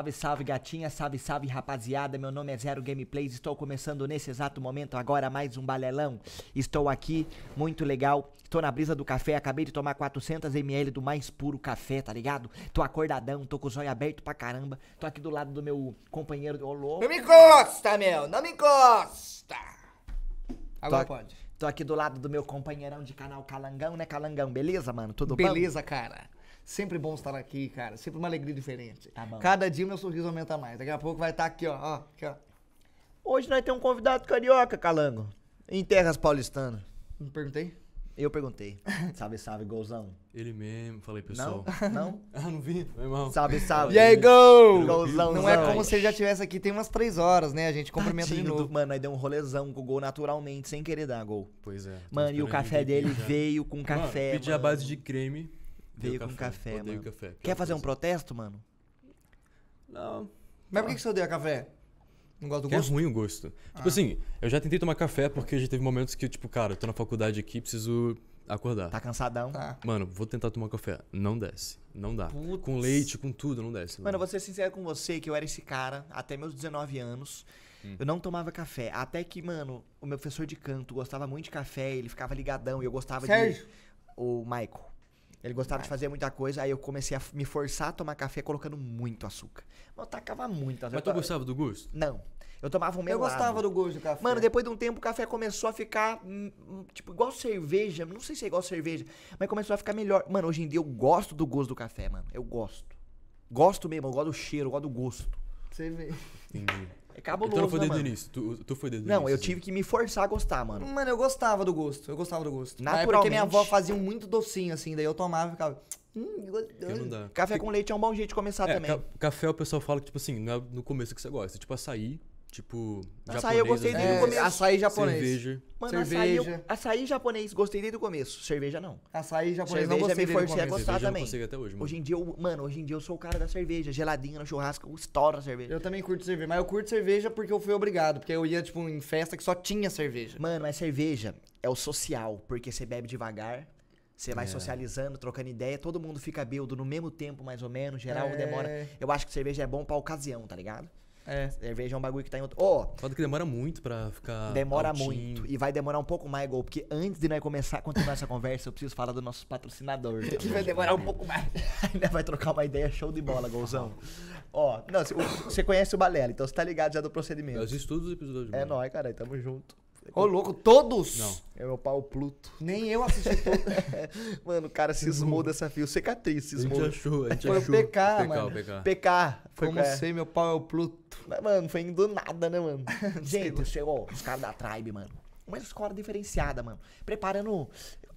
Salve, salve, gatinha, salve, salve, rapaziada. Meu nome é Zero Gameplays. Estou começando nesse exato momento agora mais um balelão. Estou aqui, muito legal. Estou na brisa do café. Acabei de tomar 400ml do mais puro café, tá ligado? Tô acordadão, tô com o zóio aberto pra caramba. Tô aqui do lado do meu companheiro. Ô, louco. Não me encosta, meu! Não me encosta! Agora Tô- pode. Tô aqui do lado do meu companheirão de canal Calangão, né, Calangão? Beleza, mano? Tudo bom? Beleza, cara. Sempre bom estar aqui, cara. Sempre uma alegria diferente. Tá bom. Cada dia meu sorriso aumenta mais. Daqui a pouco vai estar aqui, ó. ó, aqui, ó. Hoje nós temos um convidado carioca, Calango. Em terras paulistanas. Me perguntei? Eu perguntei. salve, salve, golzão. Ele mesmo, falei Não? pessoal. Não? Ah, não vi? Foi mal. Salve, salve. E aí, gol! Golzão, Não é como se ele já estivesse aqui tem umas três horas, né? A gente cumprimenta de Tadinho do- novo. Mano, nós deu um rolezão com o gol naturalmente, sem querer dar gol. Pois é. Mano, e o café dele já. veio com café, Mano, pedi a mano. base de creme. Veio com café, Odeio mano. café. Quer fazer um protesto, mano? Não. Mas por que que você odeia café? Não gosta do Que é gosto? ruim o gosto. Ah. Tipo assim, eu já tentei tomar café porque já teve momentos que, tipo, cara, eu tô na faculdade aqui, preciso acordar. Tá cansadão? Tá. Mano, vou tentar tomar café. Não desce. Não dá. Putz. Com leite, com tudo, não desce. Mano, eu vou ser sincero com você que eu era esse cara até meus 19 anos. Hum. Eu não tomava café. Até que, mano, o meu professor de canto gostava muito de café, ele ficava ligadão e eu gostava Sérgio? de. O Michael. Ele gostava de fazer muita coisa, aí eu comecei a me forçar a tomar café colocando muito açúcar. Mas eu tacava muito açúcar. Mas tu gostava do gosto? Não. Eu tomava um Eu melado. gostava do gosto do café. Mano, depois de um tempo o café começou a ficar, hum, hum, tipo, igual cerveja. Não sei se é igual cerveja, mas começou a ficar melhor. Mano, hoje em dia eu gosto do gosto do café, mano. Eu gosto. Gosto mesmo, eu gosto do cheiro, eu gosto do gosto. Você vê. Entendi. É cabuloso, então não foi né, desde o mano? início. Tu, tu foi desde o Não, início. eu tive que me forçar a gostar, mano. Mano, eu gostava do gosto. Eu gostava do gosto. Mas é porque Naturalmente. minha avó fazia um muito docinho, assim. Daí eu tomava e ficava... Hum. Café com leite é um bom jeito de começar É, também. ca- café o pessoal fala que, tipo assim, não é no começo que você gosta. Tipo açaí, tipo. Açaí eu gostei às desde o É, vezes, começo. açaí japonês. Cerveja. Mano, açaí, eu- cerveja. açaí japonês, gostei desde o começo. Cerveja não. Açaí japonês Cerveja não gostei me forcei a começo. gostar Cerveja eu não também. consigo até hoje, mano. Hoje em dia, eu, mano, hoje em dia eu sou o cara da cerveja. Geladinha no churrasco, eu estouro a cerveja. Eu também curto cerveja, mas eu curto cerveja porque eu fui obrigado. Porque eu ia, tipo, em festa que só tinha cerveja. Mano, mas cerveja é o social, porque você bebe devagar, você vai É. socializando, trocando ideia, todo mundo fica bêbado no mesmo tempo, mais ou menos, geral É. demora. Eu acho que cerveja é bom pra ocasião, tá ligado? É. Cerveja é um bagulho que tá em outro. Ó, Foda que demora muito pra ficar. demora altinho. muito. E vai demorar um pouco mais, Gol, porque antes de nós começar a continuar essa conversa, eu preciso falar do nosso patrocinador. Que vai demorar um pouco mais. Ainda vai trocar uma ideia show de bola, Golzão. Ó, não, cê- o- você conhece o Balela, então você tá ligado já do Eu procedimento. assisto todos os episódios. É nóis, cara, tamo junto. Ô, louco, todos? Não. É meu pau Pluto. Nem eu assisti todos. Mano, o cara cismou dessa fio. Cicatriz, A cismou. gente achou, a gente Foi o achou. PK, PK, mano. o PK. PK. Foi Como é. sei, meu pau é o Pluto. Mas, Mano, foi indo do nada, né, mano? Gente, chegou os caras da Tribe, mano. Uma escola diferenciada, mano. Preparando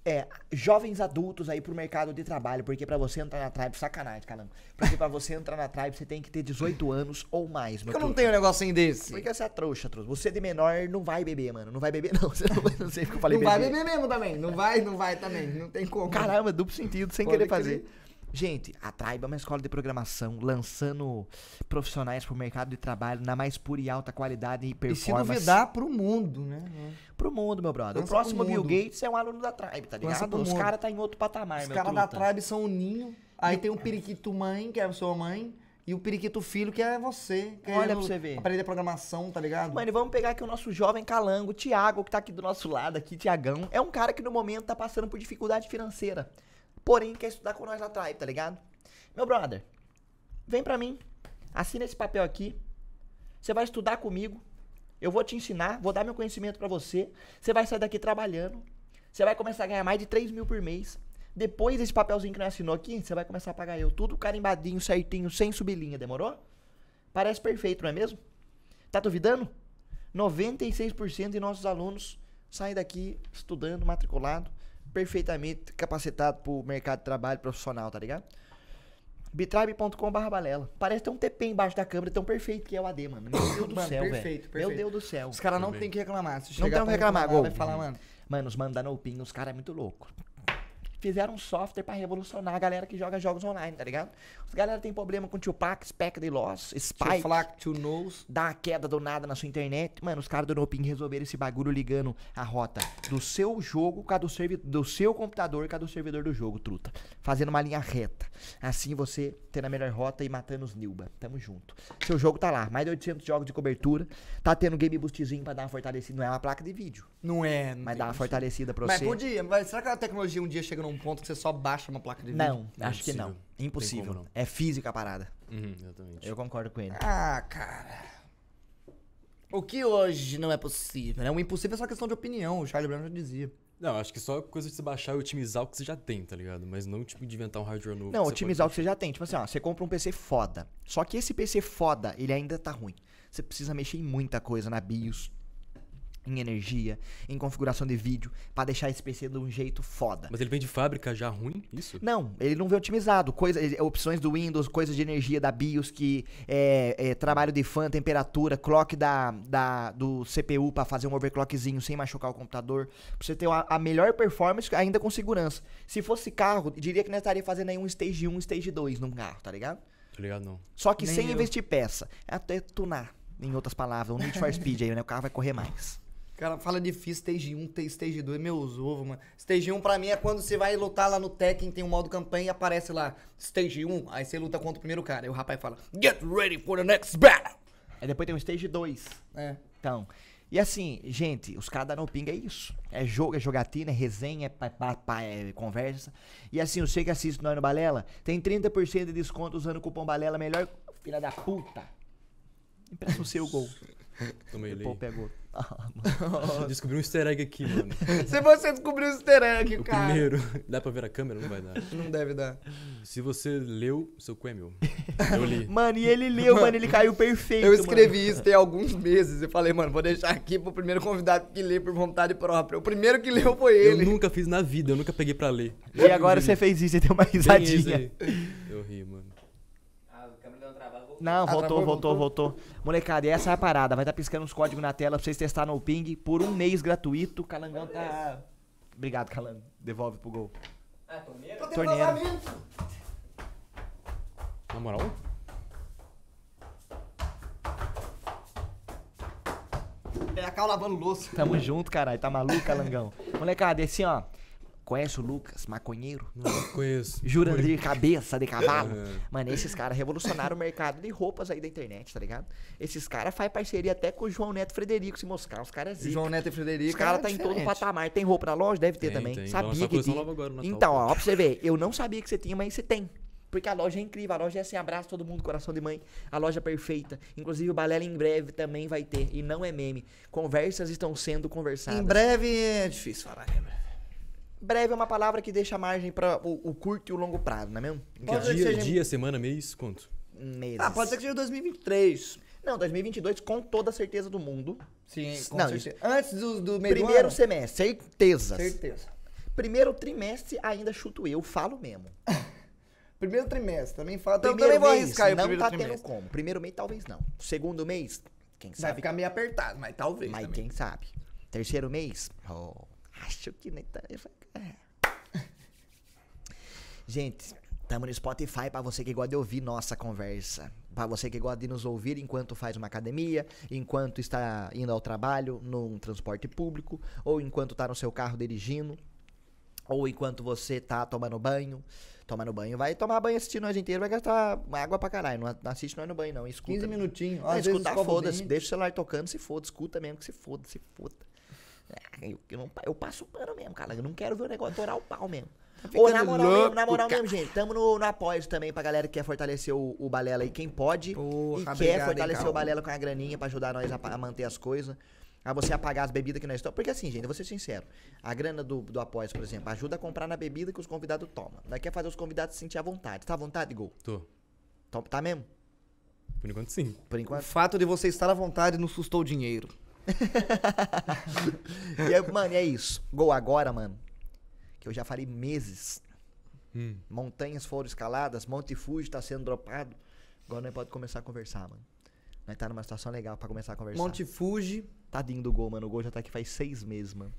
é, jovens adultos aí pro mercado de trabalho. Porque pra você entrar na Tribe, sacanagem, caramba. Porque pra você entrar na Tribe, você tem que ter 18 anos ou mais, Por que eu não tenho um negocinho desse? Porque você é trouxa, trouxa. Você de menor não vai beber, mano. Não vai beber, não. Você não, não sei porque eu falei não vai beber mesmo também. Não vai, não vai também. Não tem como. Caramba, duplo sentido, sem Pode querer fazer. Gente, a Tribe é uma escola de programação lançando profissionais pro mercado de trabalho na mais pura e alta qualidade e E se performance duvidar pro mundo, né? pro mundo, meu brother. Lança o próximo Bill. Gates é um aluno da Tribe, tá ligado? Os caras tá em outro patamar, Os caras da tribe são o ninho. Aí tem o periquito mãe, que é a sua mãe. E o periquito filho, que é você. Olha querendo pra você ver. Aprender programação, tá ligado? Mano, e vamos pegar aqui o nosso jovem calango, o Thiago, que tá aqui do nosso lado, aqui, Tiagão. É um cara que no momento tá passando por dificuldade financeira. Porém, quer estudar com nós na Tribe, tá ligado? Meu brother, vem pra mim. Assina esse papel aqui. Você vai estudar comigo. Eu vou te ensinar, vou dar meu conhecimento pra você. Você vai sair daqui trabalhando. Você vai começar a ganhar mais de 3 mil por mês. Depois desse papelzinho que nós assinou aqui, você vai começar a pagar eu. Tudo carimbadinho, certinho, sem subir linha. Demorou? Parece perfeito, não é mesmo? Tá duvidando? 96% de nossos alunos saem daqui estudando, matriculado, perfeitamente capacitado pro mercado de trabalho profissional, tá ligado? bitribe.com.br balela. Parece ter um TP embaixo da câmera, tão perfeito que é o AD, mano. Meu Deus do Mano, céu, velho. perfeito, Meu. Deus do céu. Os caras não tem que reclamar. Se Não chegar tem o que pra reclamar, Gol. Vai falar, mano. Mano, os mano da Nopin, os caras é muito louco. Fizeram um software pra revolucionar a galera que joga jogos online, tá ligado? Os galera tem problema com Tupac, Spec e Loss, Two Spike, Flack, Two Nose. dá uma queda do nada na sua internet. Mano, os caras do Noping resolveram esse bagulho ligando a rota do seu jogo com a do, servi do seu computador com a do servidor do jogo, truta. Fazendo uma linha reta. Assim você tendo a melhor rota e matando os Nilba. Tamo junto. Seu jogo tá lá, mais de 800 jogos de cobertura. Tá tendo game boostzinho pra dar uma fortalecida. Não é uma placa de vídeo, Não é. Não mas dá uma fortalecida pra Mas você. podia, mas será que a tecnologia um dia chega num ponto que você só baixa uma placa de vídeo? Não, é acho que não. Impossível. como não. É física a parada. Uhum, exatamente. Eu concordo com ele. Ah, cara. O que hoje não é possível, né? O impossível é só questão de opinião, o Charlie Brown já dizia. Não, acho que só coisa de você baixar e otimizar o que você já tem, tá ligado? Mas não, tipo, inventar um hardware novo. Não, otimizar o que você já tem. Tipo assim, ó, você compra um PC foda. Só que esse PC foda, ele ainda tá ruim. Você precisa mexer em muita coisa na BIOS, em energia, em configuração de vídeo, pra deixar esse PC de um jeito foda. Mas ele vem de fábrica já ruim? Isso? Não, ele não vem otimizado. Coisa, opções do Windows, coisas de energia da BIOS, que é, é, trabalho de fan, temperatura, clock da, da, do CPU pra fazer um overclockzinho sem machucar o computador. Pra você ter a, a melhor performance ainda com segurança. Se fosse carro, diria que nós estaria fazendo aí um Stage 1, Stage 2 num carro, tá ligado? Tá ligado? Não. Só que Nem sem eu. investir peça. É até tunar, em outras palavras. Um Need for Speed aí, né? O carro vai correr mais. O cara fala difícil, stage 1, tem stage 2, meus ovos, mano. Stage 1 pra mim é quando você vai lutar lá no Tekken, tem um modo campanha e aparece lá, stage 1, aí você luta contra o primeiro cara. Aí o rapaz fala, get ready for the next battle. Aí depois tem um Stage 2. É. Então, e assim, gente, os caras da No Ping é isso. É jogo, é jogatina, é resenha, é, pa- pa- pa- é conversa. E assim, você que assiste nós no Balela, tem 30% de desconto usando o cupom Balela, melhor filha da puta. Empresta o seu gol. Toma ele Pô, aí. pegou. Descobri um easter egg aqui, mano. Se você descobriu o easter egg, O cara. primeiro. Dá pra ver a câmera? Não vai dar. Não deve dar. Se você leu, seu cu é meu. Eu li. Mano, e ele leu, mano, ele caiu perfeito. Eu escrevi isso tem alguns meses. Eu falei, mano, vou deixar aqui pro primeiro convidado que lê por vontade própria. O primeiro que leu foi Eu ele. nunca fiz na vida, eu nunca peguei pra ler. Mano. E agora você fez isso e deu uma risadinha. Eu ri, mano. Ah, a câmera deu uma travada. vou- Não, voltou, travou, voltou, voltou. Molecada, e essa é a parada. Vai estar piscando os códigos na tela pra vocês testarem no ping por um mês gratuito. O Calangão tá. Obrigado, Calango. Devolve pro gol. Ah, torneira? Torneira. Na moral? É a Cal lavando louça. Tamo junto, caralho. Tá maluco, Calangão? Molecada, e assim, ó. Conhece o Lucas, maconheiro? Não, conheço. Jurandir, cabeça de cavalo. É. Mano, esses caras revolucionaram o mercado de roupas aí da internet, tá ligado? Esses caras fazem parceria até com o João Neto Frederico se moscar. Os caras é zica. João Neto e Frederico. Os caras é tá em todo diferente. patamar. Tem roupa na loja? Deve ter Tem, também. tem. Sabia que tinha. agora Então, pô. ó, pra você ver, eu não sabia que você tinha, mas você tem. Porque a loja é incrível, a loja é assim, abraço todo mundo, coração de mãe. A loja é perfeita. Inclusive o Balela em breve também vai ter. E não é meme. Conversas estão sendo conversadas. Em breve é difícil falar. Breve é uma palavra que deixa margem para o, o curto e o longo prazo, não é mesmo? Pode dia, seja- dia, semana, mês, quanto? Meses. Ah, pode ser que seja 2023. Não, 2022 com toda a certeza do mundo. Sim, com Não, certeza. Antes do, do meio do Primeiro ano, semestre, certezas. certeza. Primeiro trimestre ainda chuto eu, falo mesmo. Primeiro trimestre, também fala. Então, Primeiro também vou mês, arriscar não primeiro tá trimestre. tendo como. Primeiro mês talvez não. Segundo mês, quem Vai sabe. ficar meio apertado, mas talvez Mas também. quem sabe. Terceiro mês, oh, acho que nem tá. é. Gente, tamo no Spotify pra você que gosta de ouvir nossa conversa. Pra você que gosta de nos ouvir enquanto faz uma academia, enquanto está indo ao trabalho, num transporte público, ou enquanto tá no seu carro dirigindo, ou enquanto você tá tomando banho. Tomando banho, vai tomar banho assistindo nós inteiro, vai gastar água pra caralho. Não assiste nós no banho, não. Escuta. 15 minutinhos. Não, escutar, foda-se. Deixa o celular tocando, se foda. Escuta mesmo que se foda, se foda. É, Eu, eu eu passo pano mesmo, cara. Eu não quero ver o negócio torar o pau mesmo. Ou na ficando moral mesmo, na moral cara. mesmo, gente. Tamo no, no apoio também pra galera que quer fortalecer o, o Balela aí. Quem pode Porra, e quer obrigado, hein, fortalecer o Calma. Balela com a graninha pra ajudar nós a, a manter as coisas. A você apagar as bebidas que nós estamos. Porque assim, gente, eu vou ser sincero. A grana do, do apoio, por exemplo, ajuda a comprar na bebida que os convidados tomam. Nós quer fazer os convidados se sentir à vontade. Tá à vontade, Gol? Tô. Tá, tá mesmo? Por enquanto, sim. Por O enquanto. fato de você estar à vontade não sustou o dinheiro. Mano, e é isso. Gol agora, mano. Que eu já falei meses. Hum. Montanhas foram escaladas, Monte Fuji tá sendo dropado. Agora nós pode começar a conversar, mano. Nós tá numa situação legal pra começar a conversar. Monte Fuji. Tadinho do gol, mano. O gol já tá aqui faz seis meses, mano.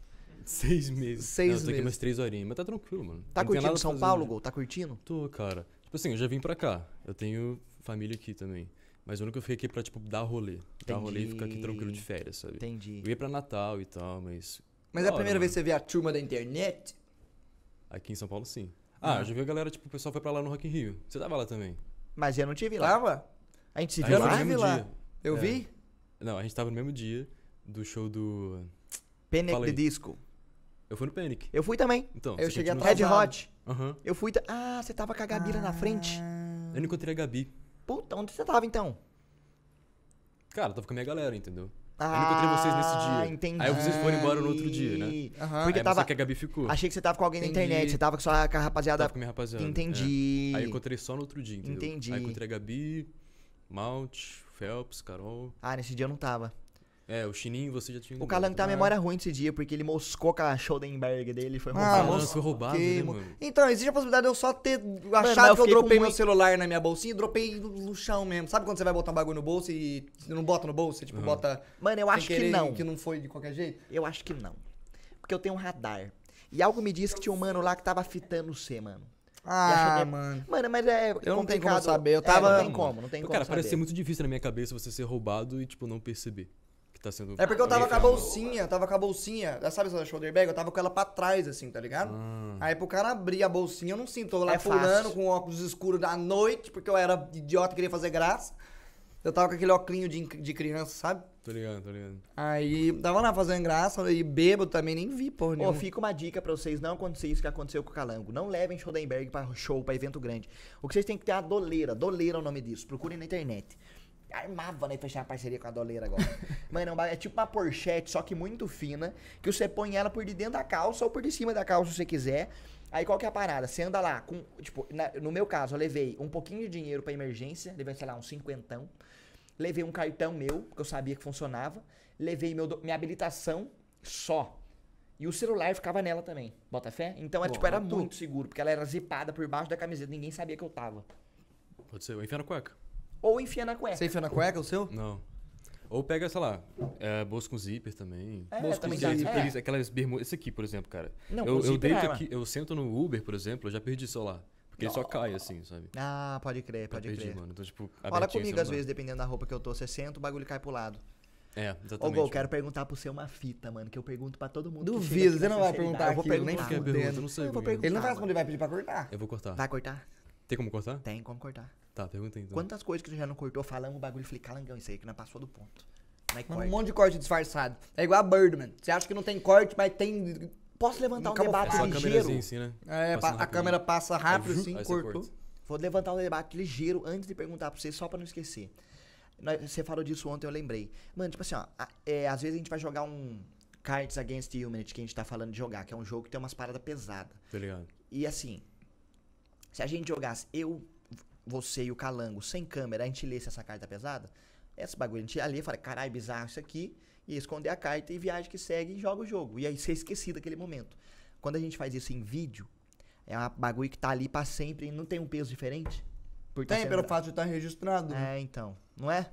Seis meses. Seis Não, eu tô aqui meses. umas três horinhas, mas tá tranquilo, mano. Tá Não curtindo São fazer Paulo. Gol? Tá curtindo? Tô, cara. Tipo assim, eu já vim pra cá. Eu tenho família aqui também. Mas eu nunca fiquei aqui pra, tipo, dar rolê. Dar rolê e ficar aqui tranquilo de férias, sabe? Entendi. Eu ia pra Natal e tal, mas. Mas é a hora, primeira mano. vez que você vê a turma da internet? Aqui em São Paulo, sim. Ah, eu já vi a galera, tipo, o pessoal foi pra lá no Rock in Rio. Você tava lá também? Mas eu não tive lá. Tava? A gente se viu lá? mesmo lá. dia. Eu É. vi? Não, a gente tava no mesmo dia do show do. Panic the. Disco. Eu fui no Panic. Eu fui também. Então, Eu cheguei continua- Red. Hot. Aham. Eu fui. Ah, você tava com a Gabira na frente? Eu não encontrei a Gabi. Puta, onde você tava então? Cara, eu tava com a minha galera, entendeu? Ah, eu não encontrei vocês nesse dia. entendi. Aí vocês foram embora no outro dia, né? Aham. Porque Aí tava- que a Gabi ficou. Achei que você tava com alguém na Entendi. internet. Você tava com sua com a rapaziada. Tava com a minha rapaziada. Entendi. é. Aí eu encontrei só no outro dia, entendeu? Entendi. Aí encontrei a Gabi, Malt, Phelps, Carol. Ah, nesse dia eu não tava. É, o Chininho você já tinha O Calango tá a memória ruim desse dia, porque ele moscou com a Schoenberg dele e foi Ah, roubado. Nossa, moço, foi roubado, que né, mano? Então, existe a possibilidade de eu só ter achado eu que eu com dropei meu muito- celular na minha bolsinha e dropei no chão mesmo. Sabe quando você vai botar um bagulho no bolso e não bota no bolso? Você, tipo, Uhum. bota. Mano, eu acho que não. Que não foi de qualquer jeito? Eu acho que não. Porque eu tenho um radar. E algo me diz que tinha um mano lá que tava fitando você, mano. Ah, achei- mano. Mano, mas é. Eu não tenho como saber, eu É, tava- não tem como, não tem como. Cara, saber. parece ser muito difícil na minha cabeça você ser roubado e, tipo, não perceber que tá sendo. É porque eu tava com a bolsinha, eu tava com a bolsinha. Sabe essa shoulder bag? Eu tava com ela pra trás, assim, tá ligado? Ah. Aí pro cara abrir a bolsinha, eu não sinto. Tô lá É pulando fácil. com óculos escuros da noite, porque eu era idiota e queria fazer graça. Eu tava com aquele óculos de, de criança, sabe? Tô ligado, tô ligado. Aí tava lá fazendo graça, e bêbado também, nem vi, porra Ô, nenhuma. fica uma dica pra vocês não acontecer isso que aconteceu com o Calango. Não levem Schoenberg pra show, pra evento grande. O que vocês têm que ter é a doleira. Doleira é o nome disso. Procurem na internet. Armava, né? Fechar a parceria com a doleira agora. Mano, é um ba- é tipo uma porchete, só que muito fina, que você põe ela por de dentro da calça ou por de cima da calça, se você quiser. Aí qual que é a parada? Você anda lá com, tipo, na- no meu caso, eu levei um pouquinho de dinheiro pra emergência, levei, sei lá, uns cinquentão. Levei um cartão meu, que eu sabia que funcionava. Levei meu, minha habilitação só. E o celular ficava nela também. Bota fé? Então, é, tipo, era muito seguro, porque ela era zipada por baixo da camiseta. Ninguém sabia que eu tava. Pode ser. Ou enfia na cueca. Ou enfia na cueca. Você enfia na cueca o seu? Não. Ou pega, sei lá, é, bolsa com zíper também. É, Bolsa com também Aquelas, dá. É. aquelas bermudas. Esse aqui, por exemplo, cara. Não, eu, com eu zíper deito é, aqui, eu sento no Uber, por exemplo, eu já perdi celular. Porque ele só cai assim, sabe? Ah, pode crer, pode perdi, crer. mano. Então, tipo, comigo às vezes, dependendo da roupa que eu tô. Você senta, o bagulho cai pro lado. É, Ô, exatamente. Gol, quero perguntar pro você uma fita, mano, que eu pergunto pra todo mundo. Duvido, você não vai perguntar Eu vou perguntar. É? Eu não sei. Eu vou perguntar. Ele não vai responder, vai pedir pra cortar. Eu vou cortar. Vai cortar? Tem como cortar? Tem como cortar. Tá, pergunta aí, então. Quantas coisas que você já não cortou falando o bagulho e falei, calangão, isso aí que não passou do ponto. É corta? um monte de corte disfarçado. É igual a Birdman. Você acha que não tem corte, mas tem. Posso levantar um debate a ligeiro? câmerazinha assim, né? É, pa- a câmera passa rápido Aí, assim, aí você cortou. corta. Vou levantar um debate ligeiro antes de perguntar pra você, só pra não esquecer. Você falou disso ontem, eu lembrei. Mano, tipo assim, ó, a- é, às vezes a gente vai jogar um Cards Against Humanity, que a gente tá falando de jogar, que é um jogo que tem umas paradas pesadas. Tá ligado? E assim, se a gente jogasse eu, você e o Calango sem câmera, a gente lesse essa carta pesada, esse bagulho, a gente ia ler e fala, caralho, bizarro isso aqui, e esconder a carta e viagem que segue e joga o jogo. E aí ser esquecido daquele momento. Quando a gente faz isso em vídeo, é um bagulho que tá ali pra sempre e não tem um peso diferente? Por tá Tem, sendo pelo fato de estar registrado. né? É, então. Não é?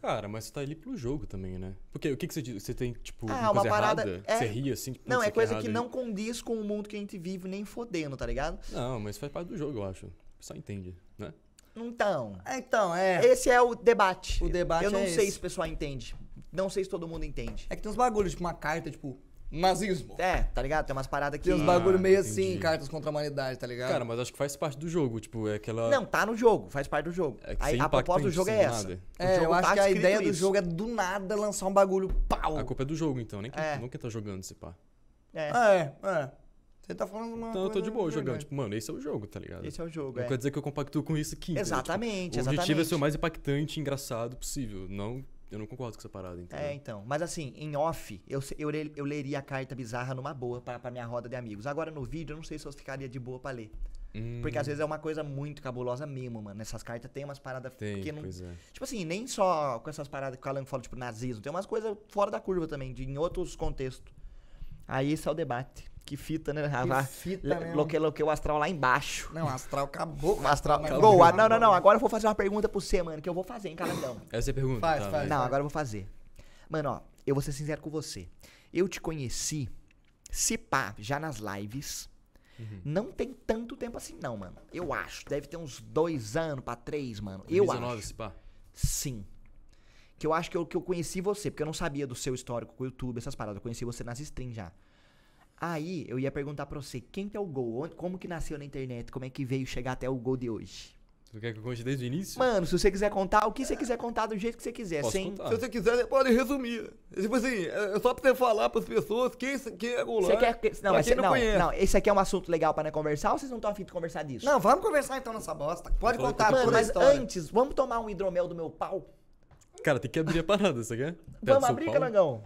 Cara, mas você tá ali pro jogo também, né? Porque o que, que você diz? Você tem, tipo, Ah, uma uma coisa parada- errada? é- Você ri assim, tipo, Não, é coisa que aí. não condiz com o mundo que a gente vive nem fodendo, tá ligado? Não, mas faz parte do jogo, eu acho. O pessoal entende, né? Então, É, Então, é. esse é o debate. O debate Eu não é sei esse. se o pessoal entende. Não sei se todo mundo entende. É que tem uns bagulhos, tipo uma carta, tipo, nazismo. É, tá ligado? Tem umas paradas que. Tem uns Ah, bagulho meio assim, entendi. cartas contra a humanidade, tá ligado? Cara, mas acho que faz parte do jogo, tipo, é aquela... Não, tá no jogo, faz parte do jogo. É que Aí, a proposta do jogo é assim, do essa. nada. É, eu acho tá que a ideia do isso. jogo é do nada lançar um bagulho pau. A culpa é do jogo, então, nem quem, É. não quem tá jogando, se pá. É, É, é. Você tá falando uma Então eu tô de boa jogando, verdade. tipo, mano, esse é o jogo, tá ligado? esse é o jogo, Não é. quer dizer que eu compactuo com isso aqui? Exatamente, Tipo, o objetivo é exatamente. ser o mais impactante e engraçado possível. Não, eu não concordo com essa parada, entendeu? É, então. Mas assim, em off, eu, eu, eu leria a carta bizarra numa boa pra, pra minha roda de amigos. Agora no vídeo, eu não sei se eu ficaria de boa pra ler. Hum, Porque às vezes é uma coisa muito cabulosa mesmo, mano. Essas cartas tem umas paradas Tem, que não. é. Tipo assim, nem só com essas paradas que o Alan fala, tipo, nazismo. Tem umas coisas fora da curva também, de, em outros contextos. Aí esse é o debate. Que fita, né? Ah, fita mesmo. Loquei, loquei o astral lá embaixo. Não, astral acabou. O astral. ah, não, não, não. Agora eu vou fazer uma pergunta pro você, mano, que eu vou fazer, hein, Calangão. Essa é a pergunta, Faz, tá, faz. vai. Não, agora eu vou fazer. Mano, ó, eu vou ser sincero com você. Eu te conheci se pá, já nas lives. Uhum. Não tem tanto tempo assim, não, mano. Eu acho. Deve ter uns dois anos pra três, mano. Eu 2019, acho. se pá. Sim. Que eu acho que eu, que eu conheci você, porque eu não sabia do seu histórico com o YouTube, essas paradas. Eu conheci você nas streams já. Aí eu ia perguntar pra você, quem que é o Gol? Como que nasceu na internet? Como é que veio chegar até o Gol de hoje? Tu quer que eu conte desde o início? Mano, se você quiser contar, o que você quiser contar do jeito que você quiser, Posso sem. contar. Se você quiser, você pode resumir. Tipo assim, é só pra você falar pras pessoas quem, quem é Goulart. Você quer que. Não, mas quem cê- não não, não, esse aqui é um assunto legal pra nós conversar ou vocês não estão afim de conversar disso? Não, vamos conversar então nessa bosta. Pode contar Mano, mas história. antes, vamos tomar um hidromel do meu pau? Cara, tem que abrir a parada, você quer? Vamos abrir, pau?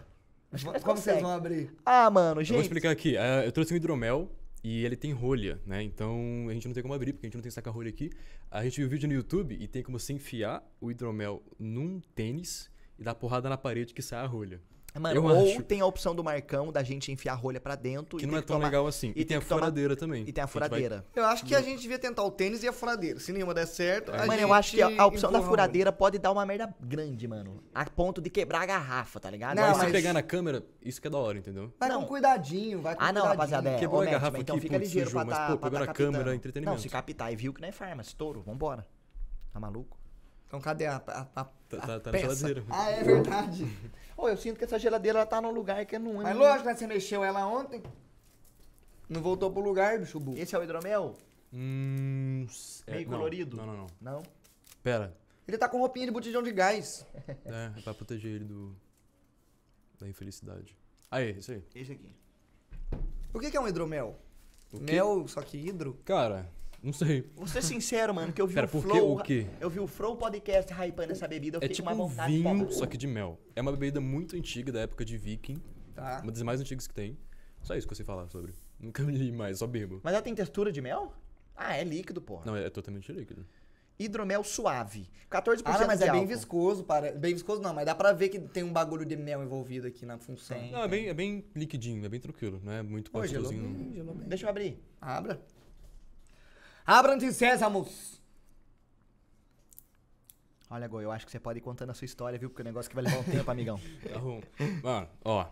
Como Nós vocês consegue. vão abrir? Ah, mano, Eu gente. vou explicar aqui. É, eu trouxe um hidromel e ele tem rolha, né? Então a gente não tem como abrir, porque a gente não tem saca-rolha aqui. A gente viu o vídeo no YouTube e tem como você enfiar o hidromel num tênis e dar porrada na parede que sai a rolha. Mano, eu ou acho- tem a opção do Marcão da gente enfiar a rolha pra dentro Que e não tem é tão tomar- legal assim. e E, tem a que tomar- furadeira também. E tem a gente vai- furadeira. Eu acho que a gente devia tentar o tênis e a furadeira. Se nenhuma der certo, a Mano, gente eu acho que a, a opção da furadeira pode dar uma merda grande, mano. A ponto de quebrar a garrafa, tá ligado? Não, Mas Mas- se mas- pegar na câmera, isso que é da hora, entendeu? Vai Não. com cuidadinho, vai com Ah, não, rapaziada, é. Quebrou a garrafa mas então aqui, fica putz, ligeiro sujou, pra mas, tá, pô, pra pegou tá na câmera, entretenimento. Não, se captar e viu que não é farma, estouro, vambora. Tá maluco? Então cadê a, a, a, Tá, a tá, tá na peça? geladeira. Ah, é verdade. Ô, eu sinto que essa geladeira ela tá num lugar que não é. Mas lógico, né? Você mexeu ela ontem. Não voltou pro lugar, bicho burro. Esse é o hidromel? Hum. é, Meio não, colorido? Não, não, não. Não? Pera. Ele tá com roupinha de botijão de gás. É, é pra proteger ele do. da infelicidade. Aí, isso aí. Esse aqui. O que, que é um hidromel? Mel, só que hidro? Cara, não sei. Vou ser sincero, mano, que eu vi Pera, o? Flow. O quê? Eu vi o Flow Podcast hypando essa bebida, eu É fiquei tipo com uma um vontade vinho, de só que de mel. É uma bebida muito antiga, da época de viking. Tá. Uma das mais antigas que tem. Só isso que eu sei falar sobre. Nunca li mais, só bebo. Mas ela tem textura de mel? Ah, é líquido, porra. Não, é, é totalmente líquido. Hidromel suave. 14% Ah, não, mas é bem viscoso, para... bem viscoso não, mas dá pra ver que tem um bagulho de mel envolvido aqui na função. Tem. Não, é bem, é bem liquidinho, é bem tranquilo. Não é muito bem. Deixa eu abrir. Abra. Abra de sésamos. Olha, Goi, eu acho que você pode ir contando a sua história, viu? Porque o negócio que vai levar um tempo, amigão. Tá bom. Mano, ó.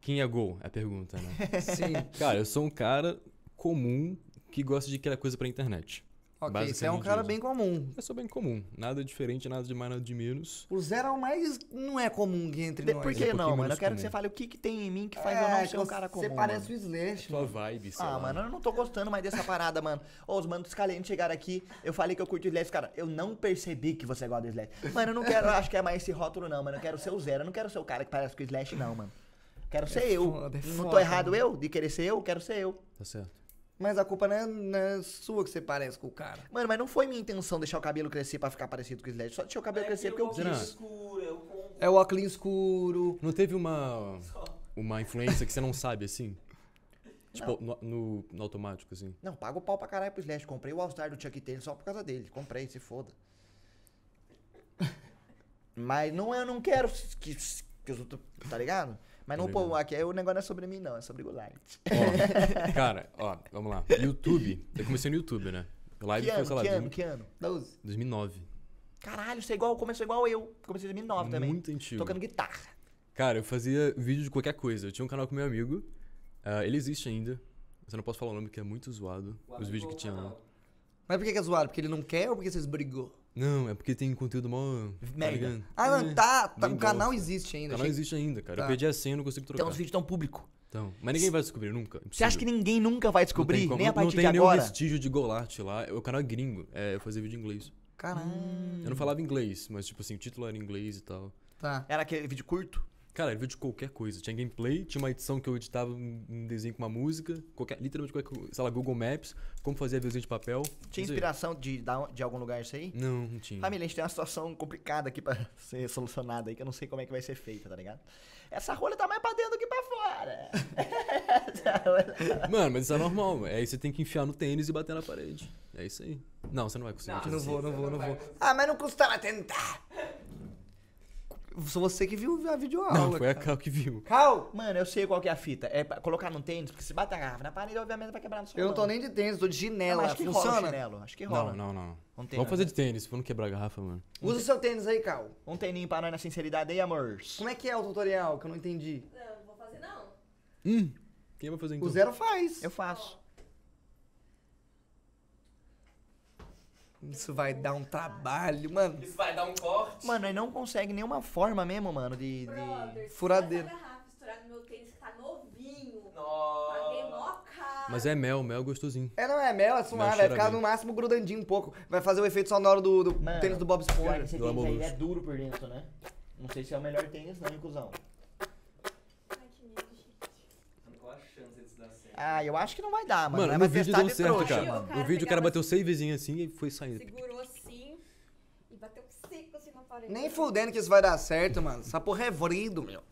Quem é gol? É a pergunta, né? Sim. Cara, eu sou um cara comum que gosta de criar coisa pra internet. Ok, você é um cara isso. bem comum. Eu sou bem comum. Nada diferente, nada de mais, nada de menos. O zero é o mais não é comum que entre De- nós. Por é um que não, mano? Eu quero que você fale o que, que tem em mim que faz É, eu não que ser um cara comum. Você parece mano. o Slash, Sua mano. vibe, sei Ah, lá. mano, eu não tô gostando mais dessa parada, mano. Ô, os manos dos calientes chegaram aqui, eu falei que eu curto o Slash, cara, eu não percebi que você gosta do Slash. Mano, eu não quero, acho que é mais esse rótulo não, mano. Eu quero ser o zero, eu não quero ser o cara que parece com o Slash, não, mano. Quero ser eu. foda, é não tô foda, errado mano. eu de querer ser eu, quero ser eu. Tá certo. Mas a culpa não é, não é sua que você parece com o cara. Mano, mas não foi minha intenção deixar o cabelo crescer pra ficar parecido com o Slash. Só deixei o cabelo crescer porque eu quis. escuro, eu. É o óculos escuro. Não teve uma. Uma influência que você não sabe, assim? Tipo, no, no, no automático, assim. Não, pago o pau pra caralho pro Slash. Comprei o All-Star do Chuck Taylor só por causa dele. Comprei, se foda. Mas não, eu não quero que, que os outros. Tá ligado? Mas não, pô, aqui é, o negócio não é sobre mim, não. É sobre o Goulart. Ó, cara, ó, vamos lá. YouTube. Eu comecei no YouTube, né? Live Que foi, ano, sei lá, que ano, 2000 que ano? 12. 2009. Caralho, você é igual, começou igual eu. Comecei em 2009 também. Muito antigo. Tocando guitarra. Cara, eu fazia vídeo de qualquer coisa. Eu tinha um canal com meu amigo. ah, ele existe ainda. Mas eu não posso falar o nome porque é muito zoado. Os vídeos que tinha lá. Mas por que que é zoado? Porque ele não quer ou porque vocês brigou? Não, é porque tem conteúdo mó. Tá Merda. ligado? Ah, É, não, tá. tá bem o canal bosta. existe ainda. O canal achei- existe ainda, cara. Tá. Eu perdi a senha e não consigo trocar. Então os vídeos tão público. Então, mas ninguém vai descobrir nunca. Você acha que ninguém nunca vai descobrir? Nem a partir não tem de nenhum vestígio de Golart lá. O canal é gringo. É, eu fazia vídeo em inglês. Caralho. Eu não falava inglês, mas tipo assim, o título era em inglês e tal. Tá. Era aquele vídeo curto? Cara, era vídeo de qualquer coisa. Tinha gameplay, tinha uma edição que eu editava um desenho com uma música, qualquer, literalmente qualquer coisa. Sei lá, Google Maps, como fazer aviãozinho de papel. Tinha inspiração de, de algum lugar isso aí? Não, não tinha. Família, a gente tem uma situação complicada aqui pra ser solucionada aí, que eu não sei como é que vai ser feita, tá ligado? Essa rolha tá mais pra dentro do que pra fora. Mano, mas isso é normal. Aí você tem que enfiar no tênis e bater na parede. É isso aí. Não, você não vai conseguir. Não. Não vou, não vou, não vou. Ah, mas não custava tentar. Sou você que viu a videoaula. Não, foi a. Cal que viu. Cal, Mano, eu sei qual que é a fita. É pra colocar no tênis, porque se bater a garrafa na parede, obviamente vai quebrar no seu eu não tô nem de tênis, tô de Não, mas acho que rola Funciona? chinelo. Acho que rola. Não, não, não. Um tênis, Vamos fazer né? de tênis, pra não quebrar a garrafa, mano. Usa o seu tênis aí, Cal. Um teninho pra nós na sinceridade aí, amor. Como é que é o tutorial que eu não entendi? Não, não vou fazer não. Hum, Quem vai fazer então? O zero faz. Eu faço. Isso vai dar um trabalho, mano. Isso vai dar um corte. Mano, aí não consegue nenhuma forma mesmo, mano, de. de... Furadeira. essa garrafa estourar no meu tênis que tá. Mas é mel, mel gostosinho. É, não é mel, é suave, vai ficar no máximo grudandinho um pouco. Vai fazer o efeito sonoro do, do Mano, tênis do Bob Esponja. esse tênis aí é duro por dentro, né? Não sei se é o melhor tênis, não, hein, cuzão. Ai, que medo, gente. Mano, Qual a chance disso dar certo? Ah, eu acho que não vai dar, mano. Mano, no mais vídeo deu de certo, trouxa, cara. mano. No O cara vídeo o cara bateu savezinho assim e foi saindo. Segurou assim e bateu seco assim na parede. Nem fudendo que isso vai dar certo, mano. Essa porra é vrido, meu.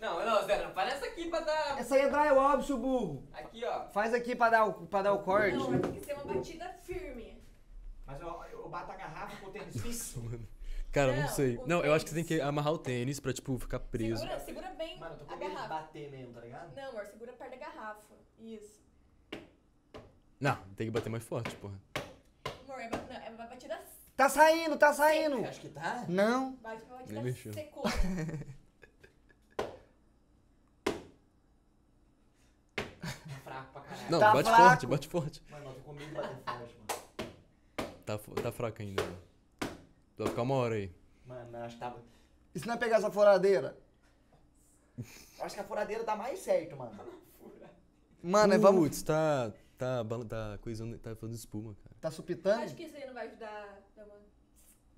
Não, não, Zé, aparece aqui pra dar. Essa aí é drywall, seu burro. Aqui, ó. Faz aqui pra dar o, pra dar o corte. Não, tem que ser uma batida firme. Mas eu, eu bato a garrafa com o tênis fixo. Mano. Cara, não Não, sei. o Não, eu acho que você tem tênis. que amarrar o tênis pra, tipo, ficar preso. Segura, segura bem Mano, eu tô a com medo de garrafa. bater mesmo, tá ligado? Não, amor, segura perto da garrafa. Isso. Não, tem que bater mais forte, porra. Amor, é, ba- não, é uma batida. Tá saindo, tá saindo. Acho que tá. Não. Bate uma batida Nem mexeu. secona. Fraco pra caralho. Não, Tá bate fraco. forte, bate forte. Mano, eu tô com medo de bater forte, mano. Tá, fo- tá fraco ainda. mano. Vai ficar uma hora aí. Mano, eu acho que tava. E se não é pegar essa furadeira? Eu acho que a furadeira dá mais certo, mano. Mano, é, vamos. Putz, tá. Tá, tá coisando, tá fazendo espuma, cara. Tá supitando? Acho que isso aí não vai ajudar.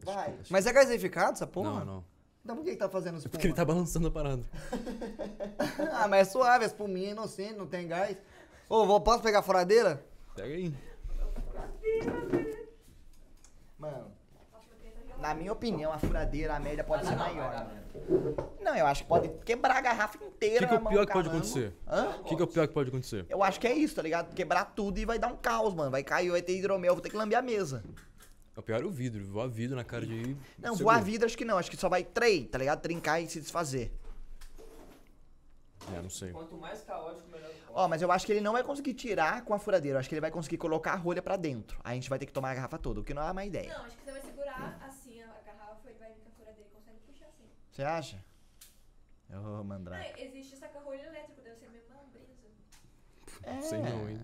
Vai. Mas é gaseificado essa porra? Não, não. Então por que, que tá fazendo É espuma? porque ele tá balançando a parada. ah, mas é suave, a espuminha é inocente, não tem gás. Ô, vou, posso pegar a furadeira? Pega aí. Mano, na minha opinião, a furadeira, a média pode Ah, ser não, maior, vai dar. Não, eu acho que pode quebrar a garrafa O inteira. que, que é o pior que pode acontecer? O que, que é o pior que pode acontecer? Eu acho que é isso, tá ligado? Quebrar tudo e vai dar um caos, mano. Vai cair, vai ter hidromel, vou ter que lamber a mesa. O pior é o vidro. Voar vidro na cara de. Não, voar vidro acho que não. Acho que só vai trei, tá ligado? Trincar e se desfazer. É, não sei. Quanto mais caótico, melhor. o Ó, mas eu acho que ele não vai conseguir tirar com a furadeira. Eu acho que ele vai conseguir colocar a rolha pra dentro. Aí a gente vai ter que tomar a garrafa toda, o que não é uma ideia. Não, acho que você vai segurar assim a a garrafa e vai vir com a furadeira e consegue puxar assim. Você acha? Ô, oh, Mandrake. Não, existe saca-rolho elétrico, deve ser a mesma brisa. É. Sei não, hein?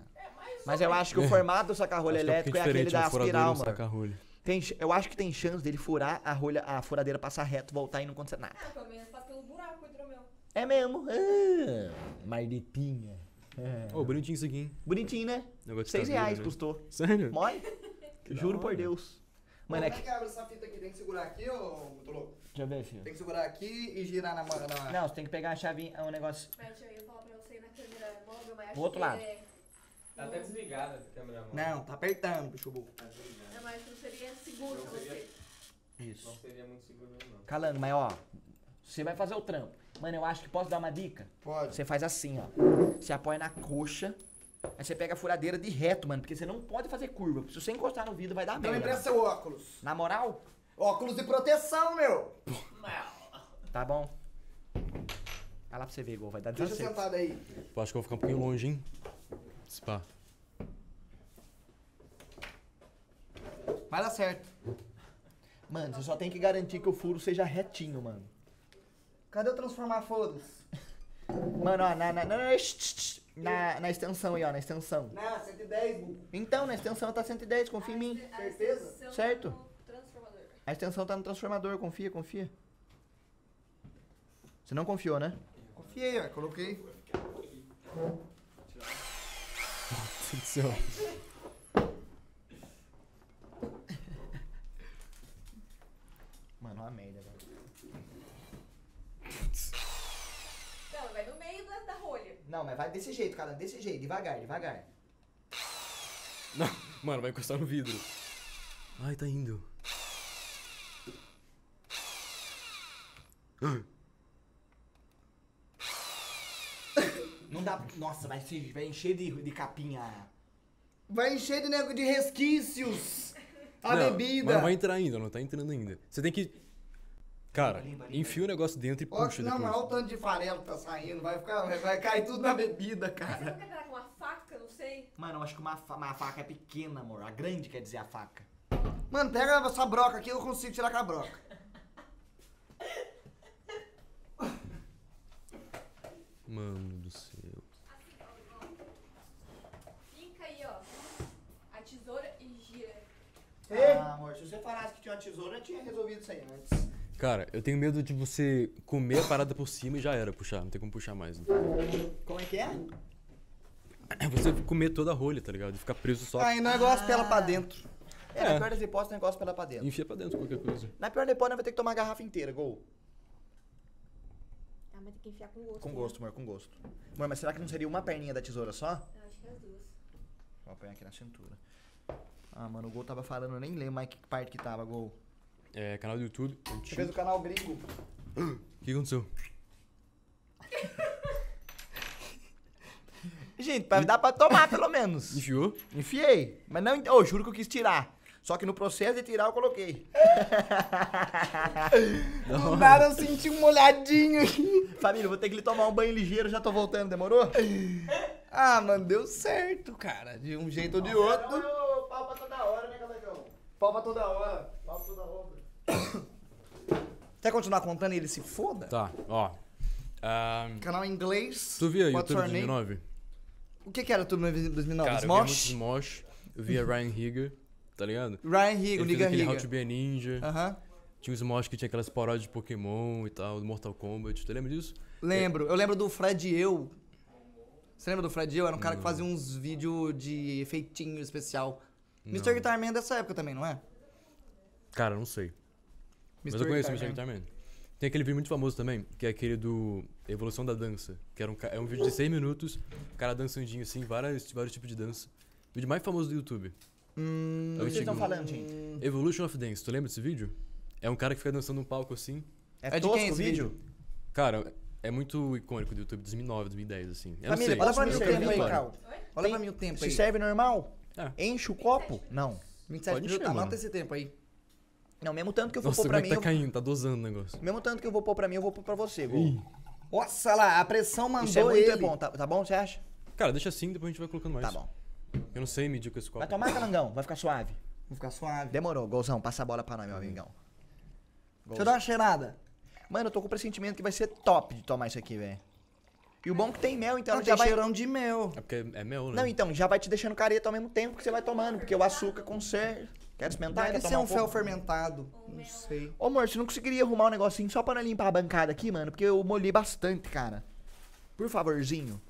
Mas eu acho que o formato do saca-rolho que é um elétrico é pouquinho aquele da e aspiral, mano. Tem, eu acho que tem chance dele furar a rolha, a furadeira passar reto, voltar e não acontecer nada. Ah, pelo menos passa pelo buraco o hidromel. É mesmo? Ah, mardetinha. É. Ô, bonitinho isso aqui, hein? Bonitinho, né? Seis reais né? custou. Sério? Mole? Juro por. Deus. Mano, é Como que... que abre essa fita aqui? Tem que segurar aqui, ô muito louco? Deixa eu ver, filho. Tem que segurar aqui e girar na mão. Na... Não, você tem que pegar a chave, é um negócio... Mas eu ia falar pra você ir na câmera móvel, mas acho outro que lado. é... Tá até desligada a câmera. mano. Não, tá apertando, bicho burro. Tá desligada. Não, mas não seria seguro pra Não seria- você. Isso. Não seria muito seguro mesmo, não. Calando, mas ó, você vai fazer o trampo. Mano, eu acho que posso dar uma dica? Pode. Você faz assim, ó. Você apoia na coxa, aí você pega a furadeira de reto, mano, porque você não pode fazer curva. porque Se você encostar no vidro, vai dar Então me merda. empresta mano. seu óculos. Na moral, Óculos de proteção, meu. tá bom. Vai lá pra você ver, igual vai dar Deixa desacerto. sentado aí. Eu acho que eu vou ficar um pouquinho longe, hein? Spa. Vai dar certo. Mano, você só tem que garantir que o furo seja retinho, mano. Cadê o transformar foda-se? Mano, ó, na, na, na, na, na extensão aí, ó, na extensão. Não, 110, burro. Então, na extensão tá 110, confia em mim. Certeza? Certo. A extensão tá no transformador, confia, confia. Você não confiou, né? Confiei, ó. Coloquei. Deus do céu. Mano, uma merda, velho. Não, vai no meio da, da rolha. Não, mas vai desse jeito, cara, desse jeito, devagar, devagar. Não, mano, vai encostar no vidro. Ai, tá indo. Não dá. Nossa, vai, se- vai encher de, de capinha. Vai encher de nego de resquícios. A não, bebida. Mas não vai entrar ainda, não tá entrando ainda. Você tem que. Cara, limpa, limpa, enfia limpa. o negócio dentro e puxa Não, depois. Não, olha o tanto de farelo que tá saindo. Vai, ficar, vai cair tudo na bebida, cara. Você não quer pegar com uma faca? Não sei. Mano, eu acho que uma, fa uma faca é pequena, amor. A grande quer dizer a faca. Mano, pega essa broca aqui, eu consigo tirar com a broca. Mano do céu. Assim, Fica aí, ó. A tesoura e gira. Ei! Ah, amor, se você falasse que tinha uma tesoura, eu tinha resolvido isso aí antes. Cara, eu tenho medo de você comer a parada por cima e já era puxar. Não tem como puxar mais. Como é que é? É você comer toda a rolha, tá ligado? E ficar preso só. Aí não é igual as pelas pra dentro. É, É. na pior das hipóteses, o negócio pra lá pra dentro. Enfia pra dentro qualquer coisa. Na pior das hipóteses, vai ter que tomar a garrafa inteira, gol. Ah, mas tem que enfiar com gosto. Com né? gosto, amor, com gosto. Amor, mas será que não seria uma perninha da tesoura só? Eu acho que é as duas. Vou apanhar aqui na cintura. Ah, mano, o gol tava falando, eu nem lembro mais que parte que tava, gol. É, canal do YouTube. Você fez o canal gringo. O que aconteceu? Gente, pra- dá pra tomar pelo menos. Enfiou? Enfiei. Mas não. Ô, juro que eu quis tirar. Só que no processo de tirar eu coloquei. Do nada eu senti um molhadinho aqui. Família, eu vou ter que ir tomar um banho ligeiro, já tô voltando, demorou? Ah, mano, deu certo, cara. De um jeito ou de outro. Pau pra toda hora, né, Galegão? Pau pra toda hora. Pau pra toda hora. Quer continuar contando e ele se foda? Tá, ó. Canal em inglês. tu via What's YouTube your de name? 2009? O que que era tudo em 2009? Cara, eu via Smosh? Smosh. Eu via Ryan Higa, tá ligado? Ryan Higa, o Ele fez Niga aquele How Higa. to Be a Ninja. Aham. Tinha o Smosh que tinha aquelas paródias de Pokémon e tal, do Mortal Kombat. Tu lembra disso? Lembro. Eu lembro do Fred Eu. Você lembra do Fred Eu? Era um cara que fazia uns vídeos de efeitinho especial. Mr. Guitar Man é dessa época também, não é? Cara, não sei. Mas eu conheço o Mr. Guitar Man. Tem aquele vídeo muito famoso também, que é aquele do Evolução da Dança. Que era um, é um vídeo de 6 minutos, o cara dançandinho assim, vários, vários tipos de dança. O vídeo mais famoso do YouTube. Hum, É O que vocês estão falando, gente? Evolution of Dance, tu lembra desse vídeo? É um cara que fica dançando num palco assim. É, É de quem o esse vídeo? vídeo? Cara, é muito icônico do YouTube, 2009, 2010, assim. Eu Família. Olha pra mim o tempo aí, a Cal. Olha pra mim o tempo Se aí. serve normal? É. Enche o copo? Não. 27 Pode minutos, encher, anota esse tempo aí. Não, mesmo tanto que eu vou Nossa, pôr pra é que mim. tá eu- caindo, tá dosando o negócio. Mesmo tanto que eu vou pôr pra mim, eu vou pôr pra você, Gol. Nossa lá, a pressão mandou Isso é muito ele. é bom, tá, tá bom, você acha? Cara, deixa assim, depois a gente vai colocando mais. Tá bom. Eu não sei medir com esse copo. Vai tomar, calangão, vai ficar suave. Vou ficar suave. Demorou, golzão, passa a bola pra nós, meu amigão. Deixa eu dar uma cheirada. Mano, eu tô com o pressentimento que vai ser top de tomar isso aqui, velho. E o bom é que tem mel, então Ela já tem vai... cheirão de mel. É porque é mel, né? Não, então, já vai te deixando careta ao mesmo tempo que você vai tomando, porque o açúcar com Quer experimentar? Deve Quer ser tomar um fel pouco? fermentado. Não sei. Ô, amor, você não conseguiria arrumar um negocinho só pra não limpar a bancada aqui, mano? Porque eu molhei bastante, cara. Por favorzinho.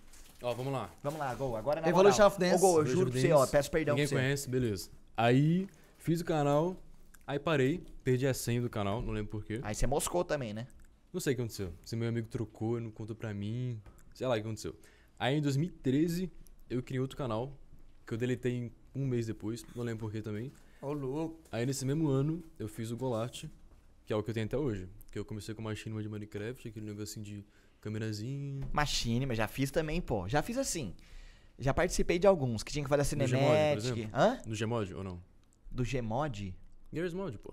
Ó, vamos lá. Vamos lá, Gol. Agora na Evolution moral. of Dance. Ô, Gol, eu Evolution juro pra você, ó. Peço perdão Ninguém pra você. conhece, beleza. Aí, fiz o canal, aí parei, perdi a senha do canal, não lembro porquê. Aí você moscou também, né? Não sei o que aconteceu. Se meu amigo trocou, não contou pra mim, sei lá o que aconteceu. Aí em 2013, eu criei outro canal, que eu deletei um mês depois, não lembro porquê também. Ô, louco. Aí nesse mesmo ano, eu fiz o Golart, que é o que eu tenho até hoje. Que eu comecei com uma Machinima de Minecraft, aquele negocinho de câmerazinha. Machine, mas já fiz também, pô. Já fiz assim. Já participei de alguns que tinha que fazer a Do Gmod, por cinemática. exemplo? Hã? No Gmod ou não? Do Gmod? Gears Mod, pô.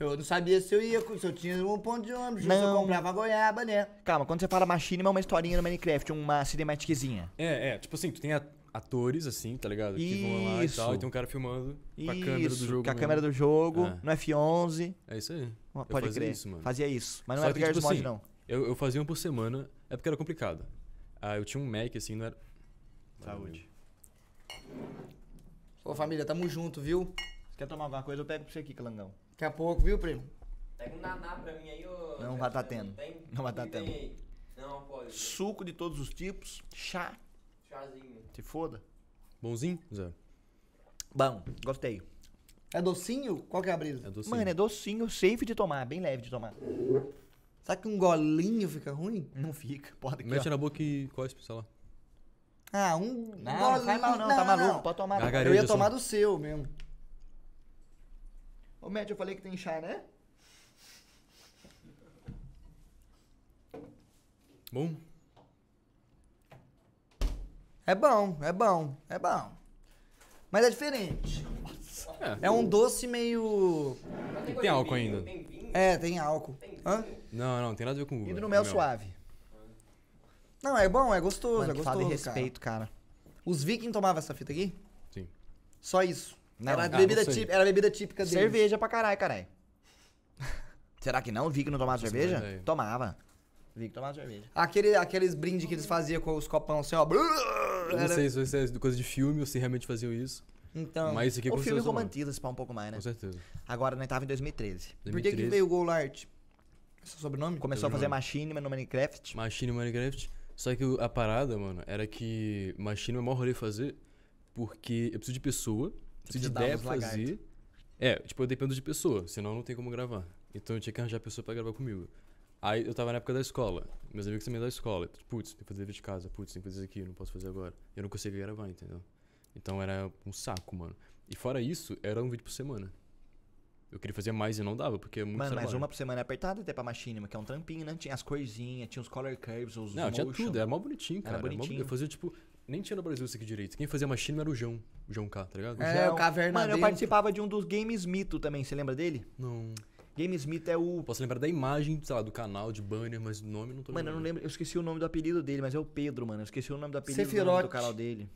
Eu não sabia se eu ia, se eu tinha um ponto de ônibus, se eu comprava goiaba, né? Calma, quando você fala Machine, é uma historinha no Minecraft, uma cinematiquezinha. É, é, tipo assim, tu tem a- atores, assim, tá ligado? Que vão lá e Isso. tal, e tem um cara filmando com a câmera do Isso, jogo. Com a mesmo. câmera do jogo, É. no F11. É isso aí. Eu Pode fazia crer. isso, mano. Fazia isso. Mas não Só era do que, Gears tipo Mod, assim, não. Eu, eu fazia um por semana, é porque era complicado. Ah, eu tinha um Mac, assim, não era. Saúde. Ô, família, tamo junto, viu? Quer tomar alguma coisa? Eu pego pra você aqui, Calangão. Daqui a pouco, viu, primo? Pega um naná pra mim aí, ô. Não vai tá tendo. Não vai tá tendo. Não, pode. Suco de todos os tipos, chá, Chazinho. Se foda. Bonzinho, Zé? Bom, gostei. É docinho? Qual que é a brisa? É docinho. Mano, é docinho, safe de tomar, bem leve de tomar. Será que um golinho fica ruim? Não fica, pode aqui, Mete ó. na boca e cospe, sei lá. Ah, um Não, não faz mal não, tá maluco, pode tomar. Gargarejo. Eu ia só. tomar do seu mesmo. Ô, Matt, eu falei que tem chá, né? Bom, É bom, é bom, é bom. Mas é diferente. é. É um doce meio. Tem álcool vinho? ainda. Tem vinho? É, tem álcool. Hã? Não, não, tem nada a ver com uva. E do é mel suave. Não, é bom, é gostoso, Mano, é que fala gostoso. de respeito, cara. Cara. Os vikings tomavam essa fita aqui? Sim. Só isso. Não, era, a ah, bebida não sei. típica, era a bebida típica deles. Cerveja pra caralho, caralho. Será que não? Vi que não tomava Nossa, cerveja? é. Tomava. Vi que tomava cerveja. Aquele, aqueles brindes que eles faziam com os copão assim, ó. Eu não Era- sei se isso é coisa de filme ou se realmente faziam isso. Então, Mas isso aqui o com filme romantiza esse pau um pouco mais, né? Com certeza. Agora, nós tava em 2013. por que, que 2013, veio o Golart? Seu sobrenome? Começou a fazer machinima no Minecraft. Machine Minecraft. Só que o- a parada, mano, era que Machine é o maior rolê fazer porque eu preciso de pessoa, preciso de ideia pra fazer. É, tipo, eu dependo de pessoa, senão não tem como gravar. Então eu tinha que arranjar pessoa pra gravar comigo. Aí eu tava na época da escola, meus amigos também da escola. Putz, tem que fazer dever de casa, putz, tem que fazer isso aqui, não posso fazer agora. Eu não conseguia gravar, entendeu? Então era um saco, mano. E fora isso, era um vídeo por semana. Eu queria fazer mais e não dava, porque é muito Mano, mas uma por semana é apertada até pra machinima, que é um trampinho, né? Tinha as corzinhas, tinha os color curves, os Não, tinha tudo, era mó bonitinho, Era cara. mó bonitinho. Eu fazia, tipo, nem tinha no Brasil isso aqui direito. Quem fazia machine era o João, o João K, tá ligado? É, Gel. o Caverna Mano, eu participava de um dos Games Mito também, você lembra dele? Não. Games Mito é o. Posso lembrar da imagem, sei lá, do canal, de banner, mas o nome não tô Mano, eu não lembrando. lembro, eu esqueci o nome do apelido dele, mas é o Pedro, mano. Eu esqueci o nome do apelido do, nome do canal dele.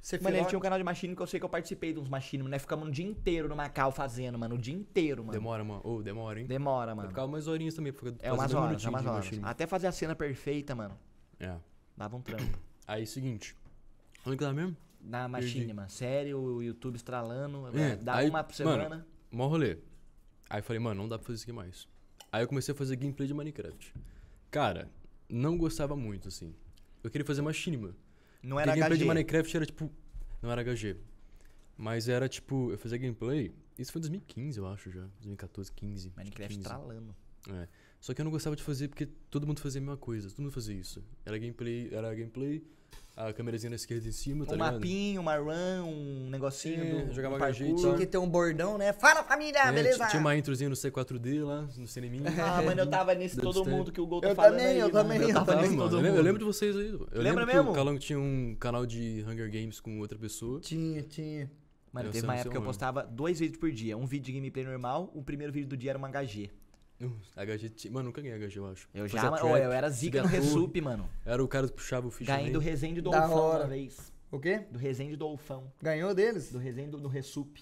Você Mano, ele tinha um canal de machine que eu sei que eu participei de uns machine, né? Ficamos um dia inteiro no Macau fazendo, mano. O dia inteiro, mano. Demora, mano. Ô, demora, hein? Demora, mano. ficava umas horinhas também, porque É umas horas, é umas horas. Até fazer a cena perfeita, mano. É. Dava um trampo. Aí, seguinte. Onde que tá mesmo? Na machinima. Sério, o YouTube estralando. É, dá aí, uma por mano, semana. Mó rolê. Aí eu falei, mano, não dá pra fazer isso aqui mais. Aí eu comecei a fazer gameplay de Minecraft. Cara, não gostava muito, assim. Eu queria fazer machinima. Não era gameplay de HG. Minecraft era tipo. Não era HG. Mas era tipo. Eu fazia gameplay. Isso foi em 2015, eu acho já. 2014, 15. acho que Minecraft 15. estralando. É. Só que eu não gostava de fazer porque todo mundo fazia a mesma coisa. Todo mundo fazia isso. Era gameplay, era gameplay, a câmerazinha na esquerda em cima, tá um ligado? mapinho, uma run, um negocinho É, do, jogava parkour. Tinha que ter um bordão, né? Fala família, É, beleza? Tinha uma introzinha no C4D lá, no cineminha. Ah, mano, eu tava nesse Do todo mundo que o Gol tá Eu falando também, aí, eu mano. também, eu tava também, nesse Mano, todo eu, lembro, eu mundo. lembro de vocês aí. Eu Lembra lembro que mesmo? o Calango tinha um canal de Hunger Games com outra pessoa. Tinha, tinha. Mano, Eu teve uma época que eu postava dois vídeos por dia. Um vídeo de gameplay normal, o primeiro vídeo do dia era um HG. Uh, HG. Mano, nunca ganhei HG, eu acho. Eu Fazia já, mano, eu era zica no. Resup, mano. Era o cara que puxava o ficha Ganhei do Resende do Da Olfão hora. uma vez. O quê? Do Resende do Olfão. Ganhou deles? Do Resende do, do Resup.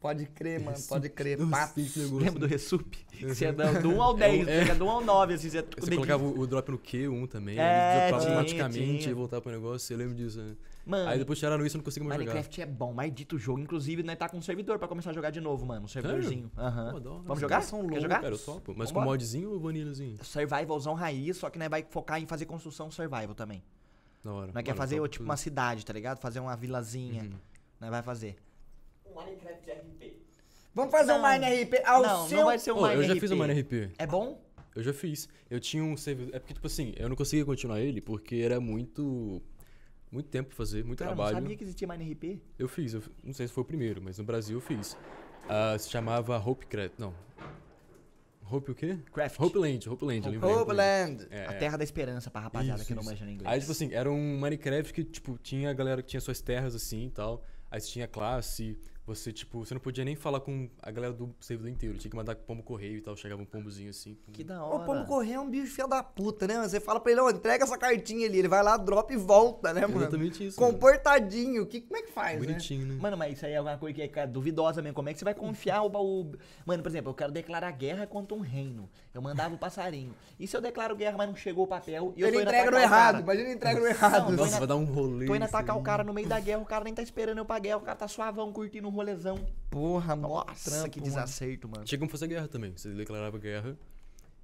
Pode crer, mano, pode crer. Papo. Lembra do? Resup? Você ia do, do 1 ao 10, É. é. do 1 ao 9, assim, você Você colocava o, o drop no Q1 também, É, tinha, automaticamente tinha. e voltava pro negócio, eu lembro disso. né? Mano, Aí depois tiraram isso e eu não consigo mais Minecraft é bom, maldito jogo. Inclusive, nós tá com um servidor pra começar a jogar de novo, mano. Um servidorzinho. Aham. Hora. Vamos jogar? são Quer loucos, jogar? jogar. Cara, eu topo. Mas Vambora. com modzinho ou vanilhazinho? Survivalzão raiz, só que nós vai focar em fazer construção survival também. Da hora. Nós quer Mano, fazer topo tipo tudo. uma cidade, tá ligado? Fazer uma vilazinha. Uhum. Nós vai fazer. Um Minecraft RP. Vamos fazer um Não. Mine RP ao não, seu... não vai ser um Ô, eu já Mine fiz um RP. Mine RP. É bom? Eu já fiz. Eu tinha um servidor. É porque, tipo assim, eu não conseguia continuar ele porque era muito. Muito tempo pra fazer, muito Cara, eu trabalho. não sabia que existia Mine RP. Eu fiz, eu, não sei se foi o primeiro, mas no Brasil eu fiz. Ah, se chamava Hopecraft. Não. Hope o quê? Craft. Hopeland, Hopeland, eu lembrei. Hopeland. É, A. Terra da Esperança pra rapaziada Isso, que não manja em inglês. Aí, tipo assim, era um Minecraft que, tipo, tinha a galera que tinha suas terras assim e tal. Aí você tinha classe, você, tipo, você não podia nem falar com a galera do servidor inteiro. Tinha que mandar com pombo correio e tal. Chegava um pombozinho assim. Que da O hora. pombo correio é um bicho filho da puta, né? Você fala pra ele, ó, entrega essa cartinha ali. Ele vai lá, dropa e volta, né, mano? Exatamente isso. mano. Comportadinho. Que, como é que faz, né? Bonitinho, né? Mano, mas isso aí é alguma coisa que é duvidosa mesmo. Como é que você vai confiar o, o. Mano, por exemplo, eu quero declarar guerra contra um reino. Eu mandava o passarinho. E se eu declaro guerra, mas não chegou o papel e eu Ele entrega no errado. Imagina ele entrega no errado. Não, Nossa, vai dar um rolê. Tô indo atacar aí. o cara no meio da guerra, o cara nem tá esperando eu pra guerra, o cara tá suavão, curtindo um rolezão. Porra, Nossa, trampo, que desacerto, mano. Tinha como fazer guerra também. Você declarava guerra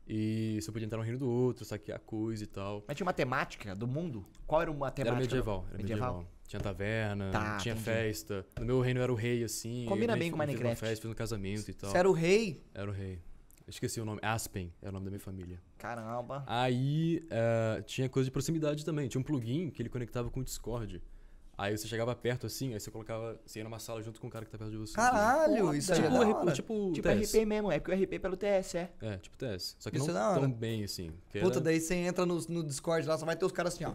e você podia entrar no reino do outro, saquear coisa e tal. Mas tinha uma temática do mundo? Qual era uma temática? Era medieval, era Medieval? medieval. Tinha taverna, Tá, tinha entendi. festa. No meu reino era o rei, assim. Combina bem com fez uma Minecraft. festa, fez um casamento e tal. Você era o rei? Era o rei. Eu esqueci o nome. Aspen era o nome da minha família. Caramba. Aí eh, tinha coisa de proximidade também. Tinha um plugin que ele conectava com o Discord. Aí você chegava perto assim, aí você colocava. Você ia numa sala junto com o cara que tá perto de você. Caralho, Foda. isso é Tipo, da hora. tipo, Tipo TS. RP mesmo, é porque o RP pelo TS, é. É, tipo TS. Só que Isso não é da hora. tão bem assim. Puta, era- daí você entra no, no Discord lá, só vai ter os caras assim, ó.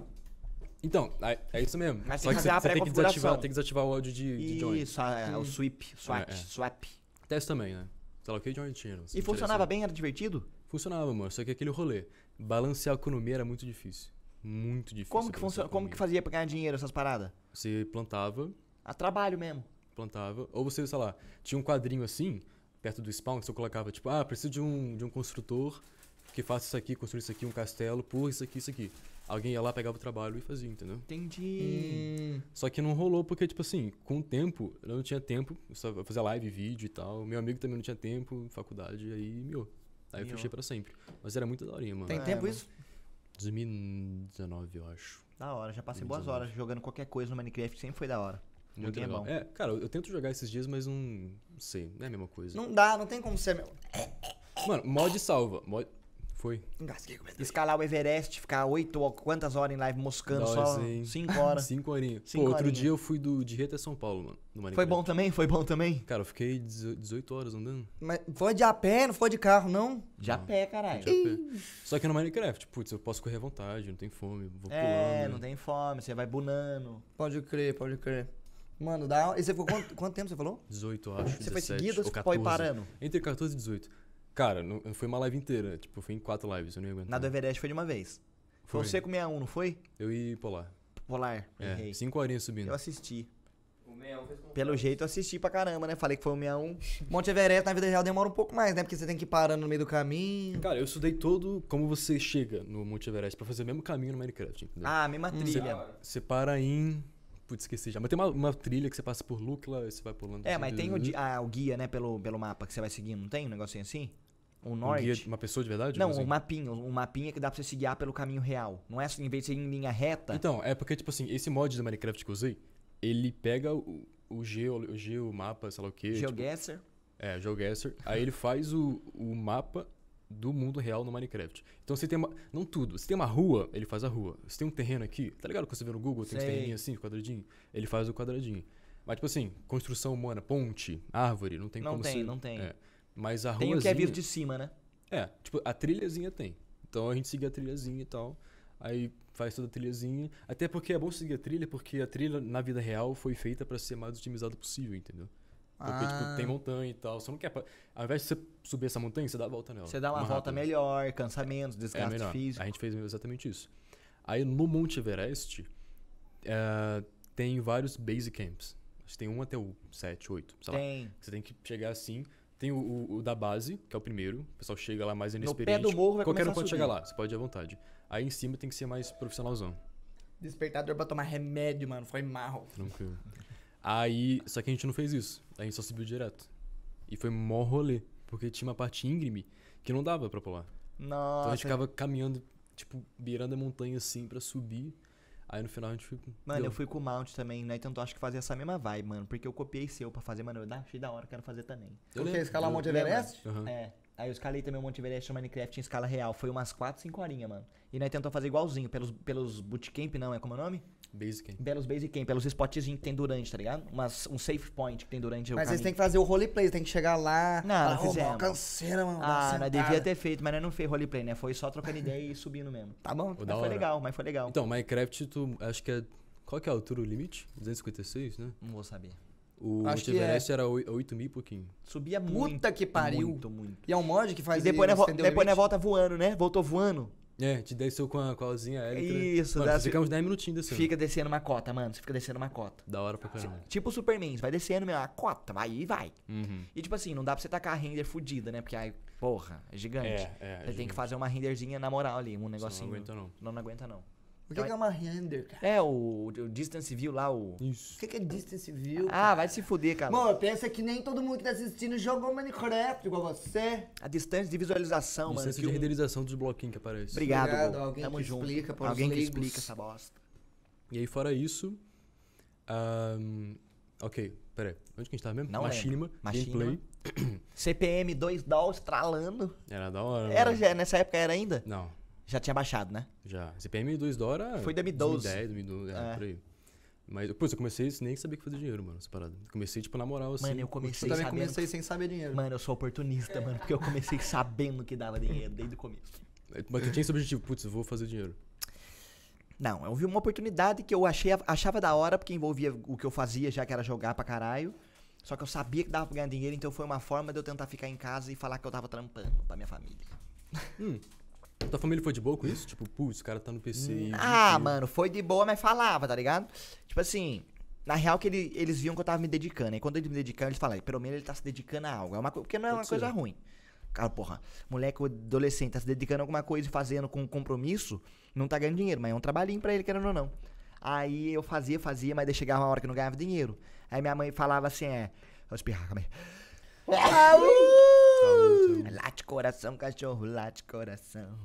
Então, é, é isso mesmo. Mas Só tem que que você, fazer a você tem que desativar, tem que desativar o áudio de, de join. Isso, é, o sweep, swat, É, é. swap. TS também, né? Channel. E funcionava bem? Era divertido? Funcionava, mano. Só que aquele rolê. Balancear a economia era muito difícil. Muito difícil. Como que, funciona, como que fazia pra ganhar dinheiro essas paradas? Você plantava, A trabalho mesmo. plantava. Ou você, sei lá, tinha um quadrinho assim, perto do spawn, que você colocava, tipo, ah, preciso de um, de um construtor que faça isso aqui, construir isso aqui, um castelo, por isso aqui, isso aqui. Alguém ia lá, pegava o trabalho e fazia, entendeu? Entendi. Hum, Só que não rolou porque, tipo assim, com o tempo, eu não tinha tempo, eu só fazia live, vídeo e tal. Meu amigo também não tinha tempo, faculdade, aí miou. Aí eu fechei pra sempre. Mas era muito daorinha, mano. tem É, tempo mano. isso? 2019, eu acho. Da hora, já passei Muito boas bom. horas jogando qualquer coisa no Minecraft, sempre foi da hora. Muito é legal. bom. É, cara, eu, eu tento jogar esses dias, mas não, não sei, não é a mesma coisa. Não dá, não tem como ser. meu- Mano, mod salva. Mod... Foi. Engasguei com medo. Escalar o Everest, ficar oito ou quantas horas em live moscando hora, só sim. 5 horas. Cinco horinhas. Cinco Pô, outro horinhas. dia eu fui do, de Rio até São Paulo, mano. No Foi bom também? Foi bom também? Cara, eu fiquei 18 horas andando. Mas foi de a pé, não foi de carro, não? Já Não. pé, caralho. de a pé. Só que no Minecraft, putz, eu posso correr à vontade, não tem fome, vou É, pulando. não tem fome, você vai bunando. Pode crer, pode crer. Mano, dá. E você ficou quanto, quanto tempo você falou? 18, eu acho. Você foi 17, seguido ou ou você 14. foi parando? Entre 14 e 18. Cara, não, não foi uma live inteira. Tipo, foi em quatro lives, eu não ia aguentar. Na do Everest foi de uma vez. Foi Foi. você com 61, não foi? Eu e Polar. Polar. É, Errei. cinco horinhas subindo. Eu assisti. O Meião fez com Pelo jeito eu assisti pra caramba, né? Falei que foi o 61. Monte Everest na vida real demora um pouco mais, né? Porque você tem que ir parando no meio do caminho. Cara, eu estudei todo como você chega no Monte Everest pra fazer o mesmo caminho no Minecraft, entendeu? Ah, mesma trilha. Você para em. Putz, esqueci já. Mas tem uma, uma trilha que você passa por Lukla e você vai pulando. É, assim, mas tem o, di- ah, o guia, né, pelo, pelo mapa que você vai seguindo, não tem um negocinho assim? O Um norte? guia, uma pessoa de verdade? Não, Assim? um mapinha, um mapinha que dá pra você se guiar pelo caminho real. Não é assim, em vez de ser em linha reta. Então, é porque, tipo assim, esse mod do Minecraft que eu usei, ele pega o, o geo, o geo, mapa, sei lá o quê. tipo, GeoGuessr. É, o GeoGuessr. Aí ele faz o, o mapa do mundo real no Minecraft. Então você tem uma. Não tudo. Se tem uma rua, ele faz a rua. Se tem um terreno aqui, tá ligado? Quando você vê no Google, tem uns Sei. terreninhos assim, quadradinho. Ele faz o quadradinho. Mas, tipo assim, construção humana, ponte, árvore, não tem Não como tem, não tem. É. Mas a Tem rua. o que é visto de cima, né? É, tipo, a trilhazinha tem. Então a gente seguia a trilhazinha e tal. Aí faz toda a trilhazinha. Até porque é bom seguir a trilha, porque a trilha na vida real foi feita pra ser mais otimizada possível, entendeu? Porque, Ah. tipo, tem montanha e tal. Você não quer. Ao invés de você subir essa montanha, você dá a volta nela. Você dá uma volta melhor, cansa menos, É desgaste melhor. físico. A gente fez exatamente isso. Aí no Monte Everest, é, tem vários base camps. Acho que tem um até o 7, 8, sei lá. Tem. Você tem que chegar assim. Tem o, o- o da base, que é o primeiro. O pessoal chega lá mais No inexperiente. pé do morro vai Qualquer um pode chegar lá, você pode ir à vontade. Aí em cima tem que ser mais profissionalzão. Despertador pra tomar remédio, mano. Foi marro. Tranquilo. Aí, só que a gente não fez isso. A gente só subiu direto. E foi mó rolê. Porque tinha uma parte íngreme que não dava pra pular. Nossa. Então a gente ficava caminhando, tipo, beirando a montanha assim pra subir. Aí no final a gente foi. Mano, deu. eu fui com o Mount também, né? Eu acho que fazer essa mesma vibe, mano. Porque eu copiei seu pra fazer, mano. Eu achei da hora, quero fazer também. Eu lembro, Escalar o eu- Monte? Everest? Aham. É. Aí eu escalei também o Monte Everest no Minecraft em escala real. Foi umas 4, 5 horinhas, mano. E nós tentou fazer igualzinho, pelos, pelos bootcamp, não, é como é o nome? Basic. Pelos base camp, pelos spotzinhos que tem durante, tá ligado? Umas, um safe point que tem durante o Mas vocês caminho. têm que fazer o roleplay, têm que chegar lá. Não, falar, não "Ô, mó fizemos. canseira, mano. Ah, nós sentada." devia ter feito, mas nós não fez roleplay, né? Foi só trocando ideia e subindo mesmo. Tá bom. Mas foi legal, mas foi legal. Então, Minecraft, tu acho que é. Qual que é a altura, o limite? 256, né? Não vou saber. O Acho é. Everest era oi- 8 mil e pouquinho. Subia muito. Puta que pariu. Muito, muito. E é um mod que faz e depois, depois limite? volta voando, né? Voltou voando. É, te desceu com a, com a aérea. Isso, Mano, dá- fica uns 10 minutinhos descendo. Fica descendo uma cota, mano. Você fica descendo uma cota. Da hora pra caramba. Tipo o Superman, você vai descendo mesmo, a cota, vai e vai. Uhum. E tipo assim, não dá pra você tacar a render fudida, né? Porque aí, porra, é gigante. É, é. Você tem gigante. que fazer uma renderzinha na moral ali, um negocinho. Não aguenta, não. Não, não aguenta não. O que, que é uma render, cara? É, o, o Distance View lá, o... Isso. O que, que é distance view? Ah, vai se fuder, cara. Mano, pensa que nem todo mundo que tá assistindo jogou Minecraft igual você. A distância de visualização, mano. Licença que de um- renderização dos bloquinhos que aparecem. Obrigado, Obrigado, Gol. alguém Tamo que junto. explica para os Alguém que explica essa bosta. E aí, fora isso. ahn, ok, pera aí. Onde que a gente tava mesmo? Não Machinima, Machinima. gameplay. CPM 2 DOL estralando. Era da hora. Era, mano. já, nessa época era ainda? Não, Já tinha baixado, né? já. CPM 2 da hora. Foi 2012. 2010, 2012, é, É. por aí. Mas, pô, eu comecei isso nem sabia que fazia dinheiro, mano, essa parada. Eu comecei, tipo, na moral, assim. Mano, eu Eu comecei também sabendo... comecei sem saber dinheiro. Mano, eu sou oportunista, mano, porque eu comecei sabendo que dava dinheiro desde o começo. Mas tu tinha esse objetivo, putz, eu vou fazer dinheiro. Não, eu vi uma oportunidade que eu achei, achava da hora, porque envolvia o que eu fazia, já que era jogar pra caralho. Só que eu sabia que dava pra ganhar dinheiro, então foi uma forma de eu tentar ficar em casa e falar que eu tava trampando pra minha família. Tua família foi de boa com isso? Tipo, putz, o cara tá no PC. e- Ah, e- mano, foi de boa, mas falava, tá ligado? Tipo assim, na real que ele- eles viam que eu tava me dedicando. E quando eles me dedicam, eles falam, pelo menos ele tá se dedicando a algo. É uma, co- porque não é uma Pode coisa ser. ruim. Cara, porra, moleque adolescente tá se dedicando a alguma coisa e fazendo com compromisso, não tá ganhando dinheiro, mas é um trabalhinho pra ele, querendo ou não. Aí eu fazia, fazia, mas daí chegava uma hora que eu não ganhava dinheiro. Aí minha mãe falava assim, é... Vou espirrar, calma aí. Late coração, cachorro, late coração.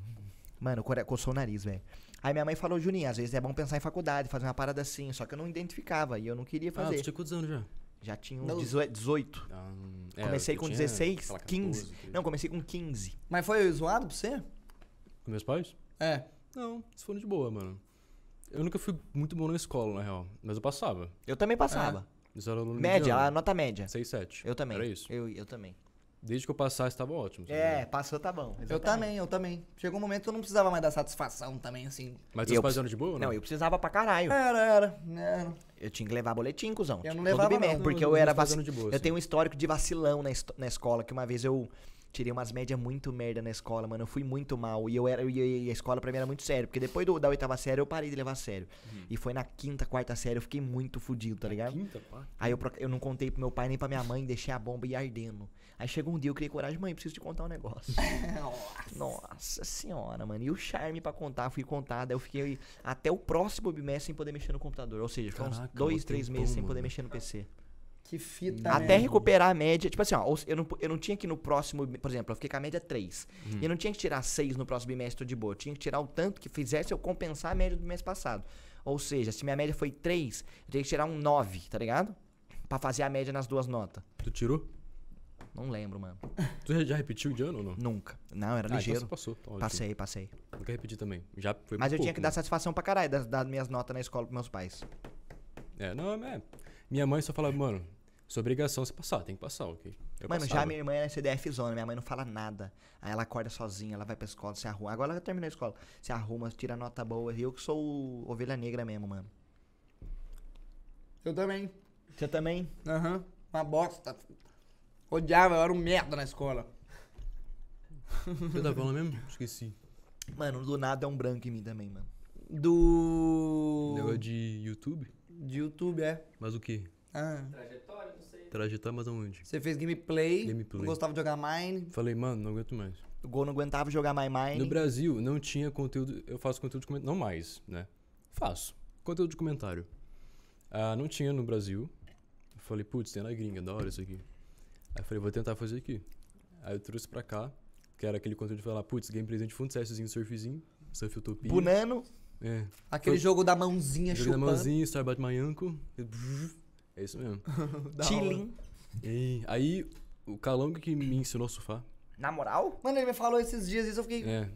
Mano, coçou o nariz, velho. Aí minha mãe falou, Juninho, às vezes é bom pensar em faculdade, fazer uma parada assim. Só que eu não identificava e eu não queria Ah, fazer. tu tinha quantos anos já? Já tinha uns Não. 18. 18. Ah, é, comecei com tinha, 16, sei lá, 15. 14, 13. Não, comecei com 15. Mas foi zoado pra você? Com meus pais? É. Não, isso foram de boa, mano. Eu nunca fui muito bom na escola, na real. Mas eu passava. Eu também passava. Isso era aluno Média, a nota média. 6, 7. Eu também. Era isso. Eu, eu também. Desde que eu passasse, tava ótimo. É, passou, tá bom. Eu exatamente. também, eu também. Chegou um momento que eu não precisava mais dar satisfação também, assim. Mas seus Eu pais precis- eram de boa não? Não, eu precisava pra caralho. Era, era. era. Eu tinha que levar boletim, cuzão. Eu não levava, não. Porque Não, eu era pais vaci... eram de boa, Eu assim. tenho um histórico de vacilão na, esto- na escola, que uma vez eu tirei umas médias muito merda na escola, mano. Eu fui muito mal. E eu era e a escola pra mim era muito sério. Porque depois do- da oitava série eu parei de levar a sério. Uhum. E foi na quinta, quarta série eu fiquei muito fudido, tá ligado? Quinta, pá. Aí eu, pro- eu não contei pro meu pai nem pra minha mãe, deixei a bomba ir ardendo. Aí chegou um dia eu criei coragem, mãe, preciso te contar um negócio. Nossa senhora, mano. E o charme pra contar, fui contar, daí eu fiquei até o próximo bimestre sem poder mexer no computador. Ou seja, foi uns Caraca, dois, três meses sem poder mano. mexer no PC. Que fita, Até né? recuperar a média. Tipo assim, ó, eu não, eu não tinha que no próximo. Por exemplo, eu fiquei com a média 3. Uhum. E eu não tinha que tirar 6 no próximo bimestre de boa. Eu tinha que tirar o tanto que fizesse eu compensar a média do mês passado. Ou seja, se minha média foi 3, eu tinha que tirar um 9, tá ligado? Pra fazer a média nas duas notas. Tu tirou? Não lembro, mano. Tu já, já repetiu de ano ou não? Nunca. Não, era Ah, então ligeiro. você passou. tá passei, passei. Nunca repeti também. Já foi Mas eu pouco, tinha que dar né? satisfação pra caralho das, das minhas notas na escola pros meus pais. É, não, é. Minha mãe só falava, mano, sua obrigação é você passar, tem que passar, ok? Eu Mano, já passava. minha irmã é CDF zona, minha mãe não fala nada. Aí ela acorda sozinha, ela vai pra escola, se arruma. Agora ela já terminou a escola. Se arruma, tira nota boa. E eu que sou o ovelha negra mesmo, mano. Eu também. Você também? Aham. Uma bosta. Odiava, eu era um merda na escola. Você tava falando mesmo? Esqueci. Mano, do nada é um branco em mim também, mano. Do. Negócio de YouTube? De YouTube, é. Mas o quê? Ah. Trajetória, não sei. Trajetória, mas aonde? Você fez gameplay, Gameplay. não gostava de jogar Mine. Falei, mano, não aguento mais. O Gol não aguentava jogar My Mine. No Brasil, não tinha conteúdo. Eu faço conteúdo de comentário. Não mais, né? Faço. Conteúdo de comentário. Ah, não tinha no Brasil. Eu falei, putz, tem na gringa, da hora isso aqui. Aí eu falei, vou tentar fazer aqui. Aí eu trouxe pra cá, que era aquele conteúdo de falar, putz, gameplayzinho de fundo, CSzinho, surfzinho, surf utopia. Bunano. É. Aquele Foi- jogo da mãozinha na chupando. mãozinha, Starbat Uncle. É isso mesmo. Da. Chilling. E aí, o Calongo que me ensinou a surfar. Na moral? Mano, ele me falou esses dias isso, eu fiquei. É.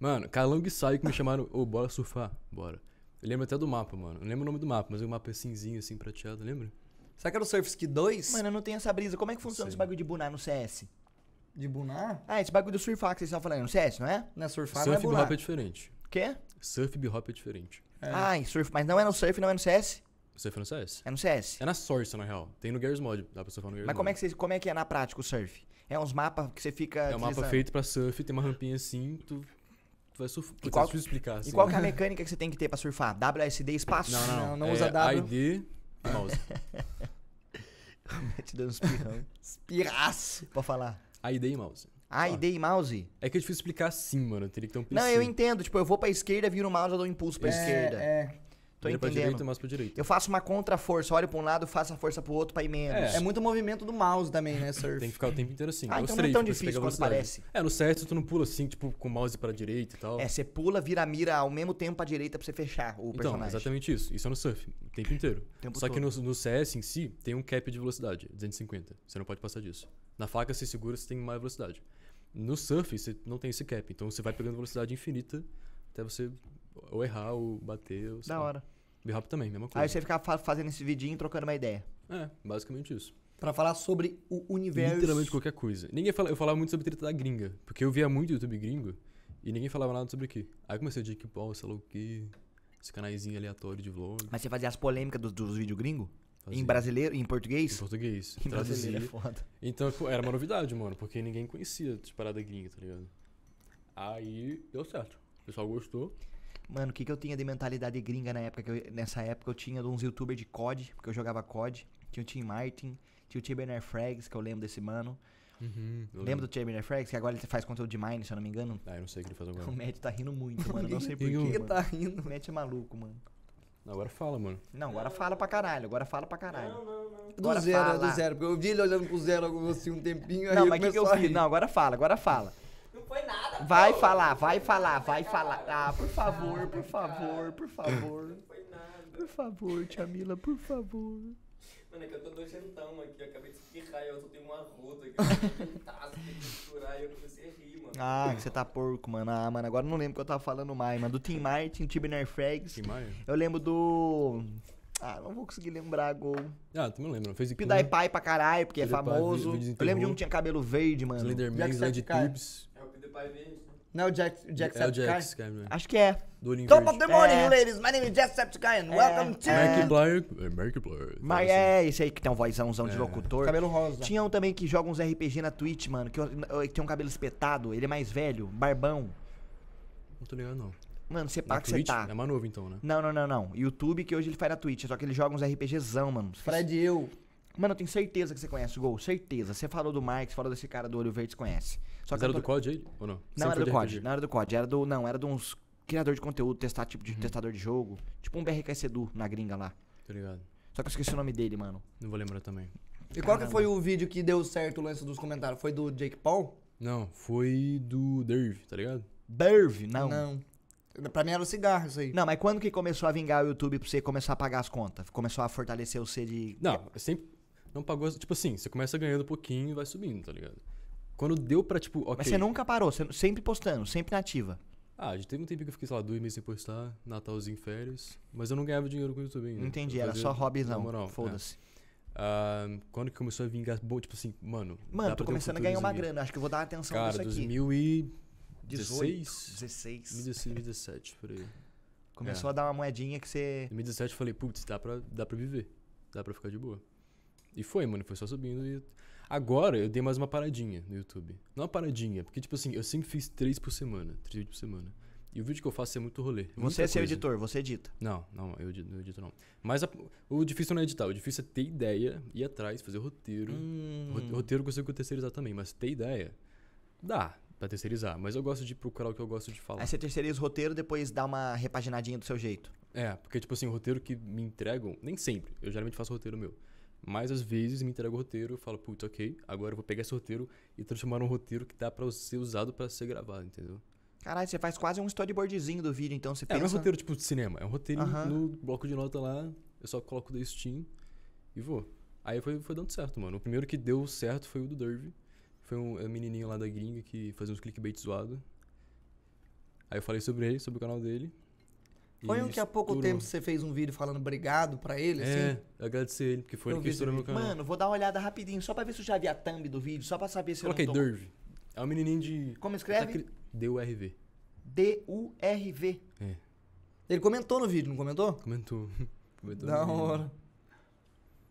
Mano, Calongo e Saio que me chamaram, ô, bora surfar, bora. Eu lembro até do mapa, mano. Eu lembro o nome do mapa, mas o mapa é cinzinho, assim, prateado, lembra? Será que era o Surf Ski 2? Mano, eu não tenho essa brisa. Como é que funciona esse bagulho de bunar no CS? De Bunar? Ah, esse bagulho do surfar que vocês estão falando, no CS, não é? Não é surfar, não é Surf e Bunar. hop é diferente. Quê? Surf e hop é diferente. É. Ah, e surf. Mas não é no surf, não é no CS? Surf é no CS? É no CS. É na Source, na real. Tem no Gears Mod, dá pra surfar no Gears Mas como é, Mod. que você, como é que é na prática o surf? É uns mapas que você fica. É um mapa feito pra surf, tem uma rampinha assim, tu, tu vai surfar. Putz, qual- é difícil explicar, assim. E qual que é a mecânica que você tem que ter pra surfar? WSD espaço? Não, não, não. Não, não é usa W. ID e mouse. Te dando uns pirrão. Espiraço. Pode falar. ID e mouse. Ah, e mouse? É que é difícil explicar assim, mano. Teria que ter um PC. Não, eu entendo. Tipo, eu vou pra esquerda, viro o mouse, eu dou um impulso pra É, esquerda. É. Tô Vira pra entendendo. mouse pra direita. Eu faço uma contra-força, olho pra um lado, faço a força pro outro pra ir menos. É muito movimento do mouse também, né, Surf? Tem que ficar o tempo inteiro assim. Ah, É então não é tão você difícil quanto parece. É, no CS tu não pula assim, tipo, com o mouse pra direita e tal. É, você pula, vira a mira ao mesmo tempo pra direita pra você fechar o Então, personagem. exatamente isso. Isso é no surf, o tempo inteiro. O tempo Só que no, todo. no CS em si, tem um cap de velocidade, 250. Você não pode passar disso. Na faca, você segura, você tem mais velocidade. No surf, você não tem esse cap. Então, você vai pegando velocidade infinita até você ou errar ou bater. Ou, Da hora. B-Hop também, mesma coisa. Aí você fica fa- fazendo esse vidinho e trocando uma ideia. É, basicamente isso. Pra falar sobre o universo. Literalmente qualquer coisa. Ninguém fala, eu falava muito sobre treta da gringa. Porque eu via muito YouTube gringo e ninguém falava nada sobre o quê. Aí comecei a dizer que, pô, sei lá o quê. Esse canaizinho aleatório de vlog. Mas você fazia as polêmicas dos, dos vídeos gringos? fazia Em brasileiro? Em português? Em português. Em brasileiro é Traduzia. foda. Então, pô, era uma novidade, mano, porque ninguém conhecia de parada gringa, tá ligado? Aí deu certo. O pessoal gostou. Mano, o que, que eu tinha de mentalidade gringa na época? Que eu- nessa época eu tinha uns youtubers de COD, porque eu jogava COD. Tinha o Tim Martin, tinha o Tim Bernard Frags, que eu lembro desse mano. Uhum, Lembra do Chamber Frags? Que agora ele faz conteúdo de Mine, se eu não me engano. Ah, eu não sei o que ele faz O agora. Matt tá rindo muito, mano. Não sei porquê. Quem que tá rindo? O Matt é maluco, mano. Não, agora fala, mano. Não, agora fala pra caralho. Agora fala pra caralho. Do Agora zero, fala. do zero. Porque eu vi ele olhando pro zero assim um tempinho, aí Não, mas o que, que eu fiz? Não, agora fala, agora fala. Vai falar, vai falar, vai falar. Ah, por favor, por favor, por favor. Não foi nada. Por favor, Tia Mila, por favor. Mano, é que eu tô nojentão aqui. Eu acabei de espirrar e eu só tenho uma rota aqui. Um taço, tem que misturar e eu comecei a rir, mano. Ah, que você tá porco, mano. Ah, mano, agora eu não lembro o que eu tava falando mais, mano. Do Tim Martin, Tibner Frags. Tim Maia? Eu lembro do. Ah, não vou conseguir lembrar gol. Ah, tu não lembra. Fez aqui. PewDiePie pra caralho, porque é famoso. Eu lembro de um que tinha cabelo verde, mano. Slenderman, Jacksepticeye. Slide É PewDiePie verde. Não é o Jack, Jack É o Jack Jax, cara. né? Acho que é. Do olhinho Top verde. of the morning, É. ladies. My name is Jacksepticeye and welcome to... É. Markiplier. É, Markiplier. Mas é esse aí que tem um vozãozão de É. locutor. Cabelo rosa. Tinha um também que joga uns RPG na Twitch, mano, que, eu- que tem um cabelo espetado, ele é mais velho, barbão. Não tô ligado, não. Mano, você Na pá que você Twitch? tá. É mais novo, então, né? Não, não, não, não. YouTube que hoje ele faz na Twitch, só que ele joga uns RPGzão, mano. Fred e eu. Mano, eu tenho certeza que você conhece o Gol, certeza. Você falou do Mike, você falou desse cara do olho verde, você conhece. Só Mas que era do COD aí? Ou não? Não Sempre era do COD, não era do COD, era do. Não, era de uns criador de conteúdo, testar tipo Uhum. de testador de jogo. Tipo um BRK Sedu na gringa lá. Tá ligado? Só que eu esqueci o nome dele, mano. Não vou lembrar também. E qual que Caramba. foi o vídeo que deu certo o lance dos comentários? Foi do Jake Paul? Não, foi do Derv, tá ligado? Derv, não. Não. Pra mim era o cigarro isso aí. Não, mas quando que começou a vingar o YouTube pra você começar a pagar as contas? Começou a fortalecer o C de. Não, sempre. Não pagou. Tipo assim, você começa ganhando um pouquinho e vai subindo, tá ligado? Quando deu pra, tipo, ok. Mas você nunca parou, você sempre postando, sempre nativa. Ah, já teve um tempinho que eu fiquei, sei lá, dois meses sem postar, Natalzinho, férias. Mas eu não ganhava dinheiro com o YouTube ainda. Entendi, era só hobbyzão. moral, é. Foda-se. Ah, quando que começou a vingar bom, tipo assim, mano. Mano, tô ter um começando a ganhar uma grana. Acho que eu vou dar atenção Cara, nisso aqui. 2016? 16. 2016, 2017, por aí. Começou É. a dar uma moedinha que você. 2017 eu falei, putz, dá pra, dá pra viver. Dá pra ficar de boa. E foi, mano, foi só subindo e. Agora eu dei mais uma paradinha no YouTube. Não uma paradinha, porque, tipo assim, eu sempre fiz três por semana. Três vídeos por semana. E o vídeo que eu faço é muito rolê. Você muita é seu coisa. editor, você edita. Não, não, eu não edito não. Mas a- o difícil não é editar, o difícil é ter ideia, ir atrás, fazer roteiro. Hum. Ro- Roteiro eu consigo terceirizar também, mas ter ideia, dá pra terceirizar. Mas eu gosto de procurar o que eu gosto de falar. Aí você terceiriza o roteiro, depois dá uma repaginadinha do seu jeito. É, porque, tipo assim, o roteiro que me entregam, nem sempre, eu geralmente faço roteiro meu. Mas às vezes me entrega o roteiro, eu falo, putz, ok, agora eu vou pegar esse roteiro e transformar num roteiro que dá pra ser usado pra ser gravado, entendeu? Caralho, você faz quase um storyboardzinho do vídeo, então você É, não é pensa. roteiro tipo de cinema, é um roteiro no bloco de nota lá, eu só coloco da Steam e vou. Aí foi, foi dando certo, mano. O primeiro que deu certo foi o do Derv. Foi um, é um menininho lá da gringa que fazia uns clickbait zoado. Aí eu falei sobre ele, sobre o canal dele. Foi um que há pouco tempo você fez um vídeo falando obrigado pra ele, É, assim? agradecer ele, porque foi Eu ele que estourou meu canal. Mano, vou dar uma olhada rapidinho, só pra ver se eu já vi a thumb do vídeo, só pra saber se Coloquei eu não tô... Derv. É um menininho de. Como escreve? Tá D-U-R-V. D-U-R-V. Ele comentou no vídeo, não comentou? Comentou. Comentou Da no vídeo. hora.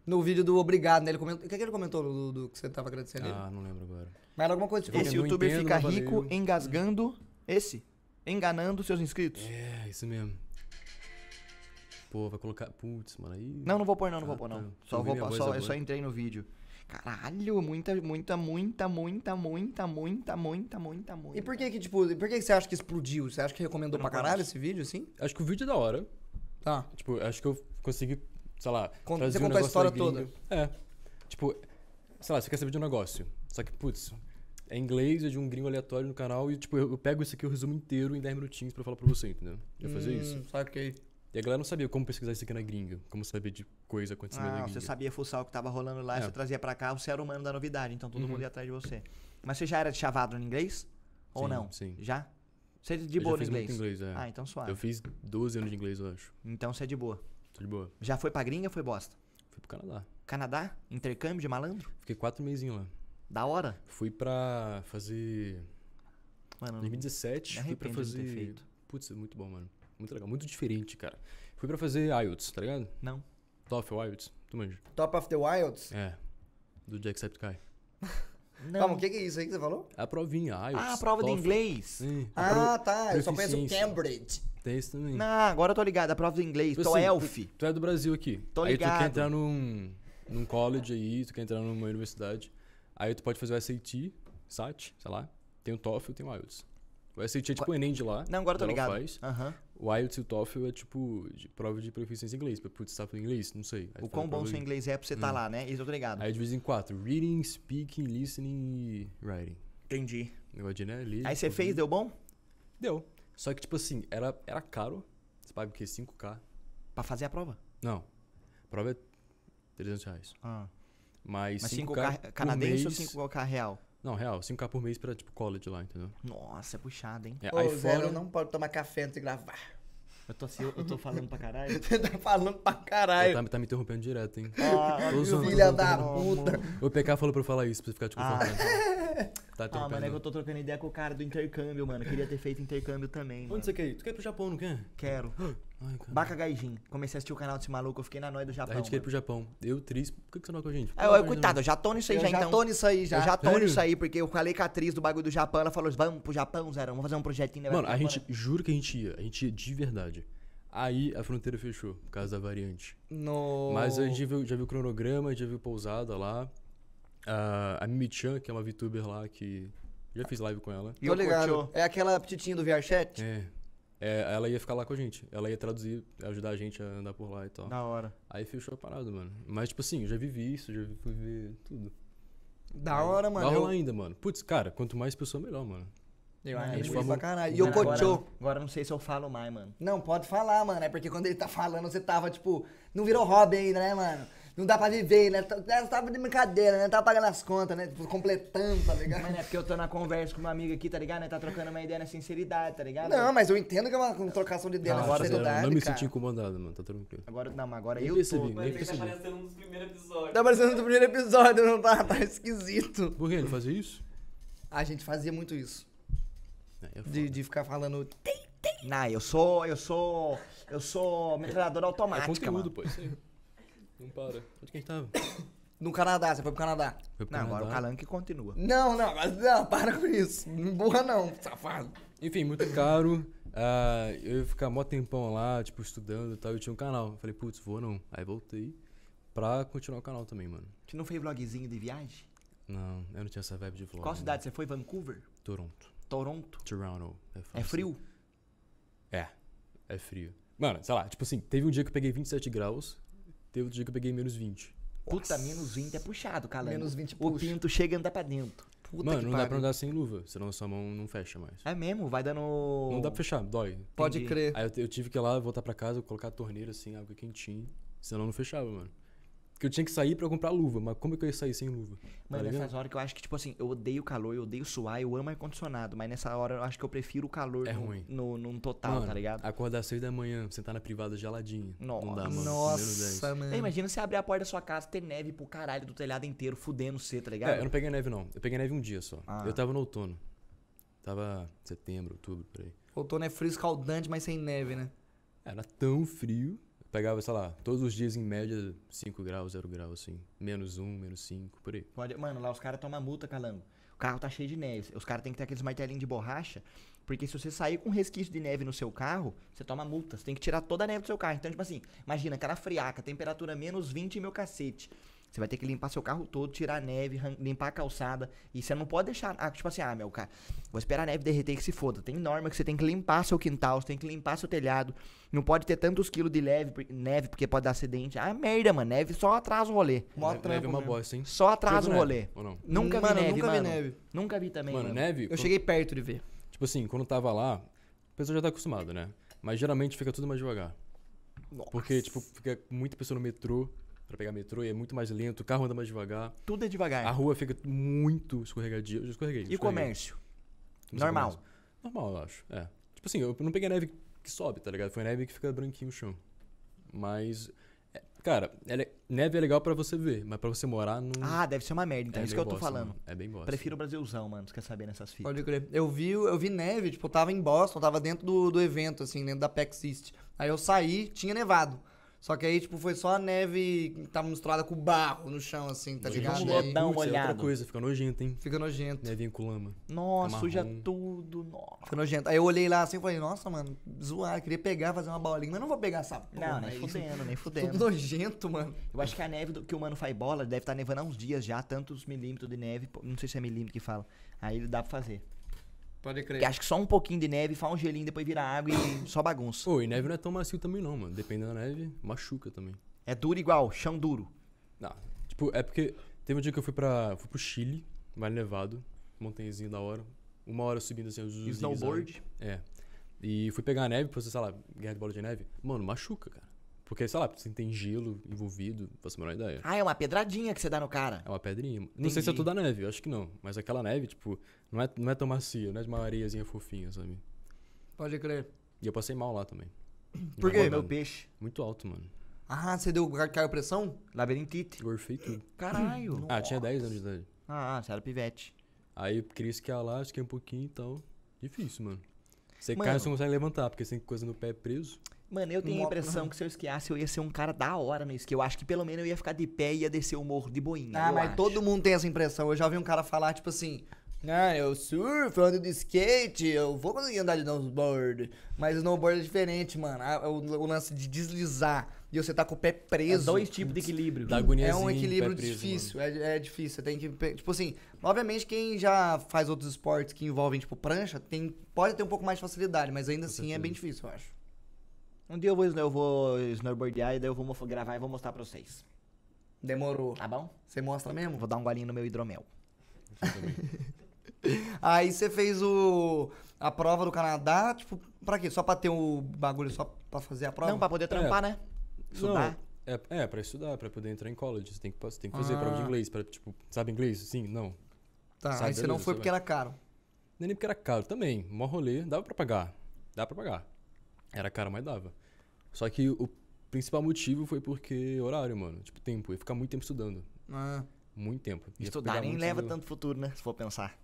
No vídeo do obrigado, né? Ele comentou. O que, que ele comentou do, do que você tava agradecendo ele? Ah, não lembro agora. Mas era alguma coisa tipo. Esse youtuber entendo, fica rico valeu. engasgando. Esse? Enganando seus inscritos. É, isso mesmo. Pô, vai colocar. Putz, mano, aí. Não, não vou pôr não, não vou Ah, pôr não. tá. Só vou só, eu só entrei no vídeo. Caralho, muita, muita, muita, muita, muita, muita, muita, muita, muita. E por que que, tipo, por que que você acha que explodiu? Você acha que recomendou pra caralho esse vídeo, assim? Acho que o vídeo é da hora. Tá. Tipo, acho que eu consegui, sei lá. Con- trazer você um contou a história da gringa. É. Tipo, sei lá, você quer saber de um negócio. Só que, putz, é inglês, é de um gringo aleatório no canal e, tipo, eu, eu pego isso aqui, eu resumo inteiro em 10 minutinhos pra falar pra você, entendeu? Eu ia fazer isso. Hum, Saquei. E a galera não sabia como pesquisar isso aqui na gringa, como saber de coisa acontecendo na Ah, gringa. você sabia fuçar o que tava rolando lá, É. você trazia pra cá, você era o mano da novidade, então todo Uhum. mundo ia atrás de você. Mas você já era chavado no inglês? Ou Sim, não? sim. Já? Você é de boa no inglês? inglês, é. Ah, então suave. Eu fiz 12 anos de inglês, eu acho. Então você é de boa. Tô de boa. Já foi pra gringa ou foi bosta? Fui pro Canadá. Canadá? Intercâmbio de malandro? Fiquei quatro mesinhos lá. Da hora? Fui pra fazer. Mano, Em me 2017, fui pra fazer. Putz, é muito bom, mano. Muito legal. Muito diferente, cara. Fui pra fazer IELTS, tá ligado? Não. TOEFL IELTS. Tu manja? Top of the Wilds. É. Do Jacksepticeye. Não. Calma, o que que é isso aí que você falou? A provinha, IELTS. Ah, a prova de TOEFL. inglês. Sim. Ah, tá. Eu só conheço proficiência. Cambridge. Tem isso também. Não, agora eu tô ligado. A prova de inglês. Tipo Tô assim, elf. Tu, tu é do Brasil aqui. Tô aí tu ligado. quer entrar num, num college aí, tu quer entrar numa universidade. Aí tu pode fazer o SAT, SAT, sei lá. Tem o TOEFL e tem o IELTS. O SAT é tipo o Enem de lá. Não, agora eu tô ligado. Faz. Aham. O IELTS e o TOEFL é tipo de prova de proficiência em inglês. Pra putz, tá falando inglês? Não sei. Aí O quão bom seu inglês é pra você tá Hum. lá, né? Isso eu tô ligado. Aí divide em quatro. Reading, speaking, listening e writing. Entendi. Negócio de, né, ler, Aí você fez, deu bom? Deu. Só que, tipo assim, era, era caro. Você paga o quê? 5k? Pra fazer a prova. Não. A prova é 300 reais. Ah. Mas, Mas 5k 5K por canadense ou mês- 5K real? Não, real. 5k por mês pra, tipo, college lá, entendeu? Nossa, é puxado, hein? É, Ô, aí Zero, fora... não pode tomar café antes de gravar. Eu tô, assim, eu, eu tô falando pra caralho. Você tá falando pra Pô, caralho. tá, tá me interrompendo direto, hein? Ah, Filha da puta. O PK falou pra eu falar isso, pra você ficar, tipo, Ah. Tá Ah, mano, é que eu tô trocando ideia com o cara do intercâmbio, mano. Queria ter feito intercâmbio também, mano. Onde você quer ir? Tu quer ir pro Japão, não quer? Quero. Ai. Baca Gaijin. Comecei a assistir o canal desse maluco, eu fiquei na noia do A Japão. gente quer ir pro mano. Japão. Eu, Tris, por que que você não vai com a gente? Ah, eu, coitado, eu já tô nisso aí Eu já, já então. tô nisso aí já. Eu já tô Sério? nisso aí, porque eu falei com a atriz do bagulho do Japão, ela falou, vamos pro Japão, Zero, vamos fazer um projetinho. né, Mano, a gente, juro que a gente ia. A gente ia de verdade. Aí a fronteira fechou, por causa da variante. No... Mas a gente viu, já viu o cronograma, já viu pousada lá. Ah, a Mimi-chan, que é uma VTuber lá, que já fiz live com ela. E Tô eu ligado. curtiu. É aquela petitinha do VRChat? É. É, ela ia ficar lá com a gente. Ela ia traduzir, ajudar a gente a andar por lá e tal. Da hora. Aí fechou a parada, mano. Mas, tipo assim, eu já vivi isso, já fui ver tudo. Da hora, mano. Vai Eu, rolar ainda, mano. Putz, cara, quanto mais pessoa, melhor, mano. eu Mano, animei de pra forma- caralho. E o Cochô. agora, eu não sei se eu falo mais, mano. Não, pode falar, mano. É porque quando ele tá falando, você tava, tipo, não virou hobby ainda, né, mano? Não dá pra viver, né? Tá- Você tava de brincadeira, né? Tava pagando as contas, né? Tipo, completando, tá ligado? Mano, é porque eu tô na conversa com uma amiga aqui, tá ligado? Né? Tá trocando uma ideia na sinceridade, tá ligado? Não, mas eu entendo que é uma trocação de ideia na agora sinceridade, não me cara. senti incomodado, mano. Tá tranquilo. Agora, não, mas agora Nem eu percebi. tô... Nem Mas ele tá percebi. aparecendo nos primeiros episódios. Tá parecendo no primeiro episódio, não tá? Tá esquisito. Por que ele fazia isso? A gente fazia muito isso. É, é. De, de ficar falando. Não, eu sou, eu sou, eu sou metralhadora É automática, conteúdo, mano. pô. Isso aí. Não para. Onde que a gente tava? No Canadá, você foi pro Canadá. Foi pro Não, agora o Canadá. Calanque continua. Não, não, mas não, para com isso. Não burra não, safado. Enfim, muito caro. Ah, eu ia ficar mó tempão lá, tipo, estudando e tal. Eu tinha um canal. Eu Falei, putz, vou não. Aí voltei pra continuar o canal também, mano. Você não fez vlogzinho de viagem? Não, eu não tinha essa vibe de vlog. Qual né? cidade você foi? Vancouver? Toronto. Toronto? Toronto. É fácil. frio? É, é frio. Mano, sei lá, tipo assim, teve um dia que eu peguei 27 graus, teve outro dia que eu peguei menos 20. Puta, menos 20 é puxado, Calanque. Menos 20 O puxa. pinto chega e anda pra dentro. Puta Mano, que não dá pra andar sem luva, senão sua mão não fecha mais. É mesmo, vai dando... Não dá pra fechar, dói. Pode Entendi. crer. Aí eu, te- eu tive que ir lá, voltar pra casa, colocar a torneira assim, água quentinha, senão não fechava, mano. Porque eu tinha que sair pra comprar luva, mas como é que eu ia sair sem luva? Mano, tá nessas horas que eu acho que, tipo assim, eu odeio calor, eu odeio suar, eu amo ar-condicionado, mas nessa hora eu acho que eu prefiro o calor É no, ruim. no, num total, Mano, tá ligado? Acordar às 6 da manhã, sentar na privada geladinha. Não dá, mano. Menos 10. Nossa, mano. Ei, imagina você abrir a porta da sua casa, ter neve pro caralho do telhado inteiro, fudendo você, tá ligado? É, eu não peguei neve não. Eu peguei neve um dia só. Ah. Eu tava no outono. Tava setembro, outubro, por aí. Outono é frio escaldante, mas sem neve, né? Era tão frio. Pegava, sei lá, todos os dias em média 5 graus, 0 graus, assim. Menos 1, menos 5, por aí. Pode- Mano, lá os caras tomam multa, calango. O carro tá cheio de neve. Os caras têm que ter aqueles martelinhos de borracha, porque se você sair com resquício de neve no seu carro, você toma multa. Você tem que tirar toda a neve do seu carro. Então, tipo assim, imagina aquela friaca, temperatura menos 20 e meu cacete. Você vai ter que limpar seu carro todo, tirar a neve, limpar a calçada. E você não pode deixar. ah, tipo assim, ah, meu cara, vou esperar a neve derreter que se foda. Tem norma que você tem que limpar seu quintal, você tem que limpar seu telhado. Não pode ter tantos quilos de leve, neve, porque pode dar acidente. Ah, merda, mano. Neve só atrasa o rolê. Mó neve, neve é uma bosta, hein? Só atrasa o rolê. neve, Ou não? Nunca Mano, vi neve, nunca vi mano. neve. Nunca vi também, Mano, mano. neve. Eu quando- cheguei perto de ver. Tipo assim, quando tava lá, a pessoa já tá acostumada, né? Mas geralmente fica tudo mais devagar. Porque, tipo, fica muita pessoa no metrô pra pegar metrô e é muito mais lento, o carro anda mais devagar. Tudo é devagar. A rua fica muito escorregadia. Eu já escorreguei. e escorreguei. comércio? Não sei Normal. comércio. Normal, eu acho. É. Tipo assim, eu não peguei neve que sobe, tá ligado? Foi neve que fica branquinho no chão. Mas. é, cara, ela é- neve é legal pra você ver, mas pra você morar não. Ah, deve ser uma merda, então. é isso que eu tô bosta, falando. mano. É bem bosta. Prefiro o Brasilzão, mano. Você quer saber nessas fitas? Pode crer. Eu vi, eu vi neve, tipo, eu tava em Boston, tava dentro do, do evento, assim, dentro da PAX East. Aí eu saí, tinha nevado. Só que aí, tipo, foi só a neve que tava misturada com barro no chão, assim, tá ligado? Vamos aí dá uma é outra olhada. coisa, fica nojento, hein? Fica nojento. Nevinha com lama. Nossa, suja marrom. tudo. Nossa. Fica nojento. Aí eu olhei lá assim e falei, nossa, mano, zoar, queria pegar, fazer uma bolinha, mas não vou pegar essa porra. Não, nem aí. fudendo, nem Tudo fudendo. nojento, mano. Eu acho que a neve do- que o mano faz bola deve estar nevando há uns dias já, tantos milímetros de neve. Não sei se é milímetro que fala. Aí ele dá pra fazer. Pode crer. Porque acho que só um pouquinho de neve, faz um gelinho, depois vira água e só bagunça. Pô, e neve não é tão macio também não, mano. Dependendo da neve, machuca também. É duro igual, chão duro. Não, tipo, é porque teve um dia que eu fui pra. fui pro Chile, Vale Nevado, montanhazinho da hora. Uma hora subindo assim, os snowboard. É. E fui pegar a neve, pra você, sei lá, guerra de bola de neve. Mano, machuca, cara. Porque, sei lá, você tem gelo envolvido, não faço a menor ideia. Ah, é uma pedradinha que você dá no cara. É uma pedrinha. Não sei se é Entendi. toda neve, eu acho que não. Mas aquela neve, tipo, não é, não é tão macia, não é de uma areiazinha fofinha, sabe? Pode crer. E eu passei mal lá também. Por quê? Meu peixe. Muito alto, mano. Ah, você deu, caiu pressão? Labirintite. Gorfei tudo. Caralho. Ah, tinha 10 anos de idade. Ah, você era pivete. Aí eu queria esquiar lá, esquiei um pouquinho e tal. Difícil, mano. Você Mano. cai e você não consegue levantar, porque você tem coisa no pé preso. Mano, eu tenho a impressão que se eu esquiasse, eu ia ser um cara da hora no esqui. Eu acho que pelo menos eu ia ficar de pé e ia descer o morro de boinha. Ah, eu mas acho. todo mundo tem essa impressão. Eu já ouvi um cara falar, tipo assim. Ah, eu surfo, eu ando de skate, eu vou conseguir andar de snowboard. Mas snowboard é diferente, mano. O, o lance de deslizar e você tá com o pé É preso. dois tipos de equilíbrio. Dá É um equilíbrio preso, difícil, é, é difícil. Você tem que. Tipo assim, obviamente quem já faz outros esportes que envolvem, tipo, prancha, tem, pode ter um pouco mais de facilidade, mas ainda assim é bem difícil, eu acho. Um dia eu vou, eu vou snowboardear e daí eu vou gravar e vou mostrar pra vocês. Demorou. Tá bom? Você mostra mesmo? Vou dar um golinho no meu hidromel. Aí você fez o. a prova do Canadá, tipo, pra quê? Só pra ter o bagulho, só pra fazer a prova? Não, pra poder trampar, né? Estudar. Não, é, é, pra estudar, pra poder entrar em college. Você tem que, você tem que fazer Ah. prova de inglês. Pra, tipo, sabe inglês? Sim, não. Tá, Sabe, aí você não beleza, foi você porque vai. era caro. Nem nem porque era caro também. Mó rolê, dava pra pagar. Dava pra pagar. Era caro, mas dava. Só que o principal motivo foi porque horário, mano. Tipo, tempo. Eu ia ficar muito tempo estudando. Ah, Muito tempo. Ia Estudar nem leva do- tanto futuro, né? Se for pensar.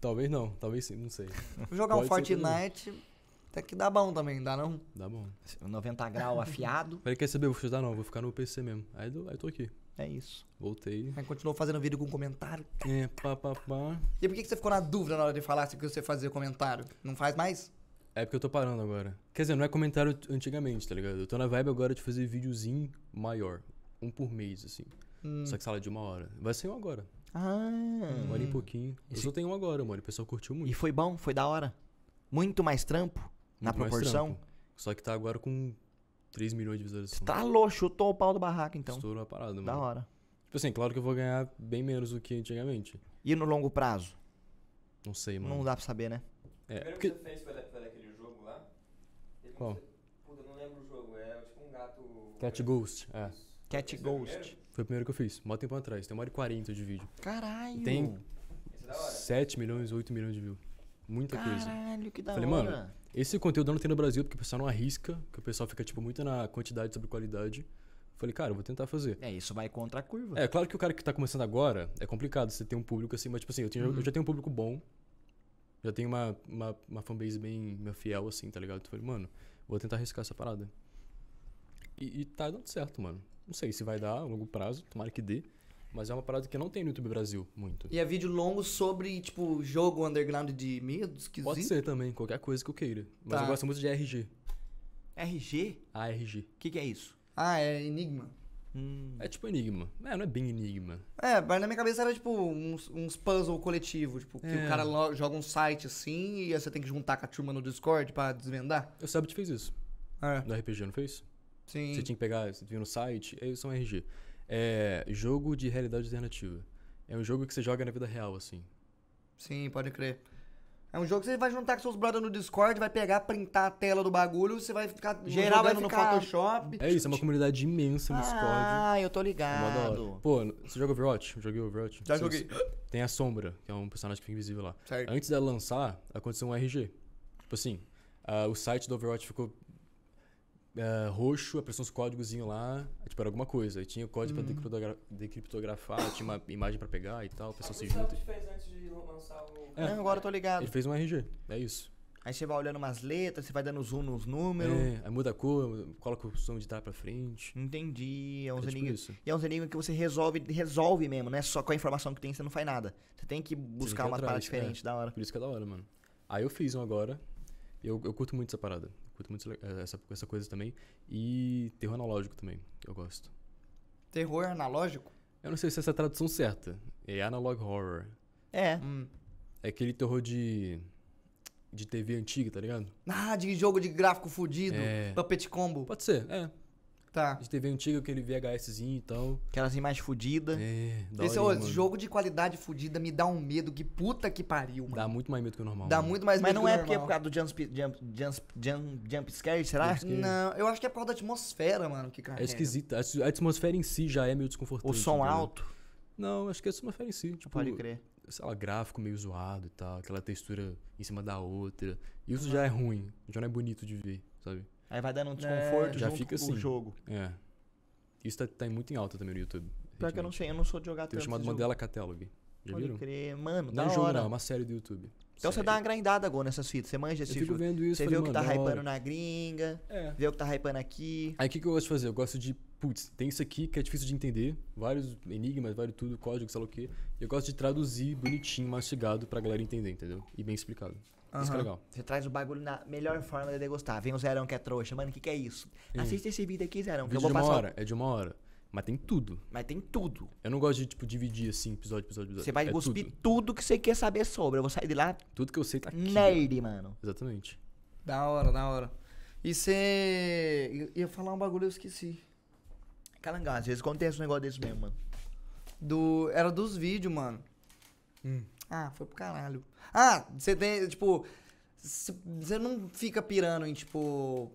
Talvez não, talvez sim, não sei. Vou jogar um Pode também. Fortnite, até que dá bom também, dá não? Dá bom. 90 graus afiado. Falei, quer saber? Eu vou estudar não, vou ficar no PC mesmo. Aí, do- aí tô aqui. É isso. Voltei. Aí continuou fazendo vídeo com comentário. É, pá, pá, pá. E por que que você ficou na dúvida na hora de falar se que você fazia comentário? Não faz mais? É porque eu tô parando agora. Quer dizer, não é comentário antigamente, tá ligado? Eu tô na vibe agora de fazer videozinho maior. Um por mês, assim. Hum. Só que sala de uma hora. Vai ser um agora. Ah. Uma hora e pouquinho. Eu só tenho um agora, mano. O pessoal curtiu muito. E foi bom, foi da hora. Muito mais trampo na Muito proporção. trampo. Só que tá agora com 3 milhões de visualizações. Tá louco, chutou o pau do barraco, então. Estourou a parada, mano. Da hora. Tipo assim, claro que eu vou ganhar bem menos do que antigamente. E no longo prazo? Não sei, mano. Não dá pra saber, né? É, Primeiro porque... que você fez foi, da- foi daquele jogo lá? Teve um Qual? Puta, eu não lembro o jogo. É tipo um gato. Cat Ghost, é. Isso. Cat o Ghost. Foi o primeiro que eu fiz. Mó tempo atrás. Tem uma hora e 40 de vídeo. Caralho. Tem Esse é da hora. 7 milhões, 8 milhões de views. Muita coisa. Caralho, que da Falei, hora. mano, Esse conteúdo eu não tem no Brasil, porque o pessoal não arrisca, que o pessoal fica, tipo, muito na quantidade sobre qualidade. Falei, cara, eu vou tentar fazer. É, isso vai contra a curva. É, claro que o cara que tá começando agora, é complicado você ter um público assim, mas, tipo assim, eu, tenho- eu já tenho um público bom, já tenho uma, uma, uma fanbase bem bem fiel, assim, tá ligado? Eu falei, mano, vou tentar arriscar essa parada. E, e tá dando certo, mano. Não sei se vai dar a longo prazo, tomara que dê, mas é uma parada que não tem no YouTube Brasil muito. E é vídeo longo sobre, tipo, jogo underground de medo, esquisito. Pode ser também, qualquer coisa que eu queira. Mas Tá. eu gosto muito de RG. RG? ARG. O que, que é isso? Ah, é Enigma. Hum. É tipo enigma. É, não é bem enigma. É, mas na minha cabeça era tipo uns, uns puzzle coletivo, tipo, que É. o cara joga um site assim e aí você tem que juntar com a turma no Discord pra desvendar. O Sabit fez isso. É, No RPG, não fez? sim. Você tinha que pegar, você vinha no site, é isso é um RG. É jogo de realidade alternativa. É um jogo que você joga na vida real, assim. Sim, pode crer. É um jogo que você vai juntar com seus brothers no Discord, vai pegar, printar a tela do bagulho, você vai ficar Geral vai ficar- no Photoshop. É isso, é uma comunidade imensa no Discord. Ah, eu tô É ligado. Pô, você joga Overwatch? Joguei Overwatch? Já Você- joguei. Tem a Sombra, que é um personagem que fica invisível lá. Certo. Antes dela lançar, aconteceu um RG. Tipo assim, ah, o site do Overwatch ficou ah, roxo, apareceu uns códigos lá, tipo, era alguma coisa. Aí tinha o código Uhum. pra decriptogra- decriptografar, tinha uma imagem pra pegar e tal, a pessoa se O junta. Celtics fez antes de lançar o. É. Não, agora eu tô ligado. Ele fez um RG, é isso. Aí você vai olhando umas letras, você vai dando zoom nos números. É, aí muda a cor, coloca o som de trás pra frente. Entendi. É uns É tipo enigmas. E é uns enigmas que você resolve, resolve mesmo, não é só com a informação que tem, você não faz nada. Você tem que buscar ir umas atrás, paradas é. da hora. Por isso que é da hora, mano. Aí eu fiz um agora. e Eu, eu curto muito essa parada. Curto muito essa- essa, essa coisa também. E terror analógico também. Eu gosto. Terror analógico? Eu não sei se essa é a tradução certa. É analog horror. É. Hum. É aquele terror de. de TV antiga, tá ligado? Ah, de jogo de gráfico fudido. É. Puppet Combo. Pode ser, é. Tá. De TV antiga, aquele VHSzinho e tal. Aquelas imagens fodidas. É, da Esse, esse jogo de qualidade fudida me dá um medo que puta que pariu, mano. Dá muito mais medo que o normal. Dá mano. muito mais Mas medo não que é porque é por causa do jump, jump, jump, jump, jump scare, será? Jump scare. Não, eu acho que é por causa da atmosfera, mano, que carrega. É esquisita. A a atmosfera em si já é meio desconfortante. O som entendeu? alto? Não, acho que é a atmosfera em si. Tipo, Pode crer. sei lá, gráfico meio zoado e tal, aquela textura em cima da outra. Isso já é ruim, já não é bonito de ver, sabe? Aí vai dando um desconforto já junto fica com o assim. jogo. É. Isso tá, tá muito em alta também no YouTube. Pior que eu não sei, eu não sou de jogar Tem um tanto chamado esse jogo. Mandela Catalog. Já Pode viram? crer. Mano, Não da é jogo, hora. não, é uma série do YouTube. Então você dá uma grindada agora nessas fitas. Você manja Eu esse fico jogo. vendo isso Você falei, vê o que tá hypando na gringa, É. vê o que tá hypando aqui. Aí o que, que eu gosto de fazer? Eu gosto de, putz, tem isso aqui que é difícil de entender, vários enigmas, vários tudo, código, sei lá o quê. Eu gosto de traduzir bonitinho, mastigado pra galera entender, entendeu? E bem explicado. Isso que é legal. Você traz o bagulho na melhor forma de degustar. Vem o Zerão que é trouxa. Mano, o que, que é isso? Hum. Assista esse vídeo aqui, Zerão, que Vídeo eu vou de uma passar. hora, é de uma hora. Mas tem tudo. Mas tem tudo. Eu não gosto de, tipo, dividir assim, episódio, episódio, episódio. Você vai é cuspir tudo. tudo. que você quer saber sobre. Eu vou sair de lá Tudo que eu sei tá aqui. nerd, mano. Exatamente. Da hora, da hora. E você. Ia falar um bagulho, eu esqueci. Calangão, às vezes acontece um negócio desse mesmo, mano. Do. Era dos vídeos, mano. Hum. Ah, foi pro caralho. Ah, você tem, tipo. Você não fica pirando em, tipo.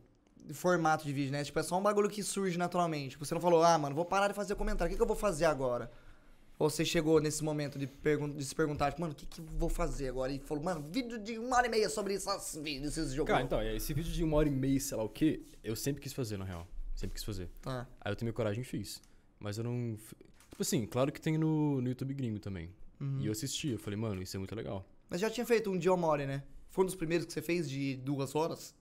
Formato de vídeo, né? Tipo, é só um bagulho que surge naturalmente. Tipo, você não falou, ah, mano, vou parar de fazer comentário. O que, que eu vou fazer agora? Ou você chegou nesse momento de, de se perguntar, tipo, mano, o que, que eu vou fazer agora? E falou, mano, vídeo de uma hora e meia sobre esses vídeos, esses jogos. Cara, então, esse vídeo de uma hora e meia, sei lá o quê, eu sempre quis fazer, na real. Sempre quis fazer. Tá. Aí eu tomei coragem e fiz. Mas eu não. Tipo assim, claro que tem no, no YouTube gringo também. Uhum. E eu assisti, eu falei, mano, isso é muito legal. Mas já tinha feito um uma hora, né? Foi um dos primeiros que você fez de duas horas?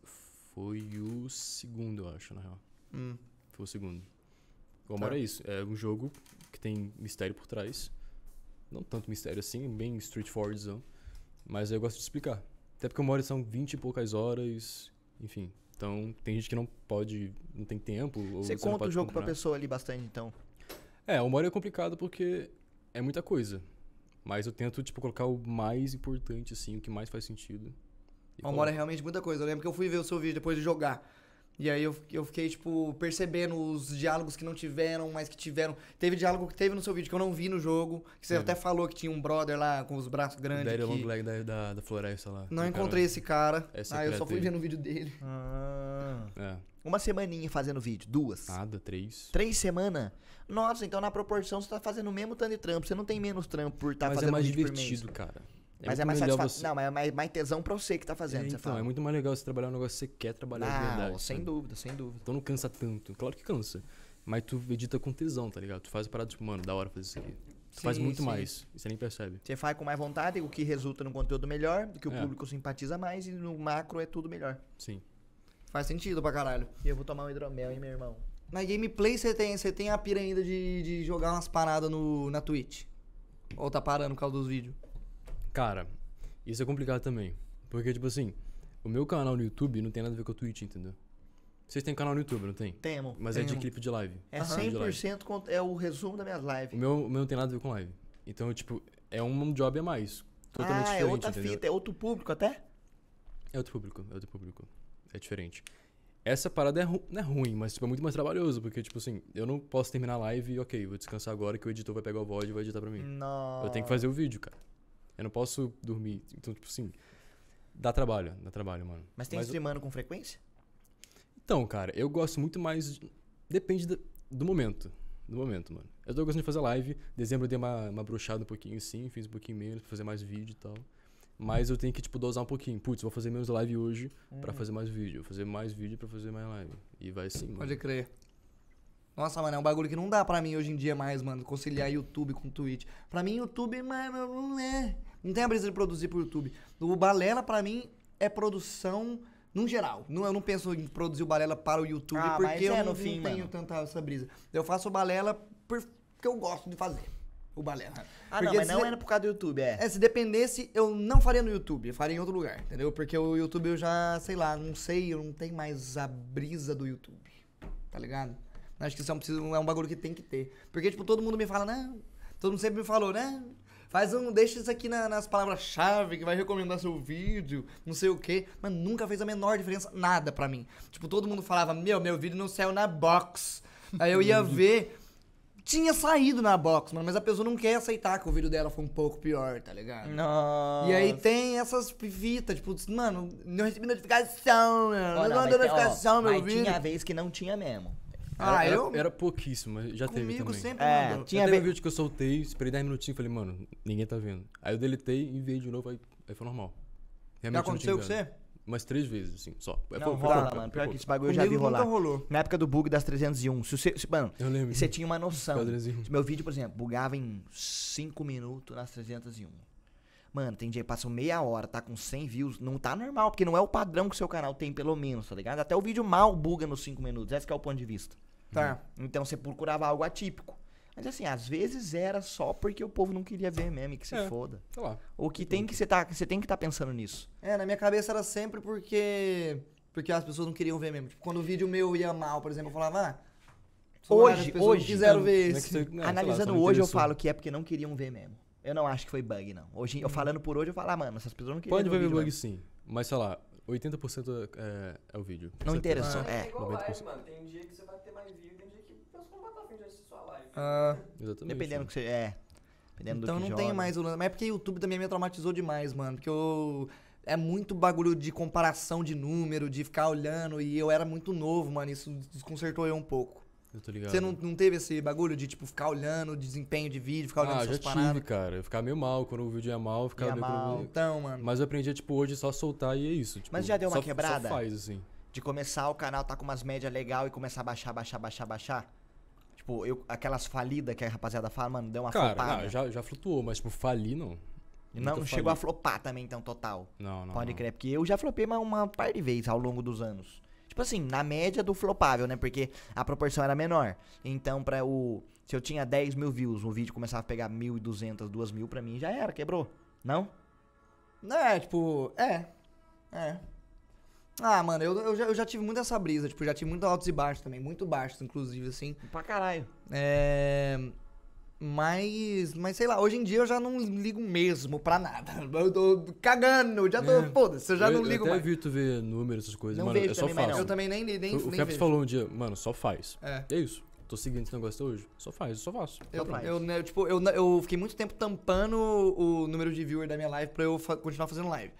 Foi o segundo, eu acho, na real. Hum. Foi o segundo. O Tá. Amor é isso. É um jogo que tem mistério por trás. Não tanto mistério assim, bem straightforwardzão. Mas eu gosto de explicar. Até porque o Mori são 20 e poucas horas. Enfim. Então, tem gente que não pode, não tem tempo. Ou Você não conta o jogo pra comprar. pessoa ali bastante, então. É, o Mori é complicado porque é muita coisa. Mas eu tento, tipo, colocar o mais importante, assim, o que mais faz sentido. Uma hora é realmente muita coisa. Eu lembro que eu fui ver o seu vídeo depois de jogar. E aí eu, eu fiquei, tipo, percebendo os diálogos que não tiveram, mas que tiveram. Teve diálogo que teve no seu vídeo que eu não vi no jogo. Que você É. até falou que tinha um brother lá com os braços grandes. Daddy Long Que... Leg da, da, da floresta lá. Não encontrei esse cara. É ah, eu só fui aí. ver no vídeo dele. Ah. cara. É. Uma semaninha fazendo vídeo, duas. Nada, três. Três semanas? Nossa, então na proporção você tá fazendo o mesmo tanto de trampo. Você não tem menos trampo por estar Mas fazendo é mais vídeo divertido, cara. Mas é mais satisfatório. você- Não, mas é mais, mais tesão pra você que tá fazendo, É, você então, fala. é muito mais legal você trabalhar um negócio que você quer trabalhar de verdade. sem sabe? dúvida, sem dúvida. Então não cansa tanto. Claro que cansa. Mas tu edita com tesão, tá ligado? Tu faz a parada, tipo, mano, da hora fazer isso aqui. Tu faz Sim, muito sim. mais. E você nem percebe. Você faz com mais vontade, o que resulta num conteúdo melhor, do que o É. público simpatiza mais, e no macro é tudo melhor. Sim. Faz sentido pra caralho. E eu vou tomar um hidromel, hein, meu irmão? Na gameplay você tem, você tem a pira ainda de, de jogar umas paradas no, na Twitch. Ou tá parando por causa dos vídeos? Cara, isso é complicado também. Porque, tipo assim, o meu canal no YouTube não tem nada a ver com a Twitch, entendeu? Vocês têm canal no YouTube, não tem? Temo. Mas é de clipe de live. É Aham. 100% cont- é o resumo das minhas O lives. meu, o meu não tem nada a ver com live. Então, tipo, é um job a mais. Totalmente ah, é diferente, outra entendeu? fita, é outro público até? É outro público, é outro público. É diferente. Essa parada é não é ruim, mas tipo, é muito mais trabalhoso, porque, tipo assim, eu não posso terminar a live e, ok, vou descansar agora que o editor vai pegar o VOD e vai editar pra mim. Não. Eu tenho que fazer o vídeo, cara. Eu não posso dormir. Então, tipo assim, dá trabalho, dá trabalho, mano. Mas tem Mas- streamando com frequência? Então, cara, eu gosto muito mais. de- Depende da- do momento. Do momento, mano. Eu tô gostando de fazer live. Dezembro eu dei uma, uma brochada um pouquinho sim, fiz um pouquinho menos pra fazer mais vídeo e tal. Mas eu tenho que, tipo, dosar um pouquinho. Putz, vou fazer menos live hoje pra Uhum. fazer mais vídeo. Vou fazer mais vídeo pra fazer mais live. E vai assim, mano. Pode crer. Nossa, mano, é um bagulho que não dá pra mim hoje em dia mais, mano, conciliar YouTube com Twitch. Pra mim, YouTube, mano, não é. Não tem a brisa de produzir pro YouTube. O Balela, pra mim, é produção num geral. Não, eu não penso em produzir o Balela para o YouTube, Ah, porque mas eu é não, no não fim, tenho mano. tanta essa brisa. Eu faço o Balela por- porque eu gosto de fazer o Balela. Ah, Porque não, mas não é por causa do YouTube, é. É, se dependesse, eu não faria no YouTube, eu faria em outro lugar, entendeu? Porque o YouTube eu já, sei lá, não sei, eu não tenho mais a brisa do YouTube, tá ligado? Acho que isso é um, preciso- é um bagulho que tem que ter. Porque, tipo, todo mundo me fala, não, todo mundo sempre me falou, né? Faz um, deixa isso aqui na- nas palavras-chave que vai recomendar seu vídeo, não sei o quê. Mas nunca fez a menor diferença, nada pra mim. Tipo, todo mundo falava, meu, meu vídeo não saiu na box. Aí eu ia ver, tinha saído na box, mano, mas a pessoa não quer aceitar que o vídeo dela foi um pouco pior, tá ligado? Nossa. E aí tem essas fitas, tipo, mano, não recebi notificação, mano. Ó, Não, não, mandou mas, ó, notificação, meu mas vídeo. tinha vez que não tinha mesmo. Ah, era, eu. era pouquíssimo, mas já teve comigo também. sempre É, mandou. tinha Já teve ve- um vídeo que eu soltei, esperei 10 minutinhos e falei, mano, ninguém tá vendo. Aí eu deletei, enviei de novo, aí, aí foi normal. Já Realmente não tinha aconteceu com você? Umas três vezes, assim, só. Aí Não foi- foi rola, mano. Pior que esse bagulho eu já vi rolar. rolou. Na época do bug das 301. Se você, se- mano, Eu lembro. e você tinha uma noção. Ficava 301. Se meu vídeo, por exemplo, bugava em 5 minutos nas 301. Mano, tem dia que passou meia hora, tá com 100 views. Não tá normal, porque não é o padrão que o seu canal tem, pelo menos, tá ligado? Até o vídeo mal buga nos 5 minutos. Esse que é o ponto de vista. Tá. Então você procurava algo atípico. Mas assim, às vezes era só porque o povo não queria ver mesmo e que se É. foda. Sei lá. Ou que tem que você tá, você tem que estar pensando nisso. É, na minha cabeça era sempre porque. Porque as pessoas não queriam ver mesmo. Tipo, quando o vídeo meu ia mal, por exemplo, eu falava, ah. Hoje- hoje- quiseram Não, ver é que esse. você- não, lá, Analisando não hoje, eu falo que é porque não queriam ver mesmo. Eu não acho que foi bug, não. Hoje, eu falando por hoje, eu falo, ah, mano, essas pessoas não queriam Pode ver o ver vídeo bug mesmo. sim, mas sei lá, 80% é, é o vídeo. Não Certeza. interessou, É, é. igual 90%. live, mano. Tem dia que você vai ter mais view, tem dia que o pessoal não vai estar afim de assistir. Ah, Exatamente. Dependendo do que você. É. Dependendo então do que não joga. tem mais o lance. Mas é porque o YouTube também me traumatizou demais, mano. Porque eu. É muito bagulho de comparação de número, de ficar olhando. E eu era muito novo, mano. Isso desconcertou eu um pouco. Eu tô ligado. Você não, não teve esse bagulho de, tipo, ficar olhando o desempenho de vídeo, ficar olhando Ah, já essas tive, paradas? cara. Eu ficava meio mal quando o vídeo ia mal, eu ficava Ia meio mal. mal. Então, mano. Mas eu aprendi, tipo, hoje só soltar e é isso. Tipo, Mas já deu uma só- quebrada? Só faz, assim. De começar o canal tá com umas médias legal e começar a baixar, baixar, baixar, baixar. Tipo, eu, aquelas falidas que a rapaziada fala, mano, deu uma Cara, flopada. não, já, já flutuou, mas, tipo, falir não. não, não chegou a flopar também, então, total. Não, não. Pode não. crer, porque eu já flopei uma, uma par de vezes ao longo dos anos. Tipo assim, na média do flopável, né? Porque a proporção era menor. Então, pra o. Se eu tinha 10 mil views, o vídeo começava a pegar 1.200, 2 mil, pra mim já era, quebrou. Não? Não, é, tipo, é. É. Ah, mano, eu, eu, já, eu já tive muito essa brisa, tipo, já tive muito altos e baixos também, muito baixos, inclusive, assim. Pra caralho. É. Mas. Mas sei lá, hoje em dia eu já não ligo mesmo pra nada. Eu tô cagando, já tô. É. Foda-se, eu já eu, não ligo eu até mais. evito ver números, essas coisas. Não mano, vejo eu só também faço. Eu também nem, nem, nem o nem Caps falou um dia, mano, só faz. É. É isso. Tô seguindo esse negócio até hoje. Só faz, eu só faço. Eu, faz. eu, né, tipo, eu, eu fiquei muito tempo tampando o número de viewer da minha live pra eu fa- continuar fazendo live.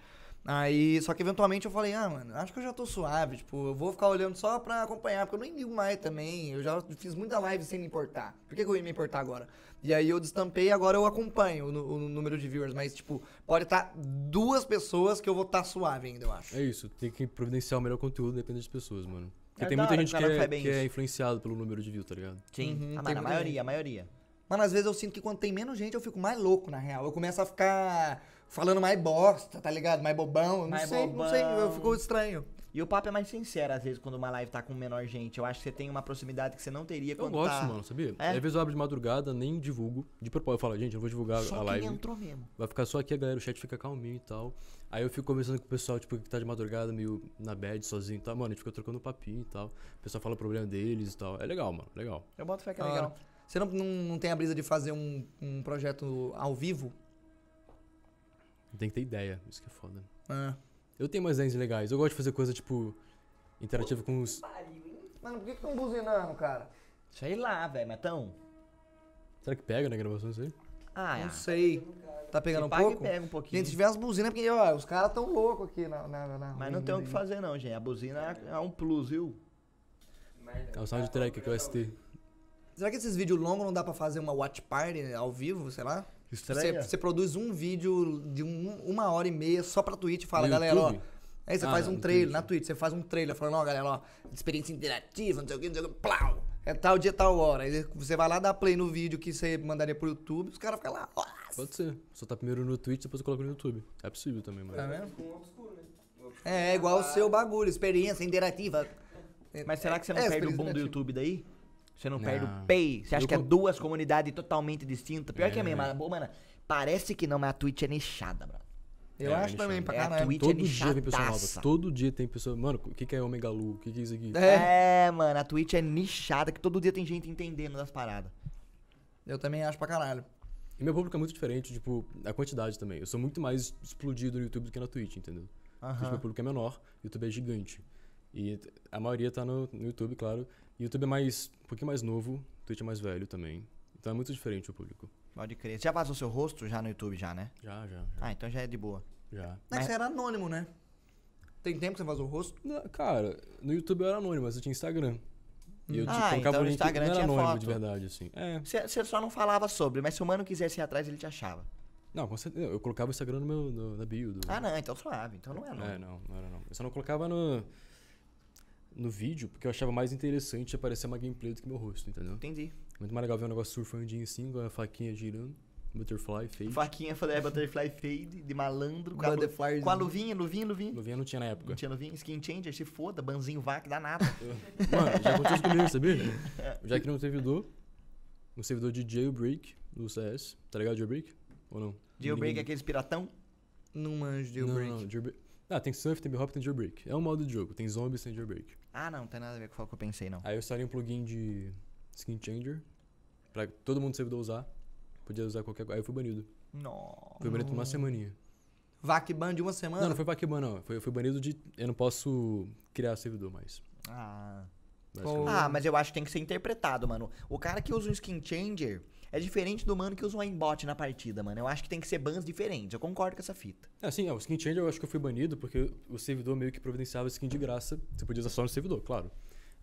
Aí, só que eventualmente eu falei, ah, mano, acho que eu já tô suave, tipo, eu vou ficar olhando só pra acompanhar, porque eu nem ligo mais também, eu já fiz muita live sem me importar. Por que, que eu ia me importar agora? E aí eu destampei e agora eu acompanho o, o número de viewers, mas, tipo, pode estar duas pessoas que eu vou estar suave ainda, eu acho. É isso, tem que providenciar o melhor conteúdo, depende das pessoas, mano. Porque É tem muita hora gente que o que, é, que é influenciado pelo número de views, tá ligado? Sim. Uhum, tem mas a maioria, gente. a maioria. Mano, às vezes eu sinto que quando tem menos gente eu fico mais louco, na real. Eu começo a ficar falando mais bosta, tá ligado? Mais bobão. Não Mais sei, não sei, eu bobão. fico estranho. E o papo é mais sincero, às vezes, quando uma live tá com menor gente. Eu acho que você tem uma proximidade que você não teria Eu quando gosto, tá... mano, sabia? É? Às vezes eu abro de madrugada, nem divulgo. De propósito, eu falo, gente, eu vou divulgar Só a quem live. entrou mesmo. Vai ficar só aqui a galera, o chat fica calminho e tal. Aí eu fico conversando com o pessoal, tipo, que tá de madrugada, meio na bad, sozinho e tal. Mano, a gente fica trocando papinho e tal. O pessoal fala o problema deles e tal. É legal, mano, legal. Eu boto fé que é Da legal. Você não, não, não tem a brisa de fazer um, um projeto ao vivo? Tem que ter ideia, isso que é foda. Ah. Eu tenho umas ideias legais. Eu gosto de fazer coisa, tipo, interativa com os. Mano, por que estão buzinando, cara? Sei lá, velho, mas tão... Será que pega na gravação isso aí? Ah, Não é. sei. Tá pegando Se um paga e pouco? pega um pouquinho. Gente, se tiver umas buzinas, porque ó, os caras tão loucos aqui na, na, na- Mas não tem o que fazer não, gente. A buzina é- é um plus, viu? É o soundtrack que é o ST. Será que esses vídeos longos não dá pra fazer uma watch party ao vivo, sei lá? Você, Estranha. você produz um vídeo de um- uma hora e meia só pra Twitch e fala, No galera, ó. YouTube? Aí você Ah, faz um no trailer, Twitch. na Twitch, você faz um trailer falando, ó, galera, ó, experiência interativa, não sei o que, não sei o que, plau! É tal dia, tal hora. Aí você vai lá dar play no vídeo que você mandaria pro YouTube, os caras ficam lá, ó. Pode ser. Só tá primeiro no Twitch, depois eu coloco no YouTube. É possível também, mano. Tá vendo? Com o obscuro, né? É, é igual o seu bagulho, experiência interativa. Mas será que você não É, perde o boom do. YouTube daí? Você não, perde o Não. pay? Você acha Eu que é duas comunidades totalmente distintas? Pior que é É. mesmo, mas, pô, mano, parece que não, mas a Twitch é nichada, bro. Eu É, acho também chama. pra É, a caralho. Twitch Todo é dia tem pessoa nova. Todo dia tem pessoa. Mano, o que, que é Omega Lu? O que, que é isso aqui? É, É, mano, a Twitch é nichada, que todo dia tem gente entendendo das paradas. eu também acho pra caralho. E meu público é muito diferente, tipo, a quantidade também. Eu sou muito mais explodido no YouTube do que na Twitch, entendeu? Porque Aham. meu público é menor, o YouTube é gigante. E a maioria tá no, no YouTube, claro. E o YouTube é mais, um pouquinho mais novo, o Twitch é mais velho também. Então é muito diferente o público. Pode crer. Você já vazou seu rosto já no YouTube, já, né? Já, já, Ah, então já é de boa. já. É que Mas- você era anônimo, né? Tem tempo que você vazou o rosto? Não, cara, no YouTube eu era anônimo, mas eu tinha Instagram. E eu tipo, Ah, então o no Instagram tinha anônimo foto. de verdade, assim. É. Você você só não falava sobre, mas se o mano quisesse ir atrás, ele te achava. Não, com certeza. Eu colocava o Instagram no meu, no- na bio. Do... Ah, não, então suave. Então não é, não. É, não, não era não. Eu só não colocava no, no vídeo, porque eu achava mais interessante aparecer uma gameplay do que meu rosto, entendeu? Entendi. Muito mais legal ver um negócio surfandinho assim, com a faquinha girando, butterfly, fade. Faquinha falei, é butterfly fade, de malandro, com a, com a luvinha, luvinha, luvinha. Luvinha não tinha na época. Não tinha luvinha, skin changer, se foda, banzinho vac, dá nada. Mano, já aconteceu isso comigo, sabia? Já que no servidor, no servidor de jailbreak, no CS, tá ligado jailbreak? Ou não? Jailbreak é Ninguém- aqueles piratão. Não manjo de Não, jailbreak. não, jailbreak. Ah, tem surf, tem hop, tem jailbreak. É um modo de jogo, tem zombies, tem jailbreak. Ah, não, não tem nada a ver com o que eu pensei, não. Aí eu instalei um plugin de skin changer, pra todo mundo do servidor usar. Podia usar qualquer coisa. Aí eu fui banido. Não. Fui banido por uma semaninha. Vac ban de uma semana? Não, não foi Paquiban, não. Foi, foi banido de. Eu não posso criar servidor mais. Ah. basicamente. ah, mas eu acho que tem que ser interpretado, mano. O cara que usa um skin changer é diferente do mano que usa um aimbot na partida, mano. Eu acho que tem que ser bans diferentes. Eu concordo com essa fita. É, assim, é, o skin changer eu acho que eu fui banido porque o servidor meio que providenciava skin de graça. Você podia usar só no servidor, claro.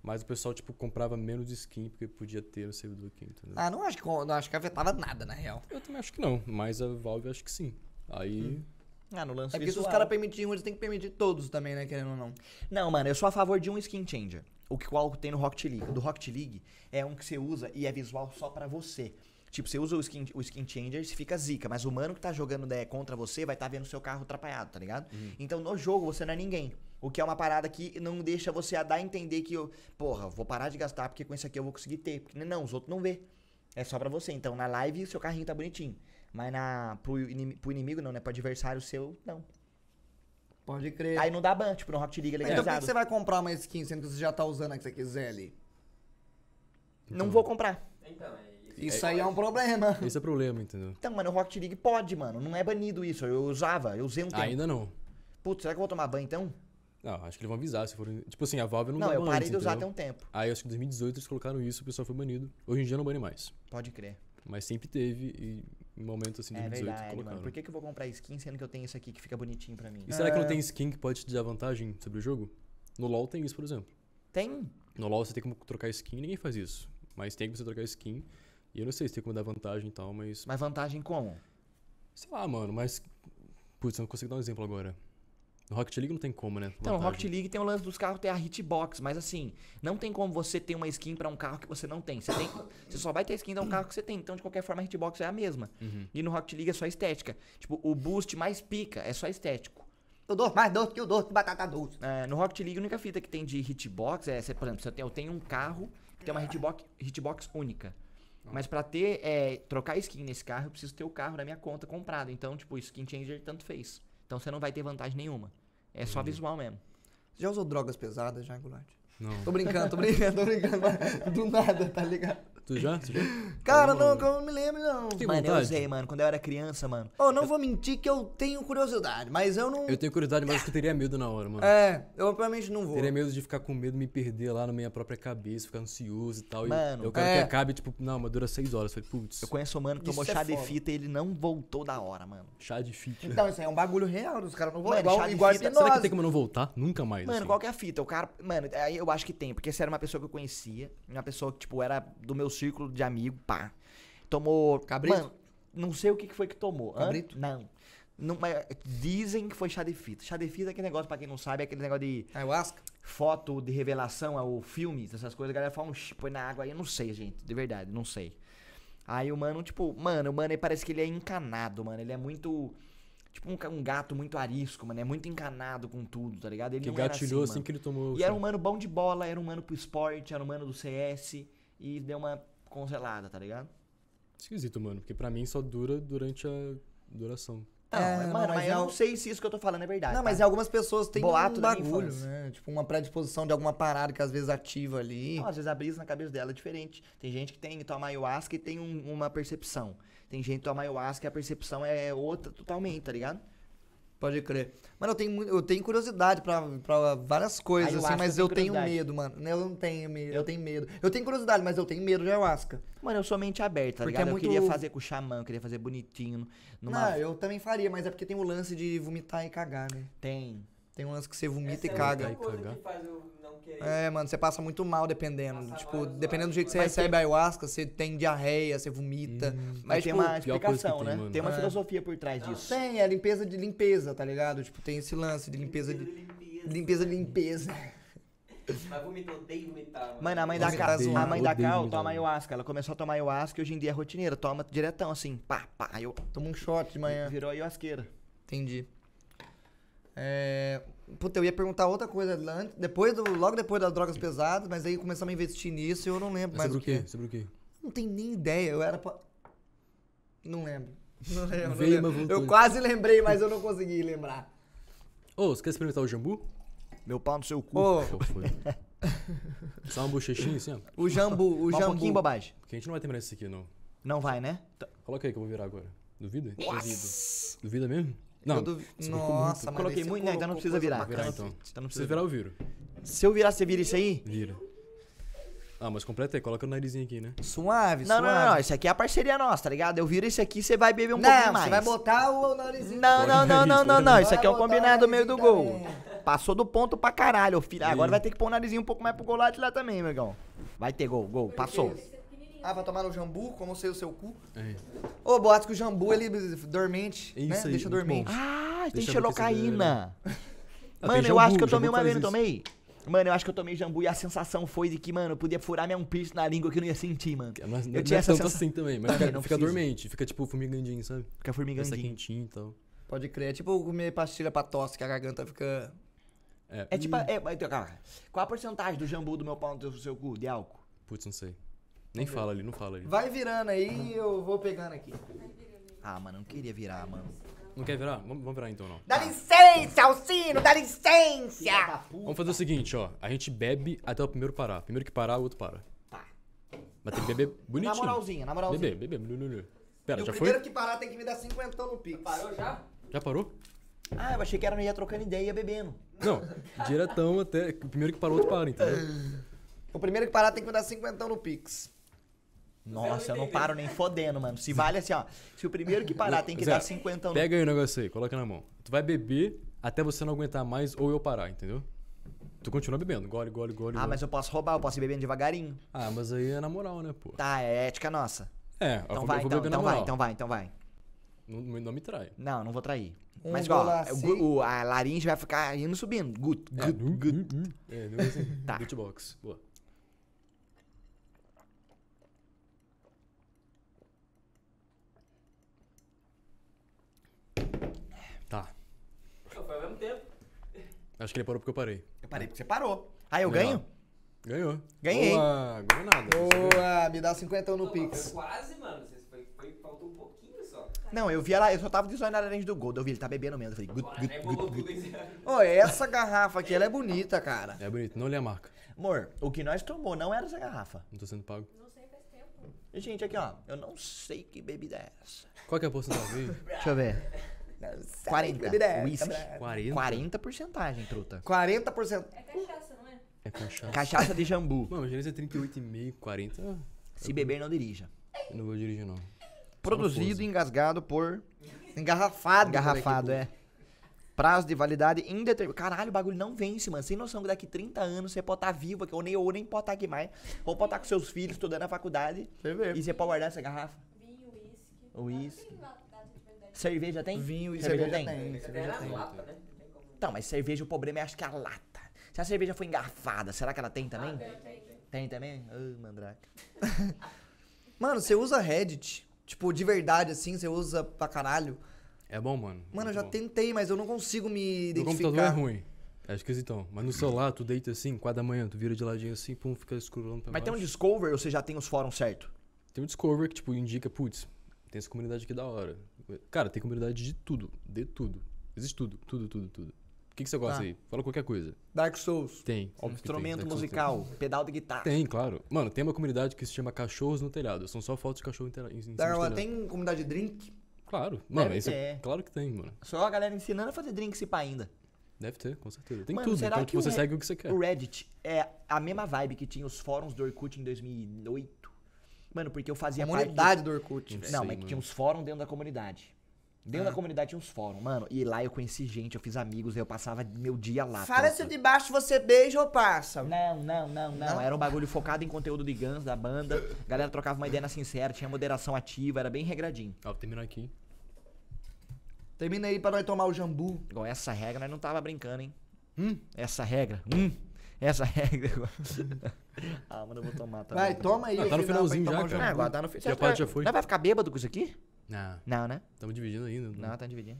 Mas o pessoal, tipo, comprava menos skin porque podia ter no servidor aqui, entendeu? Ah, não acho que, não acho que afetava nada, na real. Eu também acho que não, mas a Valve acho que sim. Aí. Ah, no lance É porque se os caras permitiam, eles têm que permitir todos também, né? Querendo ou não. Não, mano, eu sou a favor de um skin changer. O que qual tem no Rocket League. O do Rocket League é um que você usa e é visual só pra você. Tipo, você usa o skin, o skin changer, você fica zica, mas o mano que tá jogando né, contra você vai estar tá vendo seu carro atrapalhado, tá ligado? Então no jogo você não é ninguém. O que é uma parada que não deixa você a dar a entender que eu, porra, vou parar de gastar porque com isso aqui eu vou conseguir ter. Porque não, os outros não vê. É só pra você. Então na live seu carrinho tá bonitinho. Mas na, pro, inimi- pro inimigo não, né? Pro adversário seu, não. Pode crer. Aí não dá ban, tipo, no Rocket League é Então por que legalizado. que você vai comprar uma skin sendo que você já tá usando a que você quiser ali? Não vou comprar. Então, é isso. Isso aí é um problema. Esse é o problema, entendeu? Então, mano, o Rocket League pode, mano. Não é banido isso. Eu usava, eu usei um tempo. Ainda não. Putz, será que eu vou tomar banho então? Não, acho que eles vão avisar se for. Tipo assim, a Valve não, Não, dá eu ban parei antes, de usar entendeu? até um tempo. Aí acho que em 2018 eles colocaram isso, o pessoal foi banido. Hoje em dia não bane mais. Pode crer. Mas sempre teve e em momentos assim, É 2018 verdade, colocaram. mano. Por que, que eu vou comprar skin sendo que eu tenho isso aqui que fica bonitinho pra mim? E será que não É. tem skin que pode te dar vantagem sobre o jogo? No LoL tem isso, por exemplo. Tem? No LoL você tem como trocar skin, ninguém faz isso. Mas tem como você trocar skin. E eu não sei se tem como dar vantagem e tal, mas. Mas vantagem como? Sei lá, mano, mas. Putz, eu não consigo dar um exemplo agora. No Rocket League não tem como, né? Então, o vantagem. Rocket League tem o lance dos carros ter a hitbox, mas assim, não tem como você ter uma skin pra um carro que você não tem. Você tem, você só vai ter skin de um carro que você tem. Então, de qualquer forma, a hitbox é a mesma. Uhum. E no Rocket League é só estética. Tipo, o boost mais pica é só estético. Eu dou mais doce que o doce de batata doce. É, no Rocket League, a única fita que tem de hitbox é, você, por exemplo, você tem, eu tenho um carro que tem uma hitbox, hitbox única. Mas pra ter, é, trocar skin nesse carro, eu preciso ter o carro na minha conta comprado. Então, tipo, o skin changer tanto fez. Então você não vai ter vantagem nenhuma. É só visual mesmo. Você já usou drogas pesadas já, Goulart? Não. Tô brincando, tô brincando, tô brincando. Do nada, tá ligado? Tu já? Tu já? Cara, Não, eu não me lembro, não. Tem mano, eu vontade? usei, mano. Quando eu era criança, mano. Ô, não vou mentir que eu tenho curiosidade, mas eu não. Eu tenho curiosidade, mas eu teria medo na hora, mano. É, eu provavelmente não vou. Teria medo de ficar com medo, me perder lá na minha própria cabeça, ficar ansioso e tal. Mano, e eu quero é. que acabe, tipo, não, mas dura seis horas. Eu Falei, putz, Eu conheço um mano que tomou é chá de foda. fita e ele não voltou da hora, mano. chá de fita. Então, isso aí é um bagulho real, os caras não vão. Mano, igual chá de igual fita-. Será que tem como não voltar? Nunca mais. Mano, assim. qual que é a fita? O cara. Mano, aí eu acho que tem, porque essa era uma pessoa que eu conhecia. Uma pessoa que, tipo, era do meu círculo de amigo, pá. Tomou. Cabrito? Mano, não sei o que que foi que tomou. Hã? Cabrito? Não. Não, mas dizem que foi chá de fita. Chá de fita é aquele negócio, pra quem não sabe, é aquele negócio de Ayahuasca? foto de revelação, é o filmes, essas coisas. A galera fala, um "Ixi, põe na água aí. Eu não sei, gente. De verdade, não sei. Aí o mano, tipo, mano, o mano, parece que ele é encanado, mano. Ele é muito. Tipo um, um gato muito arisco, mano. É muito encanado com tudo, tá ligado? Ele Que gatilhou assim, assim que ele tomou. E era um choque. mano bom de bola, era um mano pro esporte, era um mano do CS. E deu uma congelada, tá ligado? Esquisito, mano, porque pra mim só dura durante a duração. Não, É, mas, não, mano, mas mas é eu al- não sei se isso que eu tô falando é verdade. Não, mas tá? algumas pessoas têm Boato um bagulho, né? Tipo, uma predisposição de alguma parada que às vezes ativa ali. Não, às vezes a brisa na cabeça dela é diferente. Tem gente que tem toma ayahuasca e tem um- uma percepção. Tem gente que toma ayahuasca e a percepção é outra totalmente, tá ligado? Pode crer. Mano, eu tenho, eu tenho curiosidade pra, pra várias coisas, assim, mas eu tenho medo, mano. Eu não tenho medo, eu tenho medo. Eu tenho curiosidade, mas eu tenho medo de ayahuasca. Mano, eu sou mente aberta, tá Porque ligado? é Eu muito- queria fazer com o xamã, eu queria fazer bonitinho. Numa... Não, eu também faria, mas é porque tem o lance de vomitar e cagar, né? Tem. Tem um lance que você vomita Essa e é caga. coisa que faz eu não querer. É, mano, você passa muito mal dependendo. Passa tipo, vários dependendo do jeito que você recebe a ayahuasca, você tem diarreia, você vomita. Mas Mas, tem tipo, uma explicação, tem, né? mano. Tem uma É. filosofia por trás Não, disso. Tem, é limpeza de limpeza, tá ligado? Tipo, tem esse lance de limpeza de. Limpeza de limpeza. Mas vomita, odeio vomitar. mano. Mano, a mãe da, Você Ca... zoando. a mãe da Cal toma ayahuasca. Ela começou a tomar ayahuasca e hoje em dia é rotineira. Toma diretão, assim. Pá, pá. Eu... Toma um shot de manhã. Virou ayahuasqueira. Entendi. É... Puta, eu ia perguntar outra coisa antes, depois do, logo depois das drogas pesadas, mas aí começamos a investir nisso e eu não lembro mais sobre o quê? Sobre o quê? Não tenho nem ideia, eu era pra... Não lembro. Não lembro. não Veio, lembro. mas voltou. Eu quase lembrei, mas eu não consegui lembrar. Ô, você quer experimentar o jambu? Meu pau no seu cu. Foi? Só uma bochechinha assim, ó. o jambu, o um jambu. pouquinho, bobagem. Porque a gente não vai terminar isso aqui, não. Não vai, né? T- Coloca aí que eu vou virar agora. Duvida? Duvido. Duvida mesmo? Não. Eu Nossa, mas Coloquei muito, né? Então não precisa virar. Virar Então, então. não Se precisa virar, eu viro. Se eu virar, você vira isso aí? Vira. Ah, mas completa aí, coloca o narizinho aqui, né? Suave, Não, suave. não, não, não. Isso aqui é a parceria nossa, tá ligado? Eu viro esse aqui, você vai beber um Não, pouquinho mais. você vai botar o narizinho. Não, não, não, não, não, não. Isso aqui é botar combinado meio do gol. também. Passou do ponto pra caralho, filho. Agora vai ter que pôr o narizinho um pouco mais pro golate lá também, meu irmão. Vai ter gol, gol. Passou. Ah, vai tomar no jambu, como sei o seu cu? É. Ô, boato que o jambu, ele dormente, É né? isso aí, Deixa muito dormente. bom. Ah, tem Deixa xelocaína. Ah, Mano, tem eu acho que eu tomei uma vez, não isso. tomei? Mano, eu acho que eu tomei jambu e a sensação foi de que, mano, eu podia furar minha um piercing na língua que eu não ia sentir, mano. Não, é- não Eu é tinha essa tanto sensação. assim também, mas fica, não fica precisa. dormente, fica tipo formigandinho, sabe? Fica Fica formigandinho. quentinho e tal. Pode crer. É tipo comer pastilha pra tosse, que a garganta fica... É, É tipo, é, mas, cara, qual a porcentagem do jambu do meu pau no seu cu de álcool? Putz, não sei. Nem fala ali, não fala ali. Vai virando aí, eu vou pegando aqui. Ah, mano, não queria virar, mano. Não quer virar? Vamos, vamos virar então, não. Dá licença, Alcino, dá licença! Vamos fazer o seguinte, ó. A gente bebe até o primeiro parar. Primeiro que parar, o outro para. Tá. Mas tem que beber bonitinho. Na moralzinha, na moralzinha. Beber, beber. Blu, blu, blu. Pera, E o já foi? primeiro que parar tem que me dar cinquentão no Pix. Parou já? Já parou? Ah, eu achei que era não ia trocando ideia e ia bebendo. Não, diretão até. O primeiro que parou, o outro para, entendeu? O primeiro que parar tem que me dar cinquentão no Pix. Nossa, eu não paro nem fodendo, mano. Se vale assim, ó. Se o primeiro que parar tem que Zé, dar 50 no... Pega aí o negócio aí, coloca na mão. Tu vai beber até você não aguentar mais ou eu parar, entendeu? Tu continua bebendo, gole, gole, gole. Ah, gole. mas eu posso roubar, eu posso ir bebendo devagarinho. Ah, mas aí é na moral, né, pô? Tá, é ética nossa. É, eu Então vou, vai, eu vou então, beber na então vai, moral. então vai, então vai. Não, não me trai. Não, não vou trair. Um Mas, golaço. o o- a laringe vai ficar indo subindo. Gut, É, gut, hum, gut. É, assim. Tá. Beatbox. Boa. Tá. Foi ao mesmo tempo. Acho que ele parou porque eu parei. Eu parei porque você parou. Ah, eu Legal. ganho? Ganhou. Ganhei. Boa, ganhou nada. Boa, me dá cinquentão no Não, Pix. Foi quase, mano. Vocês foi, foi, faltou um pouquinho só. Não, eu vi ela, eu só tava de na larange do gol. daí Eu vi, ele tá bebendo mesmo. Eu falei, gut, gut, aí gut, aí. Ô, essa garrafa aqui, ela é bonita, cara. É bonito, não lê a marca. Amor, o que nós tomou não era essa garrafa. Não tô sendo pago. Não sei faz tempo. Gente, aqui, ó. Eu não sei que bebida é essa. Qual que é a porcentagem aí? Deixa eu ver. 40. Bebida é, Whisky. cabra- 40? 40 porcentagem, truta. 40%. É cachaça, não é? É cachaça. Cachaça de jambu. Mano, gerência é 38,5, 40. ah, Se beber, não dirija. Eu não vou dirigir, não. Produzido e engasgado por Engarrafado. Engarrafado, é. Prazo de validade indeterminado. Caralho, o bagulho não vence, mano. Sem noção que daqui 30 anos você pode estar vivo aqui, ou nem, ou nem pode estar aqui mais. Ou pode estar com seus filhos estudando na faculdade. Você vê. E você pode guardar essa garrafa. Vinho, uísque. Uísque. Cerveja tem? Vinho e cerveja, cerveja tem? tem. Cerveja tem. né? Tem como. Então, mas cerveja, o problema é acho que a lata. Se a cerveja for engarrafada, será que ela tem também? Ah, tem, tem, tem. Tem também? Ah, mandrake. Mano, você usa Reddit? Tipo, de verdade, assim, você usa pra caralho? É bom, mano. Mano, eu já bom. tentei, mas eu não consigo me identificar. computador é ruim. É esquisitão. Mas no celular, tu deita assim, 4 da manhã, tu vira de ladinho assim, pum, fica escurolando pra Mas tem um baixo. Discover ou você já tem os fóruns certo? Tem um Discover que, tipo, indica, putz, tem essa comunidade aqui da hora. Cara, tem comunidade de tudo. De tudo. Existe tudo. Tudo, tudo, tudo. O que, que você gosta Tá. aí? Fala qualquer coisa. Dark Souls. Tem. óbvio tem, Instrumento tem. musical, pedal de guitarra. Tem, claro. Mano, tem uma comunidade que se chama Cachorros no Telhado. São só fotos de cachorro em, em, telhado. tem comunidade de drink? Claro. Mano, Deve isso é... Claro que tem, mano. Só a galera ensinando a fazer drink se pá ainda. Deve ter, com certeza. Tem Mano, tudo. será Então, que você Re- segue o que você quer. O Reddit é a mesma vibe que tinha os fóruns do Orkut em 2008. Mano, porque eu fazia Comunidade do Orkut. Não sei, mas que tinha uns fóruns dentro da comunidade. Dentro Ah. da comunidade tinha uns fóruns, mano. E lá eu conheci gente, eu fiz amigos, eu passava meu dia lá. Fala se de baixo você beija ou passa. Não, não, não, não, Não? Era um bagulho focado em conteúdo de Guns, da banda. A galera trocava uma ideia na sincera, tinha moderação ativa, era bem regradinho. Ó, vou terminar aqui. Termina aí pra nós tomar o jambu. Igual essa regra, nós não tava brincando, hein? Hum. Essa regra, hum, essa regra. ah, mano, eu vou tomar também. Vai, toma aí. Ah, tá no finalzinho já, cara. Agora tá no fim. Já parte já foi. Não vai ficar bêbado com isso aqui? Ah, Não, né? estamos dividindo ainda. Não, tá dividindo.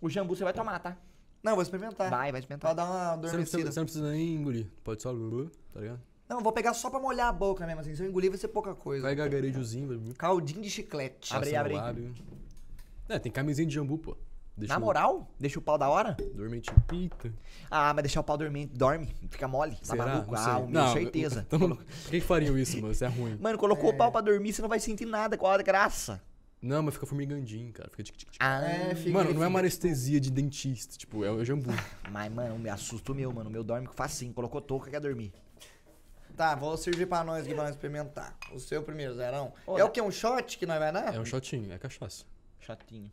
O jambu você vai tomar, tá? Não, vou experimentar. Vai, vai Pra experimentar. dar uma não, adormecida. você não precisa nem engolir. Pode só... Tá ligado? Não, vou pegar só pra molhar a boca mesmo, assim. Se eu engolir vai ser pouca coisa. Vai gagarejozinho, vai... Caldinho de chiclete. Abre aí, abre aí. É, tem camisinha de jambu, pô. Deixa Na o moral, deixa o pau da hora? Dormente. Eita. Ah, mas deixar o pau dormir, dorme, fica mole. Tá Será? maluco? Não Ah, sei. Não, certeza. Então, por que, que fariam isso, mano? Isso é ruim. Mano, colocou o pau pra dormir, você não vai sentir nada, qual a graça? Não, mas fica formigandinho, cara. Fica tic, tic, tic. Ah, É, fica- Mano, não é uma anestesia de dentista, tipo, é o jambu. mas, mano, me assusta o meu, mano. O meu dorme facinho, colocou touca, quer dormir. Tá, vou servir pra nós aqui pra nós experimentar. O seu primeiro, Zerão. Ô, é o que? Um shot que nós vai dar? É um shotinho, é cachaça. Chatinho.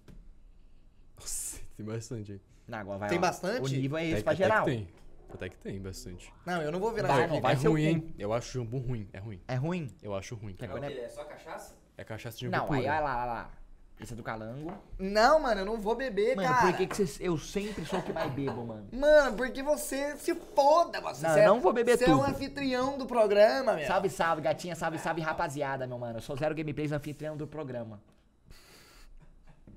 Tem bastante aí. Não, agora vai, Tem ó. bastante? O nível é esse Até, pra até geral. que tem. Até que tem, bastante. Não, eu não vou virar Vai, não, vai é o ruim, hein? Eu acho jambu ruim. É ruim. É ruim? Eu acho ruim. É o quê? É só cachaça? É cachaça de jambu Não, pura. aí, olha lá, olha lá. Esse é do calango. Não, mano, eu não vou beber, Mano, cara. por que, que você, eu sempre sou o que mais bebo, mano? Mano, porque você se foda, você. Não, Você é- não vou beber Você é tudo. um anfitrião do programa, meu. Salve, salve, gatinha, salve, salve, rapaziada, meu mano. Eu sou Zero Gameplays, anfitrião do programa.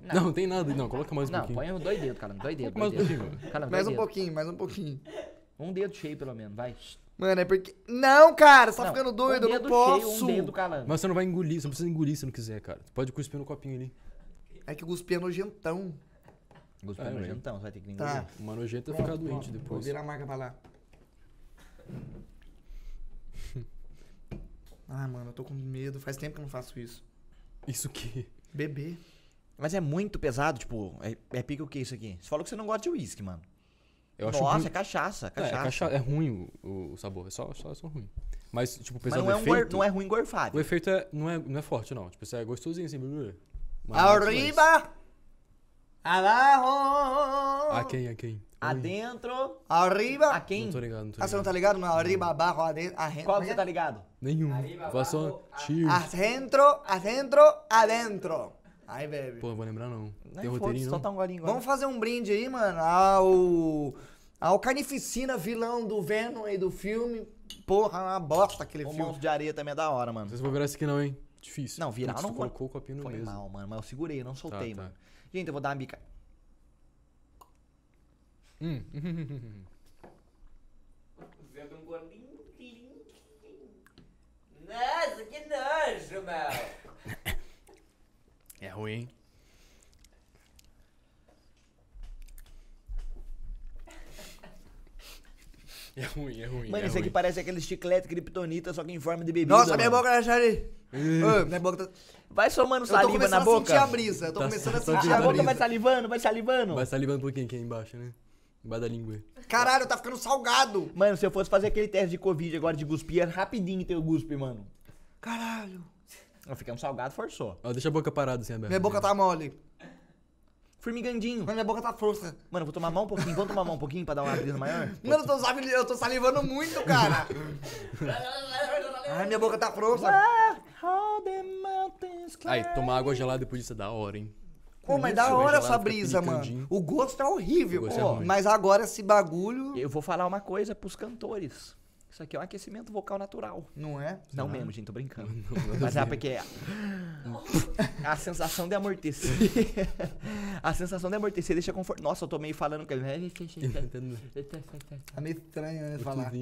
Não, não tem nada. Não, coloca mais um Não, pouquinho. põe um dois dedos, calango, dois dedos. mais Dois um dedos. Mais dois um dedos. pouquinho, mais um pouquinho. Um dedo cheio, pelo menos, vai. Mano, é porque. Não, cara, você tá Não, ficando doido, um eu não cheio, posso. um dedo calango. Mas você não vai engolir, você não precisa engolir se não quiser, cara. Tu pode cuspir no copinho ali. É que o cuspi é nojentão. Gostou É, do velho. então, você vai ter que engolir. Tá. Uma nojenta Pronto, ficar doente pronto. Vou depois. virar a marca pra lá. Ah, mano, eu tô com medo. Faz tempo que eu não faço isso. Isso que. Beber. Mas é muito pesado, tipo, é, é pique o que isso aqui? Você falou que você não gosta de uísque, mano. Eu acho Nossa, ruim. é cachaça, É, cachaça. é, cacha- é ruim o, o sabor, é só, só, só ruim. Mas, tipo, Mas pesado não é, um o gor- efeito. não é ruim O gorfado. efeito é, não, é, não é forte, não. Tipo, isso é gostosinho assim. Mas não é. Arriba! Abajo! A quem, a quem? Adentro, Arriba! a Não quem? tô ligado, não tô Ah, você não ligado. tá ligado? Não, arriba, abajo, adentro. Qual que você tá ligado? Nenhum. Arriba, abaixo. Adentro, adentro, adentro. Aí, bebe. Pô, não vou lembrar não. Não, Tem foda-se, roteirinho não? tá um golinho. Vamos fazer um brinde aí, mano, ao... Ao Carnificina, vilão do Venom aí do filme. Porra, uma bosta aquele O filme. monstro de areia também é da hora, mano. se vou virar esse aqui não, hein? Difícil. Não, virar Putz, não tu colocou o copinho no Foi mesmo. mal, mano, mas eu segurei, eu não soltei, tá. mano. Gente, eu vou dar uma bica. Hum. Vendo um golinho lindo. Nossa, que nojo, meu. É ruim, hein? É ruim, é ruim. Mano, é isso aqui ruim. parece aquele chiclete kryptonita, só que em forma de bebida. Nossa, minha mano. boca tá cheia de... Ô, minha boca tá... Vai somando Eu tô saliva começando na a boca. sentir a brisa. Eu tô Tá- começando a tá sentir A, a a boca vai salivando, vai salivando. Vai salivando um pouquinho aqui embaixo, né? Embaixo da língua. Caralho, tá ficando salgado. Mano, se eu fosse fazer aquele teste de Covid agora de cuspir, era rapidinho ter o guspe, mano. Caralho. Eu fiquei um salgado, forçou. Ó, deixa a boca parada assim, aberta. Minha boca tá mole. Formigandinho. Mas minha boca tá frouxa. Mano, eu vou tomar mais um pouquinho. Vamos tomar mais um pouquinho pra dar uma brisa maior? Mano, eu tô, eu tô salivando muito, cara. Ai, minha boca tá frouxa. How the mountains Aí, tomar água gelada depois disso é da hora, hein? Pô, mas da hora essa brisa, mano. O gosto é horrível. Gosto é pô. ruim. Mas agora esse bagulho... Eu vou falar uma coisa pros cantores. Isso aqui é um aquecimento vocal natural. Não é? Não mesmo, gente, tô brincando. Não, Mas é porque é a sensação de amortecer. a sensação de amortecer deixa conforto. Nossa, eu tô meio falando que. Tá meio estranho, né? Falar.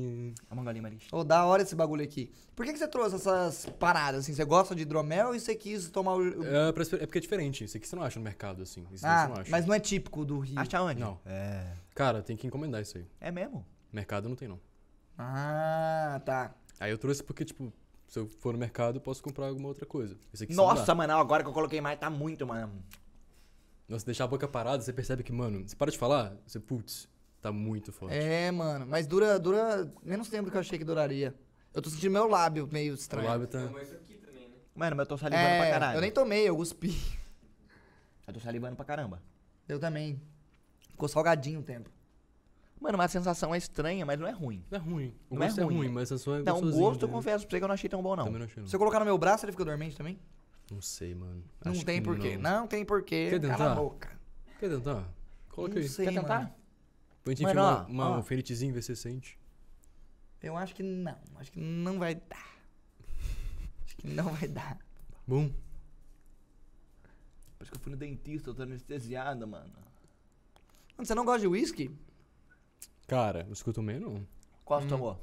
A mangolinha Marish. Ô, da hora esse bagulho aqui. Por que, que você trouxe essas paradas, assim? Você gosta de hidromel e você quis tomar o... É, é porque é diferente. Isso aqui você não acha no mercado, assim. Isso Ah, você não acha. mas não é típico do Rio. Acha onde? Não. É. Cara, tem que encomendar isso aí. É mesmo? Mercado não tem, não. Ah, tá. Aí eu trouxe porque, tipo, se eu for no mercado, eu posso comprar alguma outra coisa. Nossa, mano, agora que eu coloquei mais, tá muito, mano. Nossa, deixar a boca parada, você percebe que, mano, você para de falar, você, putz, tá muito forte. É, mano. Mas dura, dura menos tempo do que eu achei que duraria. Eu tô sentindo meu lábio meio O estranho. lábio tá... Tomou isso aqui também, né? Mano, mas eu tô salivando pra É, caralho. eu nem tomei, eu cuspi. Eu tô salivando pra caramba. Eu também. Ficou salgadinho o tempo. Mano, mas a sensação é estranha, mas não é ruim. Não é ruim. O Não é gosto é ruim. ruim, mas a sua é Não, o gosto eu entendeu? confesso pra você que eu não achei tão bom, não. Também não achei, não. Se eu colocar no meu braço, ele fica dormente também? Não sei, mano. Não Acho tem porquê. Não. Não. tem porquê. Quer Cala a tentar? boca. Quer tentar? Coloca Não aí. sei, Quer tentar? Mano, enfia ó, uma, uma ó. alfinitezinha e vê se você sente. Eu acho que não. Acho que não vai dar. Acho que não vai dar. Bom. Isso que eu fui no dentista, eu tô anestesiado, mano. Mano, você não gosta de uísque? Cara, os que eu tomei, não. Qual Hum. você tomou?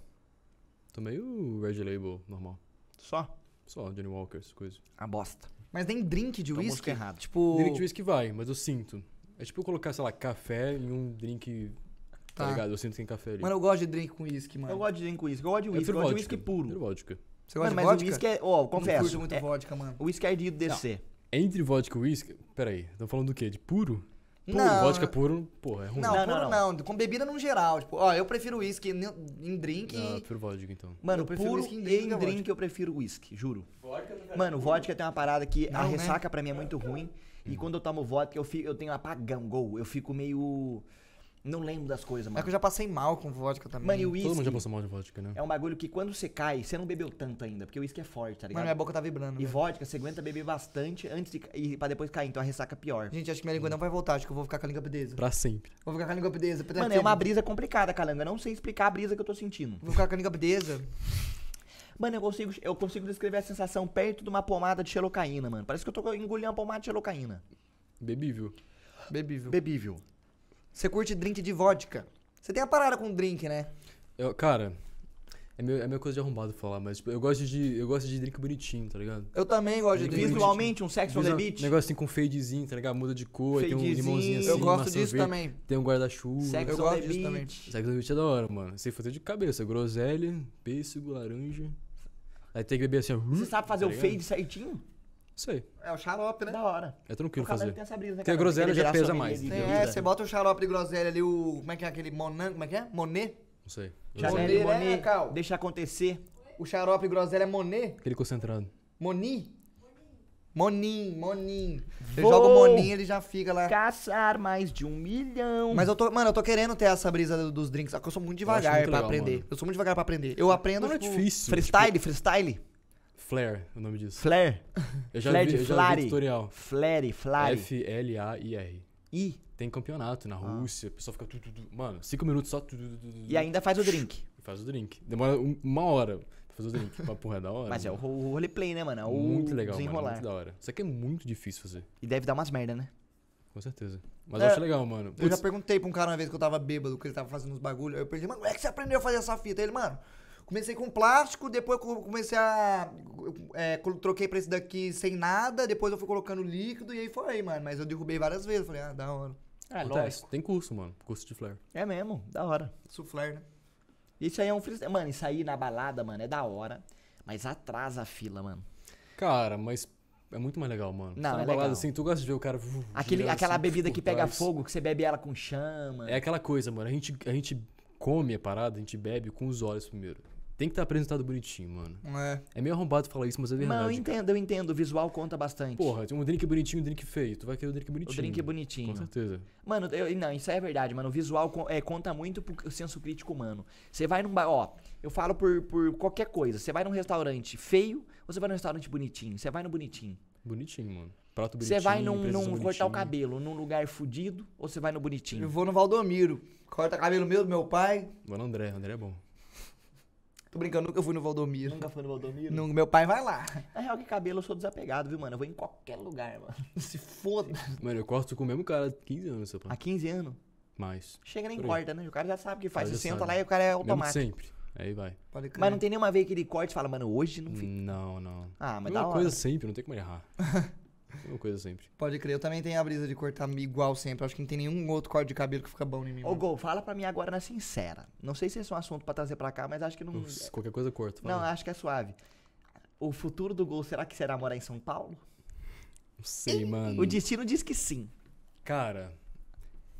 Tomei o Red Label normal. Só? Só, Johnny Walker, essas coisas. A bosta. Mas tem drink de uísque? errada. Tipo. Drink de whisky vai, mas eu sinto. É tipo eu colocar, sei lá, café em um drink. Tá, Tá. ligado? Eu sinto que tem café ali. Mano, eu gosto de drink com uísque, mano. Eu gosto de drink com uísque. Eu gosto de eu uísque. Eu prefiro gosto de uísque puro. Prefiro vodka. Você gosta Mano, de mas vodka? o uísque é. Ó, Eu confesso. Não curto muito é- vodka, mano. O uísque é de descer. Entre vodka e whisky. Pera aí, estão falando do quê? De puro? Puro, Não, vodka puro, porra, é ruim. Não, Não, puro não, não, Com bebida no geral. Tipo, ó, eu prefiro uísque em drink. Não, eu prefiro vodka então. Mano, Eu prefiro puro uísque em e drink em que drink eu prefiro uísque, juro. Vodka não Mano, vodka tem uma parada que a Não, né? ressaca pra mim é muito ruim. E quando eu tomo vodka, eu, fico, eu tenho apagão, gol. Eu fico meio. Não lembro das coisas, É mano. que eu já passei mal com vodka também. Mano, e o Todo mundo já passou mal de vodka, né? é um bagulho que quando você cai, você não bebeu tanto ainda. Porque o uísque é forte, tá ligado? Mano, minha boca tá vibrando. E velho. vodka, você aguenta beber bastante antes de e pra depois cair, então a ressaca é pior. Gente, acho que minha língua não vai voltar. Acho que eu vou ficar com a língua pedesa. Pra sempre. Vou ficar com a língua pedesa. Mano, é uma brisa complicada, calanga. Eu não sei explicar a brisa que eu tô sentindo. Vou ficar com a língua pedesa. Mano, eu consigo, eu consigo descrever a sensação perto de uma pomada de xelocaína, mano. Parece que eu tô engolindo uma pomada de xelocaína. Bebível. Bebível. Bebível. Você curte drink de vodka? Você tem a parada com drink, né? Eu, cara, é meu, é minha coisa de arrombado falar, mas tipo, eu gosto de. Eu gosto de drink bonitinho, tá ligado? Eu também gosto de Drink. Visualmente, um Sex on the Beach. Negócio assim com fadezinho, tá ligado? Muda de cor, tem um Fadezinho. limãozinho assim. Eu gosto uma disso sorvete, também. Tem um guarda-chuva. Sex Eu on gosto the disso também. Beach. Sex on the Beach é da hora, mano. Sei fazer de cabeça. Groselha, pêssego, laranja. Aí tem que beber assim, ó. Você sabe fazer tá o fade certinho? Sei. É o xarope, né? Da hora. É tranquilo O fazer. tem essa brisa, né, Porque a groselha já pesa mais. de Tem, é, você bota o xarope de groselha ali, o. Como é que é aquele Monan? Como é que é? Monet? Não sei. Janelle Monet, né, Monet, Cal? deixa acontecer. O xarope groselha é Monet? Aquele concentrado. Moni? Monin, Monin. Eu Vou jogo Monin, ele já fica lá. Caçar mais de um milhão. Mas eu tô, mano, eu tô querendo ter essa brisa do- dos drinks, só que eu sou muito devagar muito pra legal, aprender. mano. Eu sou muito devagar pra aprender. Eu aprendo, Não é tipo, difícil. freestyle, freestyle. Flare, o nome disso. Flare. Eu já Flare vi, eu já vi tutorial. Flare, flare. F-L-A-I-R. I. Tem campeonato na Rússia, o pessoal fica. tu, tu, tu. Mano, cinco minutos só. tu, tu, tu, tu, tu, E ainda faz o drink. faz o drink. Demora um- uma hora pra fazer o drink. Mas, porra, é da hora. Mas é o mano. ro- roleplay, né, mano? É o Muito legal, mano. desenrolar. Muito da hora. Isso aqui é muito difícil fazer. E deve dar umas merda, né? Com certeza. Mas É, eu acho legal, mano. Eu já Putz, perguntei pra um cara uma vez que eu tava bêbado, que ele tava fazendo uns bagulho. Aí eu perguntei, mano, como é que você aprendeu a fazer essa fita? Ele, mano, comecei com plástico, depois eu comecei a. É, troquei pra esse daqui sem nada, depois eu fui colocando líquido e aí foi, mano. Mas eu derrubei várias vezes. Falei, ah, da hora. É, acontece. Tem curso, mano. Curso de flare. É mesmo, da hora. Soufflé, né? Isso aí é um freestyle. Mano, isso aí na balada, mano, é da hora. Mas atrasa a fila, mano. Cara, mas é muito mais legal, mano. Não, é balada legal. assim, tu gosta de ver o cara. Aquele, aquela assim, bebida que pega trás. fogo, que você bebe ela com chama. É aquela coisa, mano. A gente, a gente come a parada, a gente bebe com os olhos primeiro. Tem que estar apresentado bonitinho, mano. É. É meio arrombado falar isso, mas é verdade. Mas eu entendo, eu entendo. O visual conta bastante. Porra, tem um drink bonitinho e um drink feio. Tu vai querer o drink o bonitinho. drink é bonitinho. Com certeza. Mano, eu- não, isso é verdade, mano. O visual é, conta muito pro senso crítico humano. Você vai num bar, ó, eu falo por, por qualquer coisa. Você vai num restaurante feio ou você vai num restaurante bonitinho? Você vai no bonitinho. Bonitinho, mano. Prato bonitinho. Você vai num, num cortar o cabelo num lugar fudido ou você vai no Eu bonitinho? vou no Valdomiro. Corta cabelo meu do meu pai. Vai no André, André é bom. Tô brincando, nunca fui no Valdomiro. Nunca foi no Valdomiro? Não, meu pai vai lá. Na real, que cabelo eu sou desapegado, viu, mano? Eu vou em qualquer lugar, mano. Se foda. Mano, eu corto com o mesmo cara há 15 anos, seu Há pá. 15 anos. Mais. Chega nem corta, né? O cara já sabe o que faz. Você senta sabe. lá e o cara é Mesmo automático. sempre. Aí vai. Pode crer. Mas não tem nenhuma vez que ele corta e fala, mano, hoje não fica. Não, não. Ah, mas Mesma da hora. coisa sempre, não tem como errar. Mesma coisa sempre. Pode crer, eu também tenho a brisa de cortar igual sempre. Acho que não tem nenhum outro corte de cabelo que fica bom em mim. Ô, mano. Gol, fala pra mim agora na sincera. Não sei se esse é um assunto pra trazer pra cá, mas acho que não. Ups, qualquer coisa corta. Não, fala. acho que é suave. O futuro do Gol, será que será morar em São Paulo? Não sei, mano. O destino diz que sim. Cara,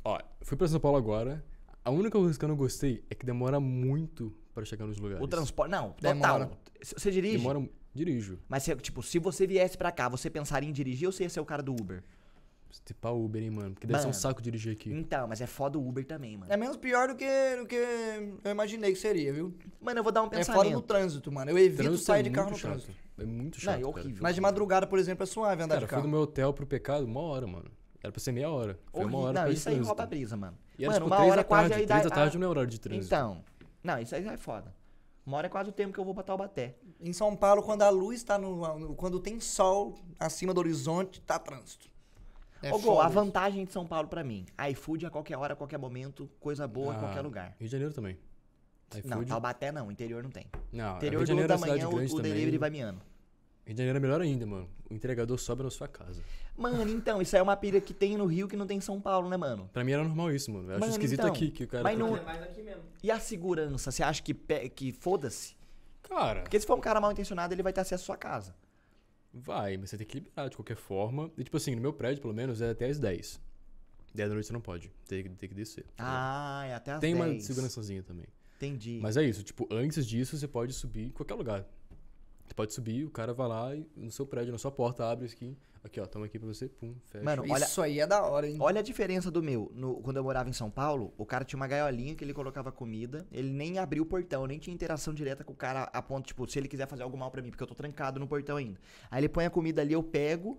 ó, fui pra São Paulo agora. A única coisa que eu não gostei é que demora muito pra chegar nos lugares. O transporte. Não, Demora. total. C- Você dirige? Demora. Dirijo. Mas, tipo, se você viesse pra cá, você pensaria em dirigir ou você ia ser o cara do Uber? Tipo Uber, hein, mano. Porque deve ser um Mano. saco dirigir aqui. Então, mas é foda o Uber também, mano. É menos pior do que, do que eu imaginei que seria, viu? Mano, eu vou dar um É pensamento. fora no trânsito, mano. Eu evito Trânsito sair é de carro no muito chato. trânsito. É muito Não, chato. é cara. horrível. Mas de madrugada, por exemplo, é suave andar Cara, de fui do carro. meu hotel pro pecado uma hora, mano. Era pra ser meia hora. Foi uma Horrível. hora Não, pra isso aí rouba a brisa, mano. E era Mano, tipo uma 3 hora da é quase tarde. 3 da tarde ah, não é horário de trânsito. Então. Não, isso aí já é foda. Uma hora é quase o tempo que eu vou pra Taubaté. Em São Paulo, quando a luz tá no, no- Quando tem sol acima do horizonte, tá trânsito. É Ô, Gol, a vantagem de São Paulo pra mim. iFood a qualquer hora, a qualquer momento, coisa boa a Ah, qualquer lugar. Rio de Janeiro também. Não, iFood- Taubaté não, interior não tem. Não, Interior Rio de do, Janeiro da é cidade manhã, o, o também. delivery vai miando. Rio de Janeiro é melhor ainda, mano. O entregador sobe na sua casa. Mano, então, isso aí é uma pilha que tem no Rio que não tem em São Paulo, né, mano? Pra mim era normal isso, mano. Eu acho Mano, esquisito então, aqui que o cara. mas tem não- É mais aqui mesmo. E a segurança? Você acha que, pe- que foda-se? Cara, Porque se for um cara mal intencionado, ele vai ter acesso à sua casa. vai, mas você tem que liberar de qualquer forma. E tipo assim, no meu prédio, pelo menos, é até as 10. 10 da noite você não pode. Tem, que- tem que descer. Ah, é até as tem uma 10. segurançazinha também. Entendi. Mas é isso, tipo, antes disso você pode subir em qualquer lugar. Você pode subir, o cara vai lá e no seu prédio, na sua porta, abre aqui. Aqui, ó, toma aqui pra você, pum, fecha. Mano, olha- Isso aí é da hora, hein? Olha a diferença do meu. No- quando eu morava em São Paulo, o cara tinha uma gaiolinha que ele colocava comida. Ele nem abriu o portão, nem tinha interação direta com o cara a ponto, tipo, se ele quiser fazer algo mal pra mim, porque eu tô trancado no portão ainda. Aí ele põe a comida ali, eu pego.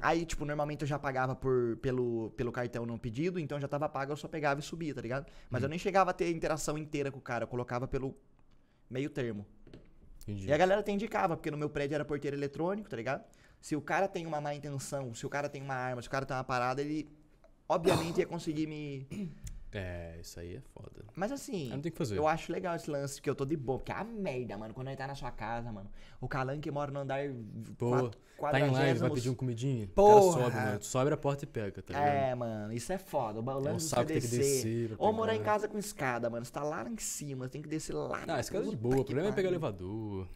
Aí, tipo, normalmente eu já pagava por, pelo, pelo cartão no pedido, então já tava pago, eu só pegava e subia, tá ligado? Mas eu nem chegava a ter interação inteira com o cara, eu colocava pelo meio termo. Entendi. E a galera até indicava, porque no meu prédio era porteiro eletrônico, tá ligado? Se o cara tem uma má intenção, se o cara tem uma arma, se o cara tem uma parada, ele obviamente ia conseguir me. É, isso aí é foda. Mas assim, Aí não tem que fazer. eu acho legal esse lance, que eu tô de boa. Porque é a merda, mano, quando ele tá na sua casa, mano. O Calan que mora no andar. Pô, Tá em live, vai pedir um comidinho. Porra. O cara sobe, mano. Tu sobe a porta e pega, tá ligado? É, mano, isso é foda. O É um saco ter que descer. Ou morar em casa com escada, mano. Você tá lá em cima, tem que descer lá. Ah, é de boa. O problema é pegar elevador.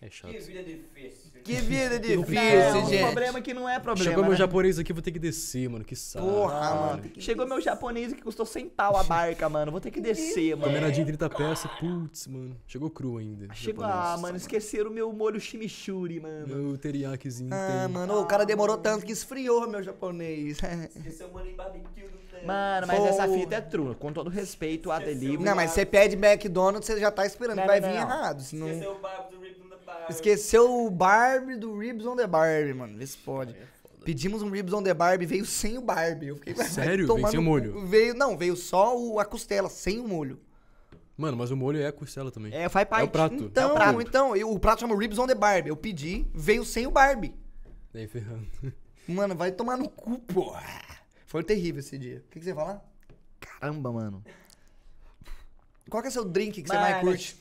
É chato. Que vida difícil. Que vida Não, difícil, o gente. problema é que não é problema. Chegou meu né? japonês aqui, vou ter que descer, mano. Que saco. Porra, mano. mano. Chegou meu japonês que custou 100 pau a barca, mano. Vou ter que descer, mano. Combinadinho 30 peças, putz, mano. Chegou cru ainda. Chegou, japonês. ah, mano, esqueceram o meu molho chimichurri, mano. Meu teriyakizinho Ah, tem. mano, o cara demorou tanto que esfriou, meu japonês. Esqueceu o molho em barbecue do tempo. Mano, mas essa fita é true. Com todo respeito a delivery. Não, mas você pede McDonald's, você já tá esperando Não, vai não, vir não. errado. senão- Esqueceu o Barbie do Rip. Esqueceu o Barbie do Ribs on the Barbie, mano. Vê se pode. É Pedimos um Ribs on the Barbie, veio sem o Barbie. Eu fiquei, Sério? Veio sem o molho? Veio, não, veio só o- a costela, sem o molho. Mano, mas o molho é a costela também. É, faz parte. É o prato. Então, É o prato. então eu- o prato chama Ribs on the Barbie. Eu pedi, veio sem o Barbie. Daí ferrando. Mano, vai tomar no cu, porra. Foi terrível esse dia. O que, que você ia falar? Caramba, mano. Qual que é seu drink que você Mano, mais curte?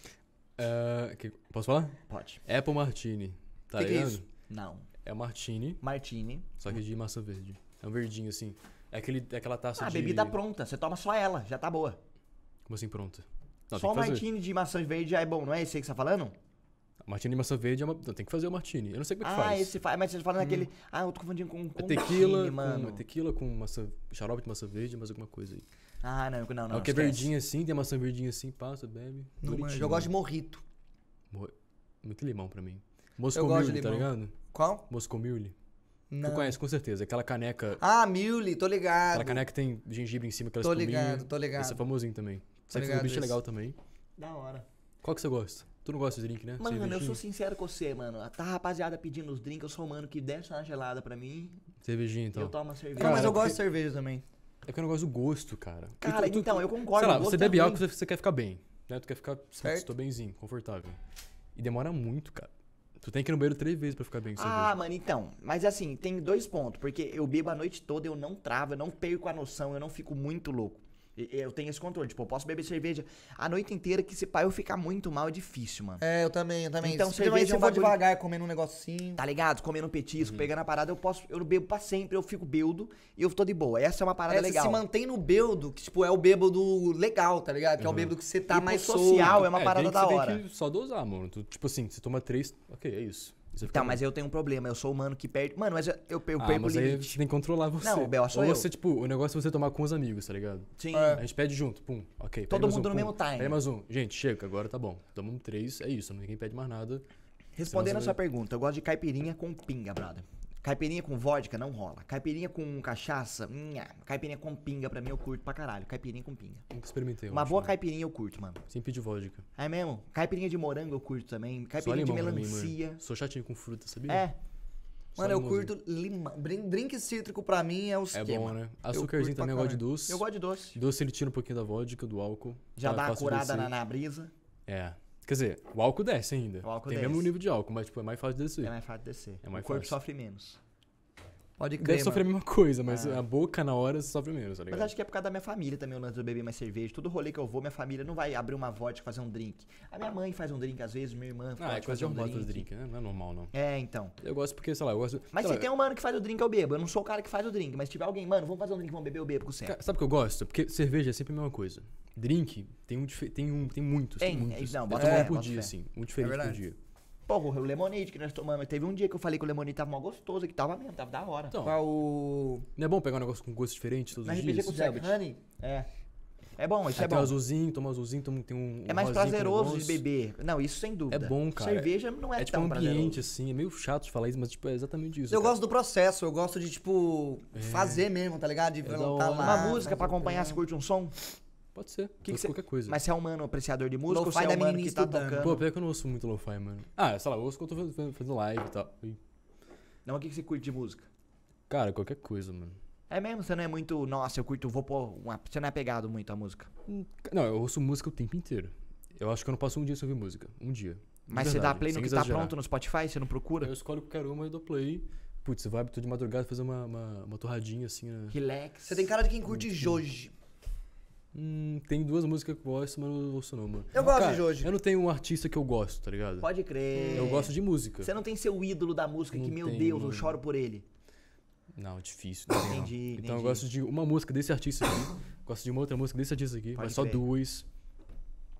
É, que- posso falar? Pode. Apple Martini. Tá Que que é ligado? isso? Não. É Martini, Martini. só que de maçã verde. É um verdinho assim. É, aquele, é aquela taça Ah, de. bebida pronta. Você toma só ela, já tá boa. Como assim pronta? Não, só o martini de maçã verde já é bom, não é esse aí que você tá falando? Martini de maçã verde é uma. Tem que fazer o Martini. Eu não sei como é que ah, faz. esse faz. Mas você tá falando daquele. Ah, eu tô confundindo com. É com tequila, martini, com, mano. é tequila com maçã, xarope de maçã verde, mais alguma coisa aí. Ah, não, não, não. é o que é verdinho assim, tem a maçã verdinha assim, passa, bebe. Não, eu gosto de morrito. Mo- Muito limão pra mim. Eu Moscow gosto de Mule, tá limão. ligado? Qual? Moscow Mule. Não. Tu conhece, com certeza. Aquela caneca. Ah, Muley, tô ligado. Aquela caneca que tem gengibre em cima, aquela Tô ligado, tô ligado. Esse é famosinho também. On the ligado Beach é legal também. Da hora. Qual que você gosta? Tu não gosta de drink, né? Mano, eu sou sincero com você, mano. Tá a rapaziada pedindo os drinks, eu sou o mano que desce uma gelada pra mim Cervejinha, então. eu tomo uma cerveja. Não, mas eu gosto de cervejudo também. É que eu não gosto do gosto, cara. Cara, Tu- tu- então, eu concordo. Sei lá, você é bebe ruim. álcool, você- você quer ficar bem. né? Tu quer ficar, Certo. estou benzinho, confortável. E demora muito, cara. Tu tem que ir no banheiro três vezes pra ficar bem com Ah, mano, então. Mas assim, tem dois pontos. Porque eu bebo a noite toda, eu não travo, eu não perco a noção, eu não fico muito louco. Eu tenho esse controle. Tipo, eu posso beber cerveja a noite inteira, que se pá eu ficar muito mal é difícil, mano. É, eu também, eu também. Então, Principalmente cerveja é um se eu for bagulho- devagar, comendo um negocinho. Tá ligado? Comendo um petisco, Uhum. pegando a parada, eu posso. Eu bebo pra sempre, eu fico beudo e eu tô de boa. Essa é uma parada É, você legal. se mantém no bêbado, que tipo, é o bêbado legal, tá ligado? Que é o bêbado que você tá E mais social é uma É, parada tem que- da você hora. tem que só dosar, mano. Tu, tipo assim, você toma três, ok, é isso. Então, mas eu tenho um problema. Eu sou o mano que perde. Mano, mas eu, eu, eu ah, perco o mas aí limite. você tem que controlar você. Não, o B.O. sou Ou eu. você, tipo, o negócio é você tomar com os amigos, tá ligado? Sim. A gente pede junto, pum, ok. Todo mundo um, no pum, mesmo time. Pede mais um. Gente, chega, agora tá bom. Tomamos três, é isso, ninguém pede mais nada. Respondendo a sua pergunta, eu gosto de caipirinha com pinga, brother. Caipirinha com vodka não rola. Caipirinha com cachaça, nha. caipirinha com pinga pra mim eu curto pra caralho. Caipirinha com pinga. Nunca experimentei. Uma acho, boa né? caipirinha eu curto, mano. Sem pedir vodka. É mesmo? Caipirinha de morango eu curto também. Caipirinha de mim, melancia. mano. Sou chatinho com fruta, sabia? É. Só Mano, eu curto limão. Drink, cítrico pra mim é o É esquema. bom, né? Açúcarzinho também eu gosto de doce. Eu gosto de doce. Doce ele tira um pouquinho da vodka, do álcool. Já Tá dá de curada na, na brisa. É. Quer dizer, o álcool desce ainda. O álcool Tem desce. mesmo nível de álcool, mas tipo, é mais fácil de descer. É mais fácil de descer. É mais o corpo fácil. sofre menos. Pode crer, Deve sofrer a mesma coisa, mas Ah. a boca na hora sofre menos, tá ligado? Mas acho que é por causa da minha família também, o lance eu beber mais cerveja. Todo rolê que eu vou, minha família não vai abrir uma vodka e fazer um drink. A minha mãe faz um drink às vezes, minha irmã Ah, pode é coisa um drink. dos drinks, né? Não é normal, não. É, então. Eu gosto porque, sei lá, eu gosto... Mas se lá, tem um mano que faz o drink, eu bebo. Eu não sou o cara que faz o drink, mas se tiver alguém, mano, vamos fazer um drink, vamos beber, eu bebo com você. Sabe o que eu gosto? Porque cerveja é sempre a mesma coisa. Drink, tem um, tem um, tem muitos, tem, Tem, muitos. não, eu bota fé, um por dia, fé. assim. Um diferente por verdade. dia. Porra, o lemonade que nós tomamos. Teve um dia que eu falei que o lemonade tava mó gostoso, que tava mesmo, tava da hora. Então, Qual o. não é bom pegar um negócio com gosto diferente todos Na os RPG dias? com Jack Selbit. Honey? É. É bom, isso Aí é tem um bom. azulzinho, toma um azulzinho, toma, tem um É mais um com prazeroso de negócio. beber. Não, isso sem dúvida. É bom, cara. Cerveja não é, É tipo tão um ambiente, prazeroso. assim, é meio chato de falar isso, mas tipo, é exatamente isso. Eu cara. gosto do processo, eu gosto de, tipo, fazer mesmo, tá ligado? De da hora. lá. Uma música pra acompanhar, você trampo. curte um som? Pode ser, Que que cê- qualquer coisa. Mas você é um mano apreciador de música ou Lo-fi você é da um mano que tá estudando. tocando? Pô, pior que eu não ouço muito lo-fi, mano. Ah, sei lá, eu ouço quando eu tô fazendo- live e tal. E, Não, o que que você curte de música? Cara, qualquer coisa, mano. É mesmo? Você não é muito. Nossa, eu curto, vou pôr. Uma... Você não é pegado muito a música. Não, eu ouço música o tempo inteiro. Eu acho que eu não passo um dia sem ouvir música. Um dia. Mas você dá play no que tá exagerar. pronto no Spotify? Você não procura? Eu escolho qualquer uma e dou play. Putz, você vai tô de madrugada fazer uma, uma, uma torradinha assim, né? Relax. Você tem cara de quem curte Joji. Hum, tem duas músicas que eu gosto, mas eu não ouço não, mano. Eu gosto Cara, de Joji. Eu não tenho um artista que eu gosto, tá ligado? Pode crer. Eu gosto de música. Você não tem seu ídolo da música que, Não meu tenho, Deus, eu mano. choro por ele. Não, é difícil. Não tem, não. Entendi, Então eu entendi. gosto de uma música desse artista aqui. gosto de uma outra música desse artista aqui, Pode mas só crer. duas.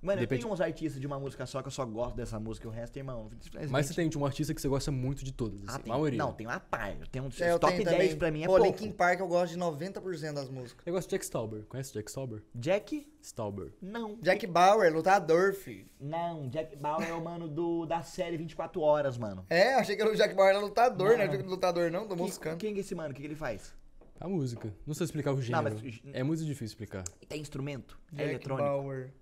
Mano, Depende- eu tenho uns artistas de uma música só que eu só gosto dessa música e o resto, irmão. simplesmente- Mas você tem tipo, um artista que você gosta muito de todas, Ah, assim, tem. a maioria. Não, tem uma par. Tem um É, top tenho 10 também. pra mim é Pô, pouco. Linkin Park eu gosto de 90% das músicas. Eu gosto de Jack Stauber. Conhece Jack Stauber? Jack? Stauber. Não. Jack Bauer, lutador, filho. Não, Jack Bauer é o mano do, da série 24 Horas, mano. É, achei que era o Jack Bauer era lutador, Não. né? Achei que era lutador não, tô Quem, moscando. quem é esse mano? O que, que ele faz? A música. Não sei explicar o gênero. mas- É muito difícil explicar. Tem instrumento? é Jack eletrônico? Bauer.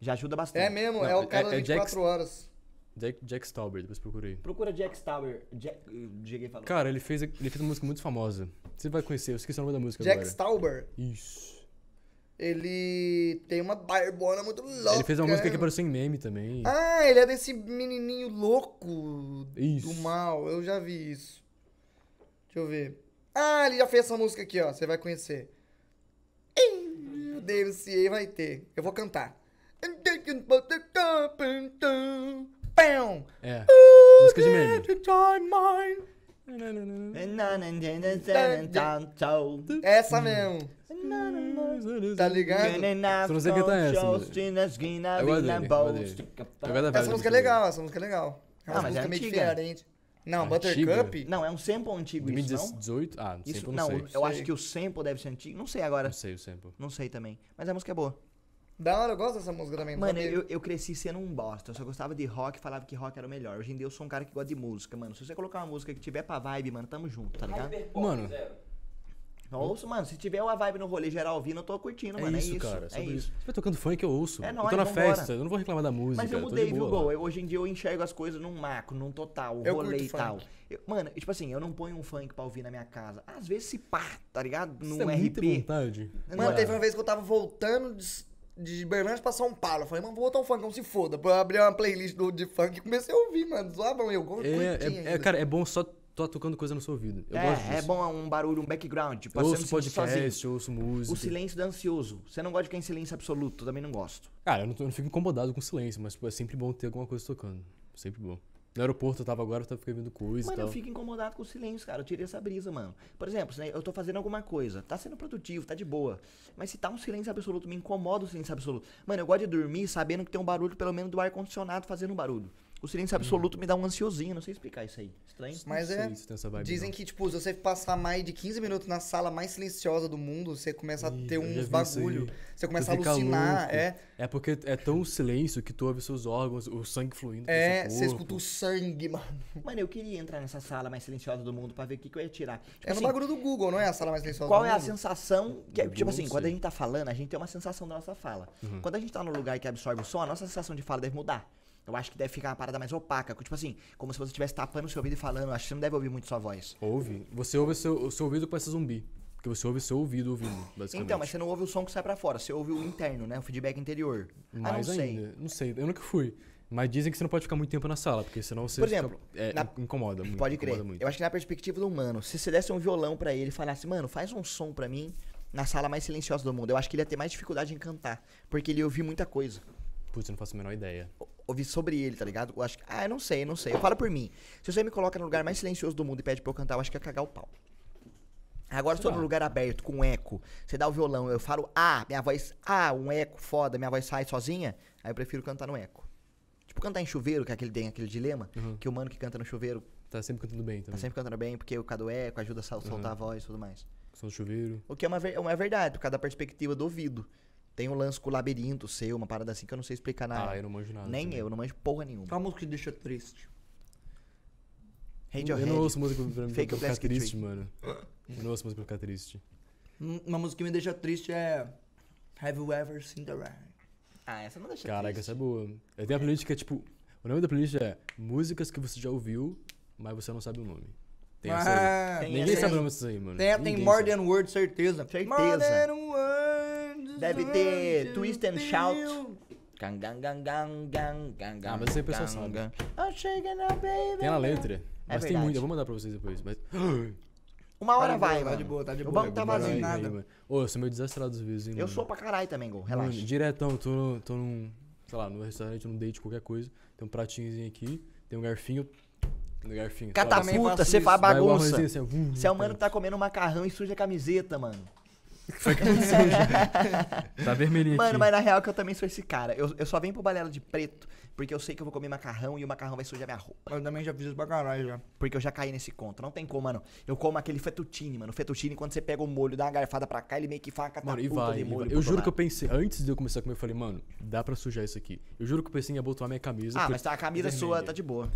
Já ajuda bastante. É mesmo, Não, é o é- cara é das 24 Jack- horas. Jack, Jack Stauber, depois procurei. Procura Jack Stauber. Jack, Diego falou. Cara, ele fez, ele fez uma música muito famosa. Você vai conhecer, eu esqueci o nome da música Jack agora. Stauber. Isso. Ele tem uma barbona muito louca. ele fez uma música que apareceu em meme também. Ah, ele é desse menininho louco Isso. do mal. Eu já vi isso. Deixa eu ver. Ah, ele já fez essa música aqui, ó. Você vai conhecer. O DMCA vai ter. Eu vou cantar. É. Música de meme. Essa mesmo. Tá ligado? Você não sei cantar essa, mano. Eu eu. Eu gosto da vibe Essa da música é legal, essa música é legal. É uma Ah, mas é música meio antiga. diferente. Não, Antiga? Buttercup? Não, é um sample antigo isso, não? 2018? Ah, não sei, Isso, eu não, não sei. eu acho que o sample deve ser antigo. Não sei agora. Não sei o sample. Não sei também. Mas a música é boa. Da hora, eu gosto dessa música também. Mano, eu, eu cresci sendo um bosta. Eu só gostava de rock e falava que rock era o melhor. Hoje em dia eu sou um cara que gosta de música, mano. Se você colocar uma música que tiver pra vibe, mano, tamo junto, tá ligado? Hyperpop, Mano. zero. Eu ouço, mano, se tiver uma vibe no rolê geral ouvindo, eu tô curtindo, É mano. isso, é isso, cara. é sobre isso. Se estiver tocando funk, eu ouço. É eu nóis, tô na vambora. festa, eu não vou reclamar da música. Mas eu mudei, de viu. Gol? Eu- Hoje em dia eu enxergo as coisas num macro, num total, Eu rolê curto e tal. funk. Eu- mano, tipo assim, eu não ponho um funk pra ouvir na minha casa. Às vezes se pá, tá ligado? Isso Num é muita RP. vontade. Mano, é. teve uma vez que eu tava voltando de- de Berlândia pra São Paulo. Eu falei, mano, vou botar um funk, como se foda. Eu abri uma playlist do, de funk e comecei a ouvir, mano. Zoavam eu, como É, é, é, cara, é bom só tô tocando coisa no seu ouvido. Eu gosto É, é disso. bom um barulho, um background. Tipo, ouço sozinho. podcast, eu ouço música. O silêncio dá ansioso. Você não gosta de ficar em silêncio absoluto, também não gosto. Cara, eu não, tô- eu não fico incomodado com silêncio, mas pô, é sempre bom ter alguma coisa tocando. Sempre bom. No aeroporto eu tava agora, eu tava ficando coisa Mano, e tal. eu fico incomodado com o silêncio, cara. Eu tirei essa brisa, mano. Por exemplo, se eu tô fazendo alguma coisa, tá sendo produtivo, tá de boa. Mas se tá um silêncio absoluto, me incomoda o silêncio absoluto. Mano, eu gosto de dormir sabendo que tem um barulho, pelo menos, do ar-condicionado fazendo um barulho. O silêncio absoluto me dá um ansiosinho, não sei explicar isso aí. Estranho? Mas é. sei se tem essa vibe, Dizem não. que, tipo, se você passar mais de 15 minutos na sala mais silenciosa do mundo, você começa a Ih, ter já vi uns bagulho. Você começa Tu a alucinar, louco. é. É porque é tão silêncio que tu ouve seus órgãos, o sangue fluindo. É, seu você escuta o sangue, mano. Mano, eu queria entrar nessa sala mais silenciosa do mundo pra ver o que, que eu ia tirar. Tipo É no assim, bagulho do Google, não é a sala mais silenciosa Qual do é a mundo? sensação que, é- tipo Google, assim, não quando a gente tá falando, a gente tem uma sensação da nossa fala. Uhum. Quando a gente tá num lugar que absorve o som, a nossa sensação de fala deve mudar. Eu acho que deve ficar uma parada mais opaca, tipo assim, como se você estivesse tapando o seu ouvido e falando. Acho que você não deve ouvir muito sua voz. Ouve. Você ouve o seu, o seu ouvido parece zumbi. Porque você ouve o seu ouvido ouvindo, basicamente. Então, mas você não ouve o som que sai pra fora, você ouve o interno, né? O feedback interior. ah, não Mais sei. ainda. Não sei, eu nunca fui. Mas dizem que você não pode ficar muito tempo na sala, porque senão você Por fica- exemplo, é, na- incomoda muito. Pode crer. muito. Eu acho que na perspectiva do humano, se você desse um violão pra ele e falasse, mano, faz um som pra mim na sala mais silenciosa do mundo, eu acho que ele ia ter mais dificuldade em cantar. Porque ele ia ouvir muita coisa. Putz, eu não faço a menor ideia. Ouvir sobre ele, tá ligado? Eu acho que. Ah, eu não sei, eu não sei. Eu falo por mim. Se você me coloca no lugar mais silencioso do mundo e pede pra eu cantar, eu acho que ia cagar o pau. Agora, se eu tô num lugar aberto, com eco, você dá o violão, eu falo, ah, minha voz, ah, um eco foda, minha voz sai sozinha, aí eu prefiro cantar no eco. Tipo, cantar em chuveiro, que é aquele, tem aquele dilema, Uhum. que o mano que canta no chuveiro Tá sempre cantando bem tá também. sempre cantando bem, porque o causa do eco ajuda a sol- soltar Uhum. a voz e tudo mais. Som do chuveiro. O que é uma, ver- uma verdade, por causa da perspectiva do ouvido. Tem um lance com o labirinto seu, uma parada assim que eu não sei explicar nada. Ah, eu não manjo nada. Nem também. eu, não manjo porra nenhuma. Qual música que deixa triste? Eu Radiohead. não ouço música pra, Fake pra ficar Tree. triste, mano. Eu não ouço música pra ficar triste. Uma música que me deixa triste é Have You Ever Seen the Rain? Ah, essa não deixa Caraca, triste. essa é boa. Eu tenho a playlist que é tipo. O nome da playlist é Músicas que você já ouviu, mas você não sabe o nome. Tem essa aí. Ah, Tem Ninguém essa sabe o nome dessas aí, mano. Tem, tem More sabe. Than Words, certeza. Certeza. More Than Words. Deve ter Twist and Shout. Gang, gang, gang, gang, gang, gang, Ah, mas aí o pessoal gang, sabe. Tem a letra. Mas tem verdade. muito, eu vou mandar pra vocês depois. Mas. Uma hora Tá de boa, vai, tá mano. de boa, tá de O boa. banco tá vazio. vai. Aí, nada. mano. Ô, eu sou meio desastrado às vezes, hein, Eu mano. sou pra caralho também, Gol. Mano, Relaxa. diretão, tô, no- tô num. Sei lá, num restaurante, num date, qualquer coisa. Tem um pratinhozinho aqui, tem um garfinho. Um garfinho. Catapulta, você faz o bagunça. arrozinho assim, Você é o mano que tá comendo macarrão e suja a camiseta, mano. Tá vermelhinho Mano, aqui. mas na real que eu também sou esse cara. Eu, eu só venho pro balela de preto porque eu sei que eu vou comer macarrão e o macarrão vai sujar minha roupa. Eu também já fiz isso pra caralho já. Porque eu já caí nesse conto. Não tem como, mano. Eu como aquele fettuccine, mano. O fettuccine, quando você pega o molho, dá uma garfada pra cá, ele meio que faz uma Mano, catapulta e vai, de e vai. molho. Eu juro que eu pensei, antes de eu começar a comer, eu falei, mano, dá pra sujar isso aqui. Eu juro que eu pensei em abotoar minha camisa. Ah, mas tá, a camisa vermelha. sua tá de boa.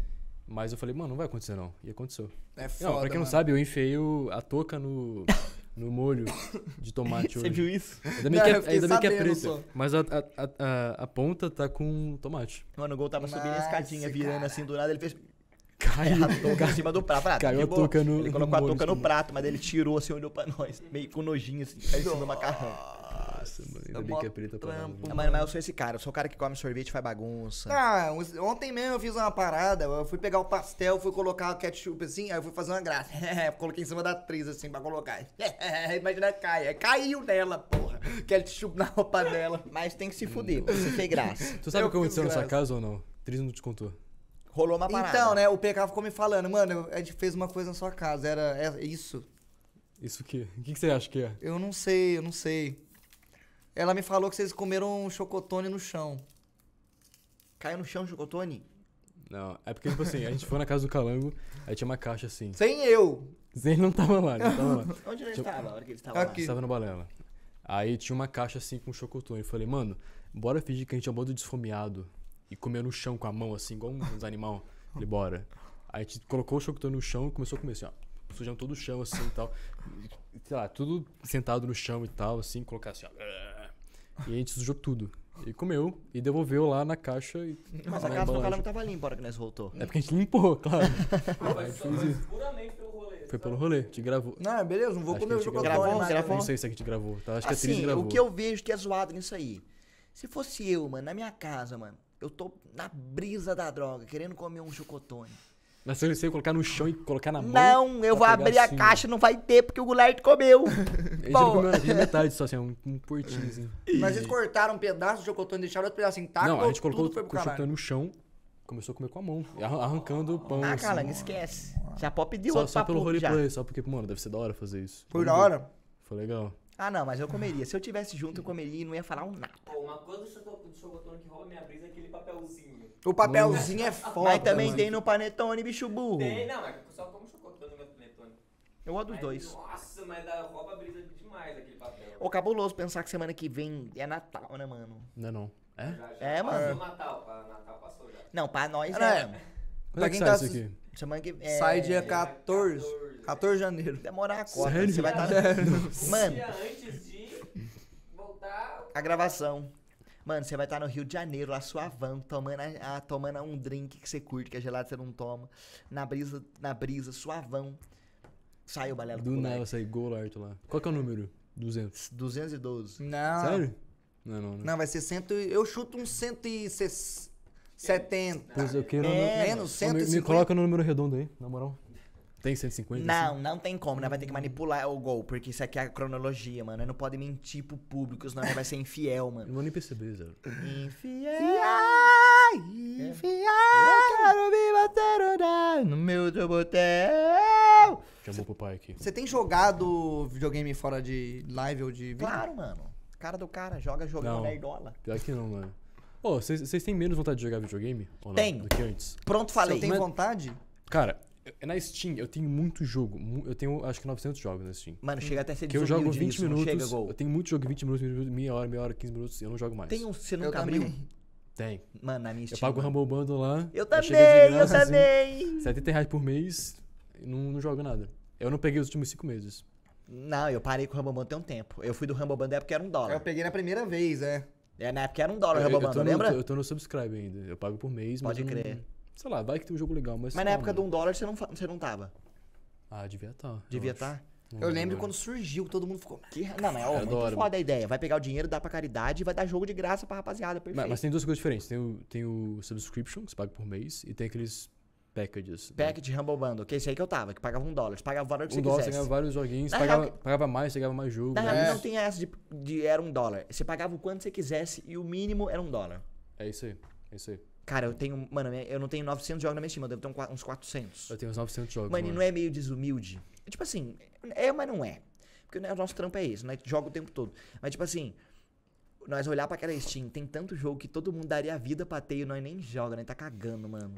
Mas eu falei, mano, não vai acontecer não. E aconteceu. É foda, não, pra quem não mano. sabe, eu enfiei o- a touca no, no molho de tomate Você hoje. viu isso? Ainda bem Não, que eu é, fiquei ainda bem que é sabendo só. Mas a, a, a, a- a ponta tá com tomate. Mano, o Gol tava subindo a Nossa, escadinha, virando cara. assim do nada, ele fez. Caiu. a touca em cima do prato. Ah, tá Caiu de a boa. touca no- Ele no colocou a molho touca de no tomate. prato, mas ele tirou assim, olhou pra nós, meio com nojinho assim, parecendo do macarrão. Nossa, mano, ainda bem que é preta pra trampo, Ah, Mano, mas eu sou esse cara, eu sou o cara que come sorvete e faz bagunça. Ah, ontem mesmo eu fiz uma parada, eu fui pegar o pastel, fui colocar o ketchup assim, aí eu fui fazer uma graça. Coloquei em cima da atriz assim pra colocar. Imagina cai, aí caiu nela, porra. Ketchup na roupa dela. Mas tem que se fuder, você fez graça. Tu sabe o que aconteceu na sua casa ou não? Tris não te contou. Rolou uma parada. Então, né, o PK ficou me falando, mano, a gente fez uma coisa na sua casa, era é isso. Isso que? O que, que você acha que é? Eu não sei, eu não sei. Ela me falou que vocês comeram um chocotone no chão. Caiu no chão, chocotone? Não, é porque, tipo assim, a gente foi na casa do Calango, aí tinha uma caixa assim. Sem eu. Ele não tava lá, ele não tava lá. Onde ele Deixa eu- estava, a hora que ele estava Aqui. Estava no balela. Aí tinha uma caixa assim com chocotone. Eu falei, mano, bora fingir que a gente é um bando de desfomeado e comer no chão com a mão, assim, igual uns animal. Falei, bora. Aí a gente colocou o chocotone no chão e começou a comer assim, ó. Sujando todo o chão, assim e tal. Sei lá, tudo sentado no chão e tal, assim, colocar assim, ó. E a gente sujou tudo. E comeu e devolveu lá na caixa e. Mas a casa do cara não tava limpa a hora que nós voltou. É porque a gente limpou, claro. Mas mas puramente pelo rolê. Foi pelo rolê, gente gravou. Não, beleza, não vou Acho comer o que a gente chocotone gravou, gravou. Não sei se a gente gravou, tá? Acho que a Tris Assim, gravou. o que eu vejo que é zoado nisso aí. Se fosse eu, mano, na minha casa, mano, eu tô na brisa da droga, querendo comer um chocotone. Mas se você colocar no chão e colocar na mão. Não, eu vou abrir a assim, caixa, não vai ter, porque o Goulart comeu. A não comeu metade só, assim, um, um portinho assim. Mas eles cortaram um pedaço do chocotone, deixaram outro pedaço intacto, não, a gente colocou o chocotone no chão, começou a comer com a mão, e arran- arrancando o pão. Ah, assim. Calango, esquece. Já pode pedir Só, outro só pelo roleplay, só porque, mano, deve ser da hora fazer isso. Foi da hora. Foi legal. Ah, não, mas eu comeria. Se eu tivesse junto, eu comeria e não ia falar um nada. Pô, uma coisa do choco- do chocotone que rouba minha brisa é aquele papelzinho. O papelzinho é foda. mas também mano. tem no panetone, bicho burro. Tem, não, é que eu só como chocotone no meu panetone. Eu gosto dos dois. Nossa, mas dá, rouba a brisa demais aquele papel. Ô, cabuloso pensar que semana que vem é Natal, né, mano? Não é não. É? Já, já É, mano. Natal, pra Natal passou já. Não, pra nós É, é. mano. Quando Pra é que quem sai tá isso aqui? Semana que é, Sai dia Dia 14. 14. 14 de janeiro. Demorar a cota. Sério? Você vai estar. Um Mano, dia antes de voltar. a gravação. Mano, você vai estar no Rio de Janeiro, lá suavão, tomando, a, a- tomando um drink que você curte, que é gelado você não toma. Na brisa, na brisa, suavão. Saiu o balelo Do nada vai sair Golart lá. Qual que é o número? 200. 212. Não. Sério? Não, não, né? Não, vai ser cento. Eu chuto uns 170. Pois eu quero... É, Menos, Ô, me, 150. me coloca no número redondo aí, na moral. Tem 150? Não, assim? não tem como, né? Vai ter que manipular o gol, porque isso aqui é a cronologia, mano. Não pode mentir pro público, senão vai ser infiel, Eu mano. não vou nem perceber, Zé. Infiel. Infiel. Eu quero me bater no meu botel. Chamou pro pai aqui. Você tem jogado videogame fora de live ou de vídeo? Claro, mano. Cara do cara, joga jogo Não. nerdola. Pior que não, mano. Ô, vocês vocês têm menos vontade de jogar videogame? Ou não? Tenho. Do que antes? Pronto, Você falei. tem Mas- vontade? Cara, eu- na Steam eu tenho muito jogo. Eu tenho acho que 900 jogos na Steam. Mano, chega até ser Que eu jogo desumilde 20 nisso, não minutos. Chega. Eu tenho muito jogo 20 minutos, meia hora, meia hora, 15 minutos eu não jogo mais. Tem um, você Eu nunca também. abriu? Tem. Mano, na minha Eu Steam. pago o. Rumble Bundle lá. Eu também, eu assim, também. 70 reais por mês e não, não jogo nada. Eu não peguei os últimos 5 meses. Não, eu parei com o Rumble Bundle tem um tempo. Eu fui do Rumble Bundle na época era um Eu dólar. peguei na primeira vez, é. É, na época era um dólar o eu, Rumble eu, Bundle, lembra? eu tô no subscribe ainda. Eu pago por mês, mas Pode eu não- crer. Sei lá, vai que tem um jogo legal, mas. Mas na lá, época de mano. um dólar você não, você não tava. Ah, devia estar. Devia tá? estar. Eu lembro quando surgiu, todo mundo ficou. Que... Não, mas ó, muito adoro. foda a ideia. Vai pegar o dinheiro, dá pra caridade e vai dar jogo de graça pra rapaziada. Perfeito. Mas, mas tem duas coisas diferentes. Tem o, tem o subscription, que você paga por mês, e tem aqueles packages. né? Pack de Rumble Bundle, que é esse aí que eu tava, que pagava um dólar. Você pagava o valor que Um você dólar, você quisesse. ganhava vários joguinhos, Na pagava, real- pagava mais, você ganhava mais jogo. Na né? real, não tem essa de, de era um dólar. Você pagava o quanto você quisesse e o mínimo era um dólar. É isso aí. É isso aí. Cara, eu tenho. Mano, eu não tenho 900 jogos na minha Steam, eu devo ter um uns 400. Eu tenho uns 900 jogos. Mano, e mano. não é meio desumilde? É Tipo assim, é, mas não é. Porque né, o nosso trampo é esse, nós joga o tempo todo. Mas tipo assim, nós olhar pra aquela Steam, tem tanto jogo que todo mundo daria a vida pra ter e nós nem joga, nós tá cagando, mano.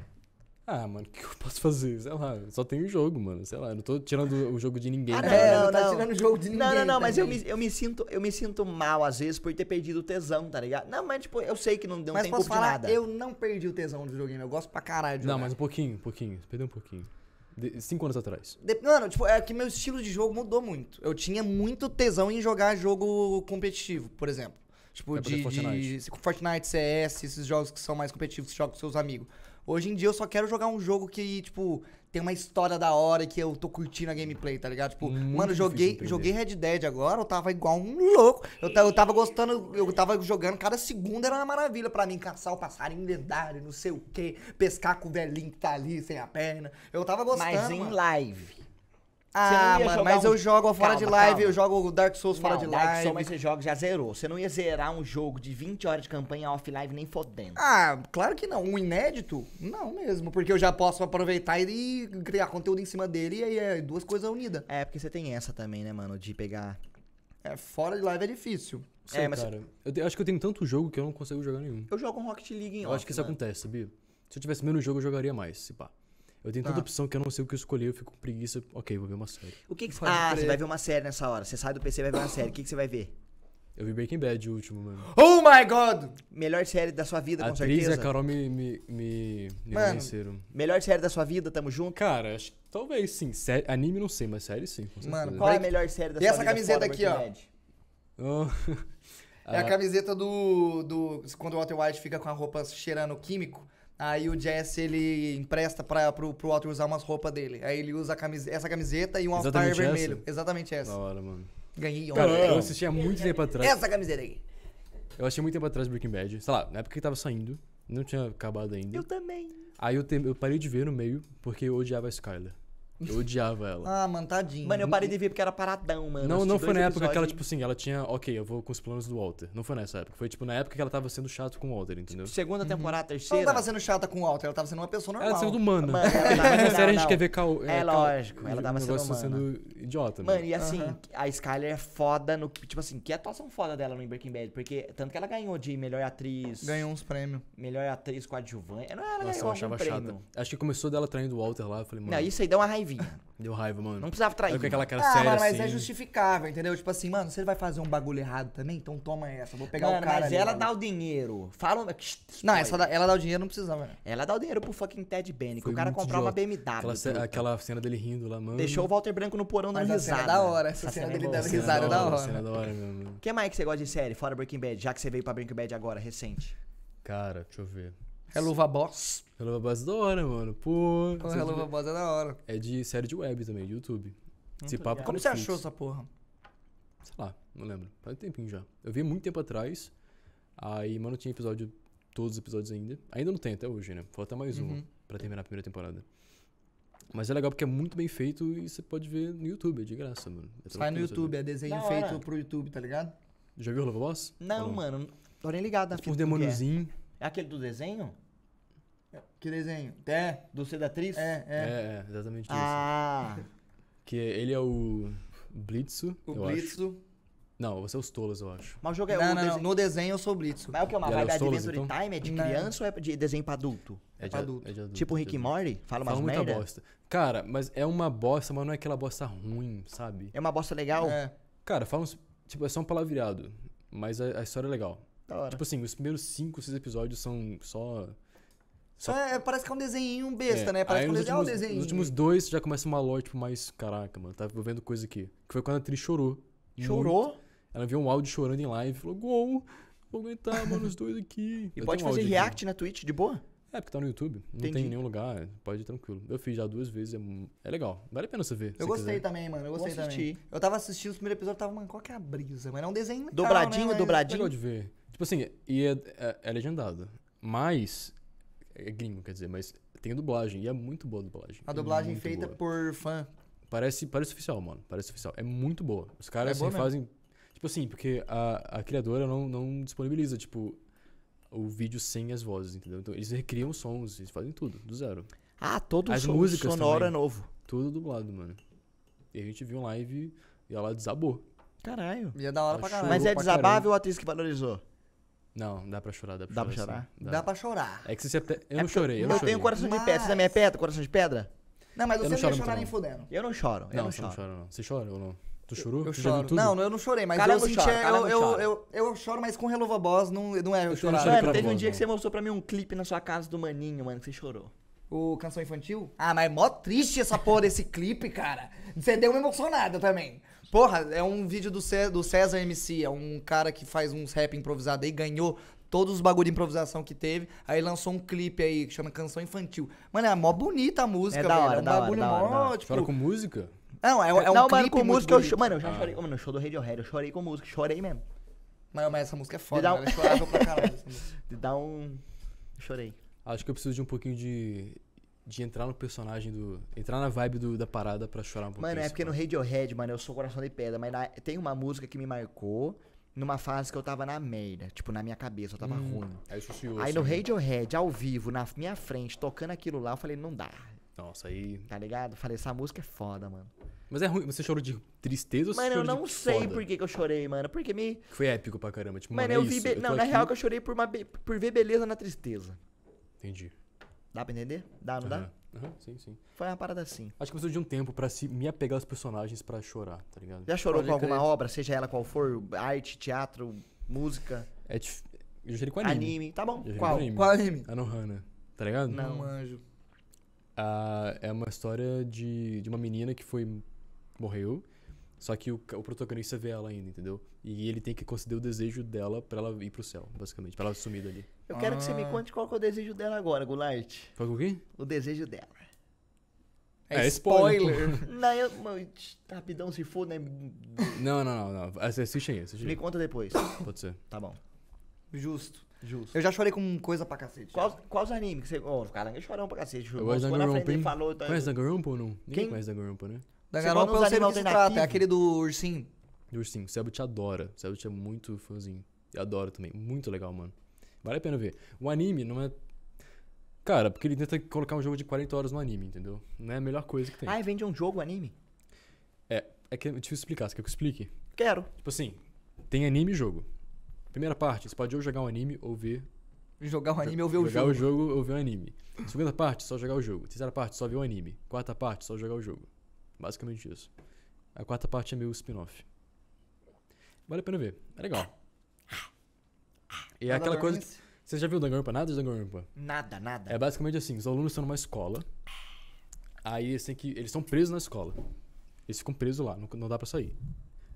Ah, mano, o que eu posso fazer? Sei lá, só tem o jogo, mano. Sei lá, eu não tô tirando o jogo de ninguém. Ah, né? não, É, não, não tá não. tirando o jogo de ninguém. Não, não, não, mas eu me, eu, me sinto, eu me sinto mal às vezes por ter perdido o tesão, tá ligado? Não, mas tipo, eu sei que não, não Mas tem posso culpa falar, nada. eu não perdi o tesão do videogame. Eu gosto pra caralho de Não, jogar. mas um pouquinho, um pouquinho. Você perdeu um pouquinho. De- cinco anos atrás. De- Mano, tipo, é que meu estilo de jogo mudou muito. Eu tinha muito tesão em jogar jogo competitivo, por exemplo. Tipo, É de, Fortnite. de Fortnite, CS, esses jogos que são mais competitivos, que você joga com seus amigos. Hoje em dia eu só quero jogar um jogo que, tipo, tem uma história da hora e que eu tô curtindo a gameplay, tá ligado? Tipo, Muito mano, joguei, joguei Red Dead agora, eu tava igual um louco. Eu, eu tava gostando, eu tava jogando, cada segundo era uma maravilha pra mim, caçar o passarinho lendário, não sei o quê, pescar com o velhinho que tá ali sem a perna. Eu tava gostando. Mas em mano. live. Ah, mano, mas um- eu jogo fora de Calma, live, calma. eu jogo Dark Souls fora Não, de Dark live. Souls, mas você joga, já zerou. Você não ia zerar um jogo de 20 horas de campanha offline nem fodendo. Ah, claro que não. Um inédito? Não mesmo, porque eu já posso aproveitar e, e criar conteúdo em cima dele e aí é duas coisas unidas. É, porque você tem essa também, né, mano, de pegar... É, fora de live é difícil. Sei, É, mas- cara. Eu te- acho que eu tenho tanto jogo que eu não consigo jogar nenhum. Eu jogo um Rocket League em Eu off, acho que isso mano. acontece, sabia? Se eu tivesse menos jogo, eu jogaria mais, se pá. Eu tenho tanta Tá. opção que eu não sei o que eu escolher, eu fico com preguiça. Ok, vou ver uma série. O que que... Pode Ah, crer. você vai ver uma série nessa hora. Você sai do PC e vai ver uma série. O que que você vai ver? Eu vi Breaking Bad o último, mano. Oh my god! Melhor série da sua vida, A com atriz e certeza. a Carol me, me, me, me Mano. convenceram. Melhor série da sua vida, tamo junto. Cara, acho que talvez sim. Série, anime não sei, mas série sim, com Mano. Qual é a melhor série da E sua essa vida? camiseta fora aqui, Breaking ó? Oh. É a Ah, camiseta do, do. Quando o Walter White fica com a roupa cheirando químico. Aí o Jesse, ele empresta pra, pro, pro Walter usar umas roupas dele. Aí ele usa camise- essa camiseta e um Exatamente vermelho. essa? Exatamente essa. Da hora, mano. Ganhei Cara, ontem. eu assisti há muito tempo atrás. Essa camiseta aí. Eu achei muito tempo atrás Breaking Bad. Sei lá, na época que tava saindo, não tinha acabado ainda. Eu também. Aí eu, te- eu parei de ver no meio porque eu odiava a Skyler. Eu odiava ela. Ah, mano, tadinho. Mano, eu parei de ver porque era paradão, mano. não, não foi na época que ela, tipo assim, ela tinha, ok, eu vou com os planos do Walter. Não foi nessa época. Foi, tipo, na época que ela tava sendo chato com o Walter, entendeu? Segunda temporada, Ela terceira. não tava sendo chata com o Walter, ela tava sendo uma pessoa normal. Ela sendo humana. Mano, ela tava- não, série a gente não. quer ver cal, É cal- lógico, ela tava sendo humana. sendo idiota, Mano, mano. e assim, Aham. a Skyler é foda no. Tipo assim, que atuação foda dela no Breaking Bad. Porque tanto que ela ganhou de melhor atriz. Ganhou uns prêmios. Melhor atriz coadjuvante. Não, ela Nossa, ganhou eu achava prêmio. chata. Acho que começou dela traindo o Walter lá. Eu falei, mano, Não, isso aí deu uma raivinha. deu raiva, mano. Não precisava trair. Aí com aquela cara Ah, séria mano, mas assim. é justificável, entendeu? Tipo assim, mano, você vai fazer um bagulho errado também, então toma essa. Vou pegar Mano, o cara. mas ali, ela mano. dá o dinheiro. Fala. Não, essa da- ela dá o dinheiro, não precisava, né? Ela dá o dinheiro pro fucking Ted Benny. Que o cara comprar uma. BMW. Aquela, ce- truta. aquela cena dele rindo lá, mano. Deixou o Walter Branco no porão dando a cena risada. é da hora, essa cena é dele dando Cena risada é da hora. Cena da hora, meu. O que mais que você gosta de série, fora Breaking Bad? Já que você veio pra Breaking Bad agora, recente. Cara, deixa eu ver. Hello Boss. Hello Base da hora, mano. Pô. Hello devia- Boss é da hora. É de série de web também, de YouTube. Esse papo. Como você Netflix. achou essa porra? Sei lá, não lembro. Faz um tempinho já. Eu vi muito tempo atrás. Aí, mano, tinha episódio. Todos os episódios ainda. Ainda não tem até hoje, né? Falta mais um Uhum. pra terminar a primeira temporada. Mas é legal porque é muito bem feito e você pode ver no YouTube, é de graça, mano. É Sai no? YouTube, é desenho Da hora. feito pro YouTube, tá ligado? Já viu o Lava Boss? Não, Ou mano. Tô nem ligado na Tipo um é. demôniozinho. É aquele do desenho? Que desenho? É, Do C da atriz? é, É, é. é, exatamente isso. Ah. Que ele é o Blitzo, O eu acho. Blitzo. Não, você é os tolos, eu acho. Mas o jogo é Não, o não, desenho... No desenho eu sou o Blitzo. Mas é o que? É uma é vibe os tolos, Adventure então? Time? É de Não. criança ou é de desenho pra adulto? É de, pra adulto. é de adulto. Tipo é de Rick e. Morty? Fala umas Fala muita merda? bosta. Cara, mas é uma bosta, mas não é aquela bosta ruim, sabe? É uma bosta legal? É. Cara, fala uns. Tipo, é só um palavreado. Mas a, a história é legal. Da hora. Tipo assim, os primeiros 5, 6 episódios são só. Só é, parece que é um desenho besta, É, né? Parece que é um desenho. Ah, um desenho. nos últimos dois já começa uma lore, tipo, mais. Caraca, mano, tá vendo coisa aqui. Que foi quando a atriz chorou. Muito. Chorou? Ela viu um áudio chorando em live e falou: Gol, vou aguentar, mano, os dois aqui. E Eu pode um fazer áudio aqui. react na Twitch de boa? É, porque tá no YouTube. Não Entendi. tem em nenhum lugar. Pode ir tranquilo. Eu fiz já duas vezes. É, é legal. Vale a pena você ver. Eu gostei quiser. também, mano. Eu Vou gostei também. assistir. Eu tava assistindo os primeiros episódios, tava, mano, qual que é a brisa, mano? É um desenho legal, Dobradinho, né? Mas- É dobradinho. legal de ver. Tipo assim, e é, é, é legendado. Mas. É gringo, quer dizer, mas tem dublagem. E é muito boa a dublagem. A É dublagem muito feita boa. por fã. Parece, parece oficial, mano. Parece oficial. É muito boa. Os caras É boa assim, fazem. Tipo assim, porque a, a criadora não, não disponibiliza, tipo, o vídeo sem as vozes, entendeu? Então eles recriam os sons, eles fazem tudo, do zero. Ah, todo As som músicas sonoro também. é novo. Tudo dublado, mano. E a gente viu um live e ela desabou. Caralho. E é da hora pra Achou. caralho. Mas é pra desabável ou a atriz que valorizou? Não, dá pra chorar, dá pra Dá pra chorar. chorar? sim. Dá pra chorar. É que se você. até- Eu É não chorei, eu Eu, não chorei. tenho coração de pedra. Você também é pedra? Coração de pedra? Não, mas Eu você não não ia chorar nem fudendo. Eu não choro. Eu, Não, não você não choro. chora, não. Você chora ou não? Tu chorou? Eu choro. tudo? Não, eu não chorei, mas eu senti. eu, eu, eu, eu, choro, mas com Helluva Boss não, não é eu Eu chorar. Mano, teve um dia que você mostrou pra mim um clipe na sua casa do Maninho, mano, que você chorou. O Canção Infantil? Ah, mas é mó triste essa porra desse clipe, cara. Você deu uma emocionada também. Porra, é um vídeo do, Cé- do César MC, é um cara que faz uns rap improvisado aí, ganhou todos os bagulho de improvisação que teve, aí lançou um clipe aí que chama Canção Infantil. Mano, é mó bonita a música, É da velho. hora, é um da bagulho hora, mó, da hora. tipo... Chora com música? Não, é, é um não, clipe mano, com música eu bonito. chorei. Mano, eu já Ah. chorei. Mano, no show do Radiohead, eu chorei com música. Chorei mesmo. Mas, mas essa música é foda, dá um- velho. Eu chorava pra caralho essa música. De dar um. Chorei. Acho que eu preciso de um pouquinho de. De entrar no personagem do. Entrar na vibe do, da parada pra chorar um pouquinho. Mano, é porque no mano. Radiohead, mano, eu sou coração de pedra, mas na- tem uma música que me marcou numa fase que eu tava na merda. Tipo, na minha cabeça, eu tava Hum, ruim. Aí. Aí no assim. Radiohead, ao vivo, na minha frente, tocando aquilo lá, eu falei, não dá. Nossa, aí. Tá ligado? Falei, essa música é foda, mano. Mas é ruim. Você chorou de tristeza ou você Mano, eu não sei foda? por que, que eu chorei, mano. Porque me. Foi épico pra caramba. Tipo, Mano, mano, eu é vi. isso, be- tô Não, na aqui- real que eu chorei por, uma be- por ver beleza na tristeza. Entendi. Dá pra entender? Dá, não dá? Aham, aham, sim, sim. Foi uma parada assim. Acho que eu preciso de um tempo pra se me apegar aos personagens pra chorar, tá ligado? Já chorou Pode com alguma crer. obra, seja ela qual for? Arte, teatro, música, É dif... Eu já chorei com anime. anime. Tá bom. Qual? anime. Qual anime? Anohana. Tá ligado? Não manjo. Ah, é uma história de, de uma menina que foi. morreu. Só que o, o protagonista vê ela ainda, entendeu? E ele tem que conceder o desejo dela pra ela ir pro céu, basicamente. Pra ela sumir dali. Eu quero que você me Ah. conte qual que é o desejo dela agora, Goulart. Qual que é o quê? O desejo dela. É, É spoiler, spoiler. Não, eu, mano, rapidão se for, né? Não, não, não, não. Assi- Assiste aí, assiste Me aí. conta depois. Pode ser. Tá bom. Justo. Justo. Eu já chorei com coisa pra cacete. Quais, quais animes que você. Ô, o cara é chorão pra cacete. Eu gosto hein? e falou. tá- Conhece Danganronpa ou não? Ninguém Quem? conhece Danganronpa, né? Danganronpa gosta eu sei do que se trata. É aquele do ursinho. Do Ursinho. O Selbit adora. O Selbit é muito fãzinho. Eu adoro também. Muito legal, mano. Vale a pena ver. O anime não é... Cara, porque ele tenta colocar um jogo de 40 horas no anime, entendeu? Não é a melhor coisa que tem. Ah, vende um jogo anime? É, é que é difícil explicar. Você quer que eu explique? Quero. Tipo assim, tem anime e jogo. Primeira parte, você pode ou jogar um anime ou ver... Jogar o anime ou ver o jogar jogo. o jogo ou ver o anime. Segunda parte, só jogar o jogo. Terceira parte, só ver o anime. Quarta parte, só jogar o jogo. Basicamente isso. A quarta parte é meio spin-off. Vale a pena ver. É legal. E é aquela coisa. dormente. Você já viu Danganronpa? Nada de Danganronpa? Nada, nada. É basicamente assim: os alunos estão numa escola. Aí eles têm que. Eles estão presos na escola. Eles ficam presos lá, não, não dá pra sair.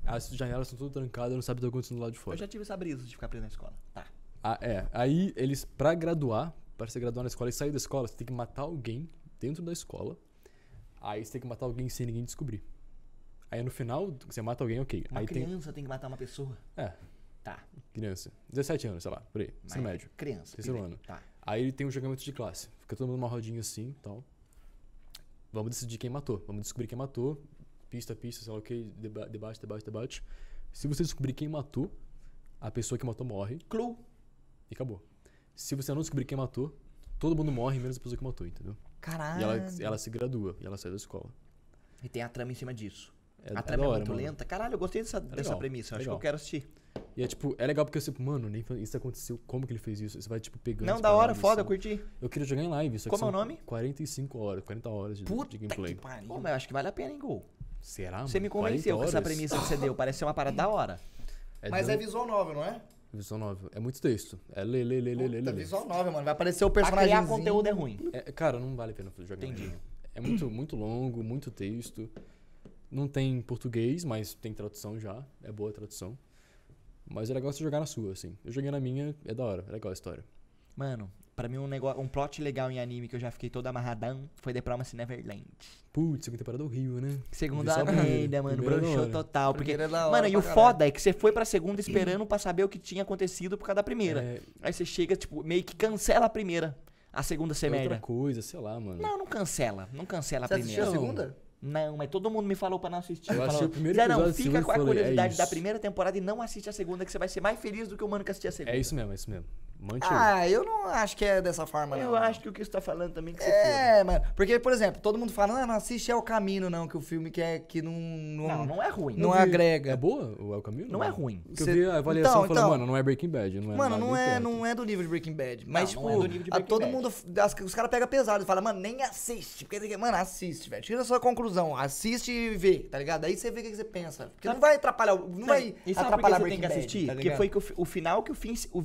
As janelas estão todas trancadas, não sabe o que tá acontecendo do lado de Eu fora. já tive essa brisa de ficar preso na escola. Tá. Ah, é. Aí eles, pra graduar, pra você graduar na escola e sair da escola, você tem que matar alguém dentro da escola. Aí você tem que matar alguém sem ninguém descobrir. Aí no final, você mata alguém, ok. Uma aí tem. criança tem... que matar uma pessoa. É, Tá. criança. 17 anos, sei lá, por aí. Ensino Mas médio. Criança. Terceiro ano. Tá. Aí tem um julgamento de classe. Fica todo mundo numa rodinha assim e tal. Vamos decidir quem matou. Vamos descobrir quem matou. Pista, pista, sei lá o que. Deba debate, debate, debate. Se você descobrir quem matou, a pessoa que matou morre Clue. e acabou. Se você não descobrir quem matou, todo mundo morre, menos a pessoa que matou, entendeu? Caralho. E ela, ela se gradua e ela sai da escola. E tem a trama em cima disso. É, a é trama é, hora, muito mano. lenta. Caralho, eu gostei dessa, dessa legal, premissa. Acho legal. que eu quero assistir. E é tipo, é legal porque você, mano, nem isso aconteceu, como que ele fez isso? Você vai, tipo, pegando. Não, as da hora, foda, eu assim. curti. Eu queria jogar em live, só que Como é o nome? 45 horas, 40 horas de, Puta de gameplay. que pariu. Pô, mas eu acho que vale a pena, hein, Gol? Será? Você mano? me 40 convenceu com essa premissa que você deu. Parece ser uma parada da hora. Mas dando- é visual novel, não é? Visual novel. É muito texto. É ler, ler, ler, ler, ler, visual novel, mano. Vai aparecer o personagem. criar conteúdo é ruim. É, cara, não vale a pena jogar Entendi. É muito, muito longo, muito texto. Não tem português, mas tem tradução já. É boa a tradução. Mas é legal você jogar na sua, assim. Eu joguei na minha, é da hora, é legal a história. Mano, pra mim um, negócio, um plot legal em anime que eu já fiquei todo amarradão foi The Promised Neverland. Putz, segunda temporada horrível, né? Segunda a merda, mano. Broxou hora. total. Porque, é hora mano, e o foda é que você foi pra segunda esperando pra saber o que tinha acontecido por causa da primeira. É, Aí você chega, tipo, meio que cancela a primeira. A segunda ser é outra merda. coisa, sei lá, mano. Não, não cancela. Não cancela a Você assistiu primeira. a segunda? Não, mas todo mundo me falou pra não assistir. Eu Falou, o primeiro Zé, não, fica com a e falei, é curiosidade da primeira temporada e não assiste a segunda, que você vai ser mais feliz do que o mano que assistiu a segunda. É isso mesmo, é isso mesmo. Ah, eu não acho que é dessa forma, não. Eu acho que o que você tá falando também que você É, mano. Porque, por exemplo, todo mundo fala, não, não assiste É o Caminho, não, que o filme que, é, que não, não, Não, não é ruim. não vi. agrega. É boa o El Caminho? Não é ruim. Porque Cê- eu vi a avaliação Então, falei, então. mano, não é Breaking Bad. Não é Mano, não é, não é do nível de Breaking Bad. Mas, Não, tipo, não é do nível de a Breaking todo Bad. mundo. as- os caras pegam pesado e falam, mano, nem assiste. Porque, mano, assiste, velho. Tira a sua conclusão. Assiste e vê, tá ligado? Aí você vê o que você pensa. Porque não vai atrapalhar. o- Não vai e sabe por que atrapalhar você Breaking tem que Bad, assistir? tá que ligado? foi que o, fi- o final que o, Vince, o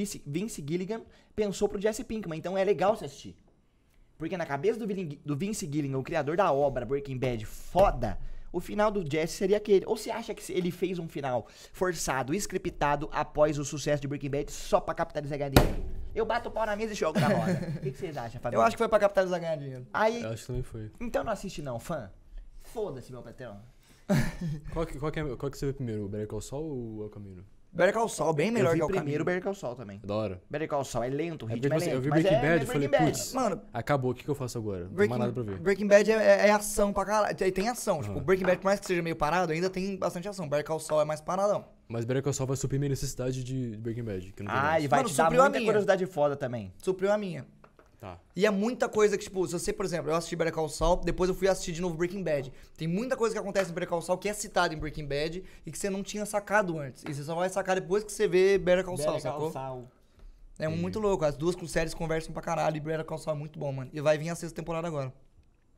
Vince, Vince, Gilligan pensou pro Jesse Pinkman. Então é legal você assistir. Porque na cabeça do, Vin- do Vince Gilligan, o criador da obra Breaking Bad, foda, o final do Jesse seria aquele. Ou você acha que ele fez um final forçado, scriptado após o sucesso de Breaking Bad só pra capitalizar galinha? Eu bato o pau na mesa e jogo na roda. O que, que vocês acham, Fabio? Eu acho que foi pra capitalizar ganhar dinheiro. Aí, Eu acho que também foi. então não assiste não, fã. Foda-se, meu patrão. Qual que, qual que, é, qual que você vê primeiro, o Better Call Saul ou o El Caminho? Better Call Saul, bem melhor que o primeiro. Better Call Saul também. É da hora. Better Call Saul é lento, o É ritmo é porque lento. eu vi Breaking é, Bad é e falei, putz, Mano, acabou, o que, que eu faço agora? Não tem Breaking, mais nada pra ver. Breaking Bad é, é- é ação pra caralho. Tem, tem ação. Tipo, Aham. Breaking Bad, por mais que seja meio parado, ainda tem bastante ação. Better Call Saul é mais paradão. Mas Better Call Saul vai suprir minha necessidade de Breaking Bad, que não tem Ah, mais. e vai Mano, te dar supriu a muita minha. curiosidade foda também. Supriu a minha. Tá. E é muita coisa que, tipo, se você, por exemplo, eu assisti Better Call Saul, depois eu fui assistir de novo Breaking Bad. Tem muita coisa que acontece em Better Call Saul que é citada em Breaking Bad e que você não tinha sacado antes. E você só vai sacar depois que você vê Better Call Saul, sacou? É muito louco. As duas séries conversam pra caralho e Better Call Saul é muito bom, mano. E vai vir a sexta temporada agora.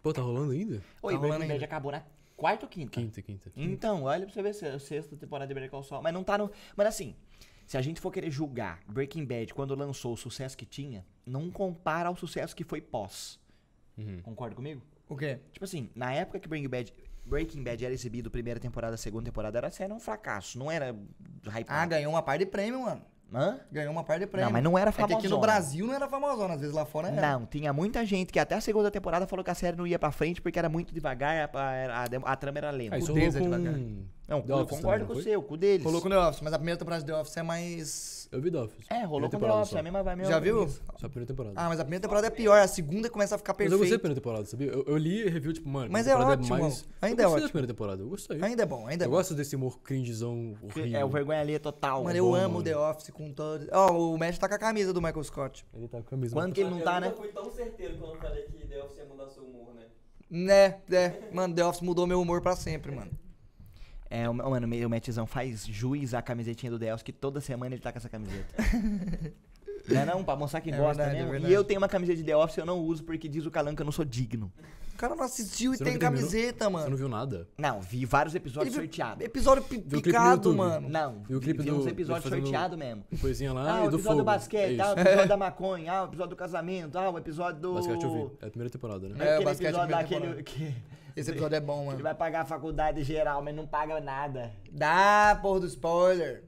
Pô, tá rolando ainda? Oi, Tá rolando Breaking Bad acabou na quarta ou quinta? Quinta, quinta. Então, olha pra você ver se a sexta temporada de Better Call Saul. Mas não tá no... Mas assim, se a gente for querer julgar Breaking Bad quando lançou o sucesso que tinha, não compara ao sucesso que foi pós. Uhum. Concorda comigo? O quê? Tipo assim, na época que Breaking Bad, Breaking Bad era exibido, primeira temporada, segunda temporada, era sério um fracasso. Não era hype. Ah, ganhou uma par de prêmio, mano. Hã? Ganhou uma par de prêmio. Não, mas não era É que aqui no. Brasil não era famosona, às vezes lá fora era. Não, tinha muita gente que até a segunda temporada falou que a série não ia pra frente porque era muito devagar, a, a- a- a trama era lenta. Ah, O rolou Deus é devagar. com Não, The eu Office concordo também, com não você, o cu deles. Rolou com The Office, mas a primeira temporada de The Office é mais. Eu vi The Office. É, rolou com The Office, só. é a mesma, vai mesmo. Já viu? Só a primeira temporada. Ah, mas a primeira temporada é pior, a segunda começa a ficar Mas perfeita. eu gostei da primeira temporada, sabia? Eu, eu li review, tipo, mano. Mas é temporada ótimo, mais... ainda eu é gostei ótimo. da primeira temporada, eu gostei. Ainda é bom, ainda é eu bom. gosto desse humor cringezão horrível. É o vergonha ali total. Mano, eu bom, amo mano. The Office com todo. Ó, o Matt tá com a camisa do Michael Scott. Ele tá com a camisa. Quando que ele não eu tá, né? fui tão certeiro quando eu falei que The Office ia mudar seu humor, né? Né, é. Mano, The Office mudou meu humor pra sempre, mano. É, o, mano, o Matzão faz juiz à camisetinha do Deus, que toda semana ele tá com essa camiseta. não é não? Pra mostrar que É gosta verdade, é mesmo. verdade. e eu tenho uma camiseta de The Office, eu não uso porque diz o Calanco que eu não sou digno. O cara não assistiu e Você tem terminou? camiseta, Você mano. não viu nada? Não, vi vários episódios sorteados. Episódio picado, mano. Não, E o clipe vi do- uns episódios sorteados mesmo. Coisinha lá Ah, e o do episódio fogo. do basquete, é ah, o episódio da maconha, ah, o episódio do casamento, ah, o episódio do... Basquete eu vi. É a primeira temporada, né? É É, o aquele basquete episódio daquele temporada. que Esse episódio é bom, ele mano. vai pagar a faculdade geral, mas não paga nada. Dá, porra do spoiler.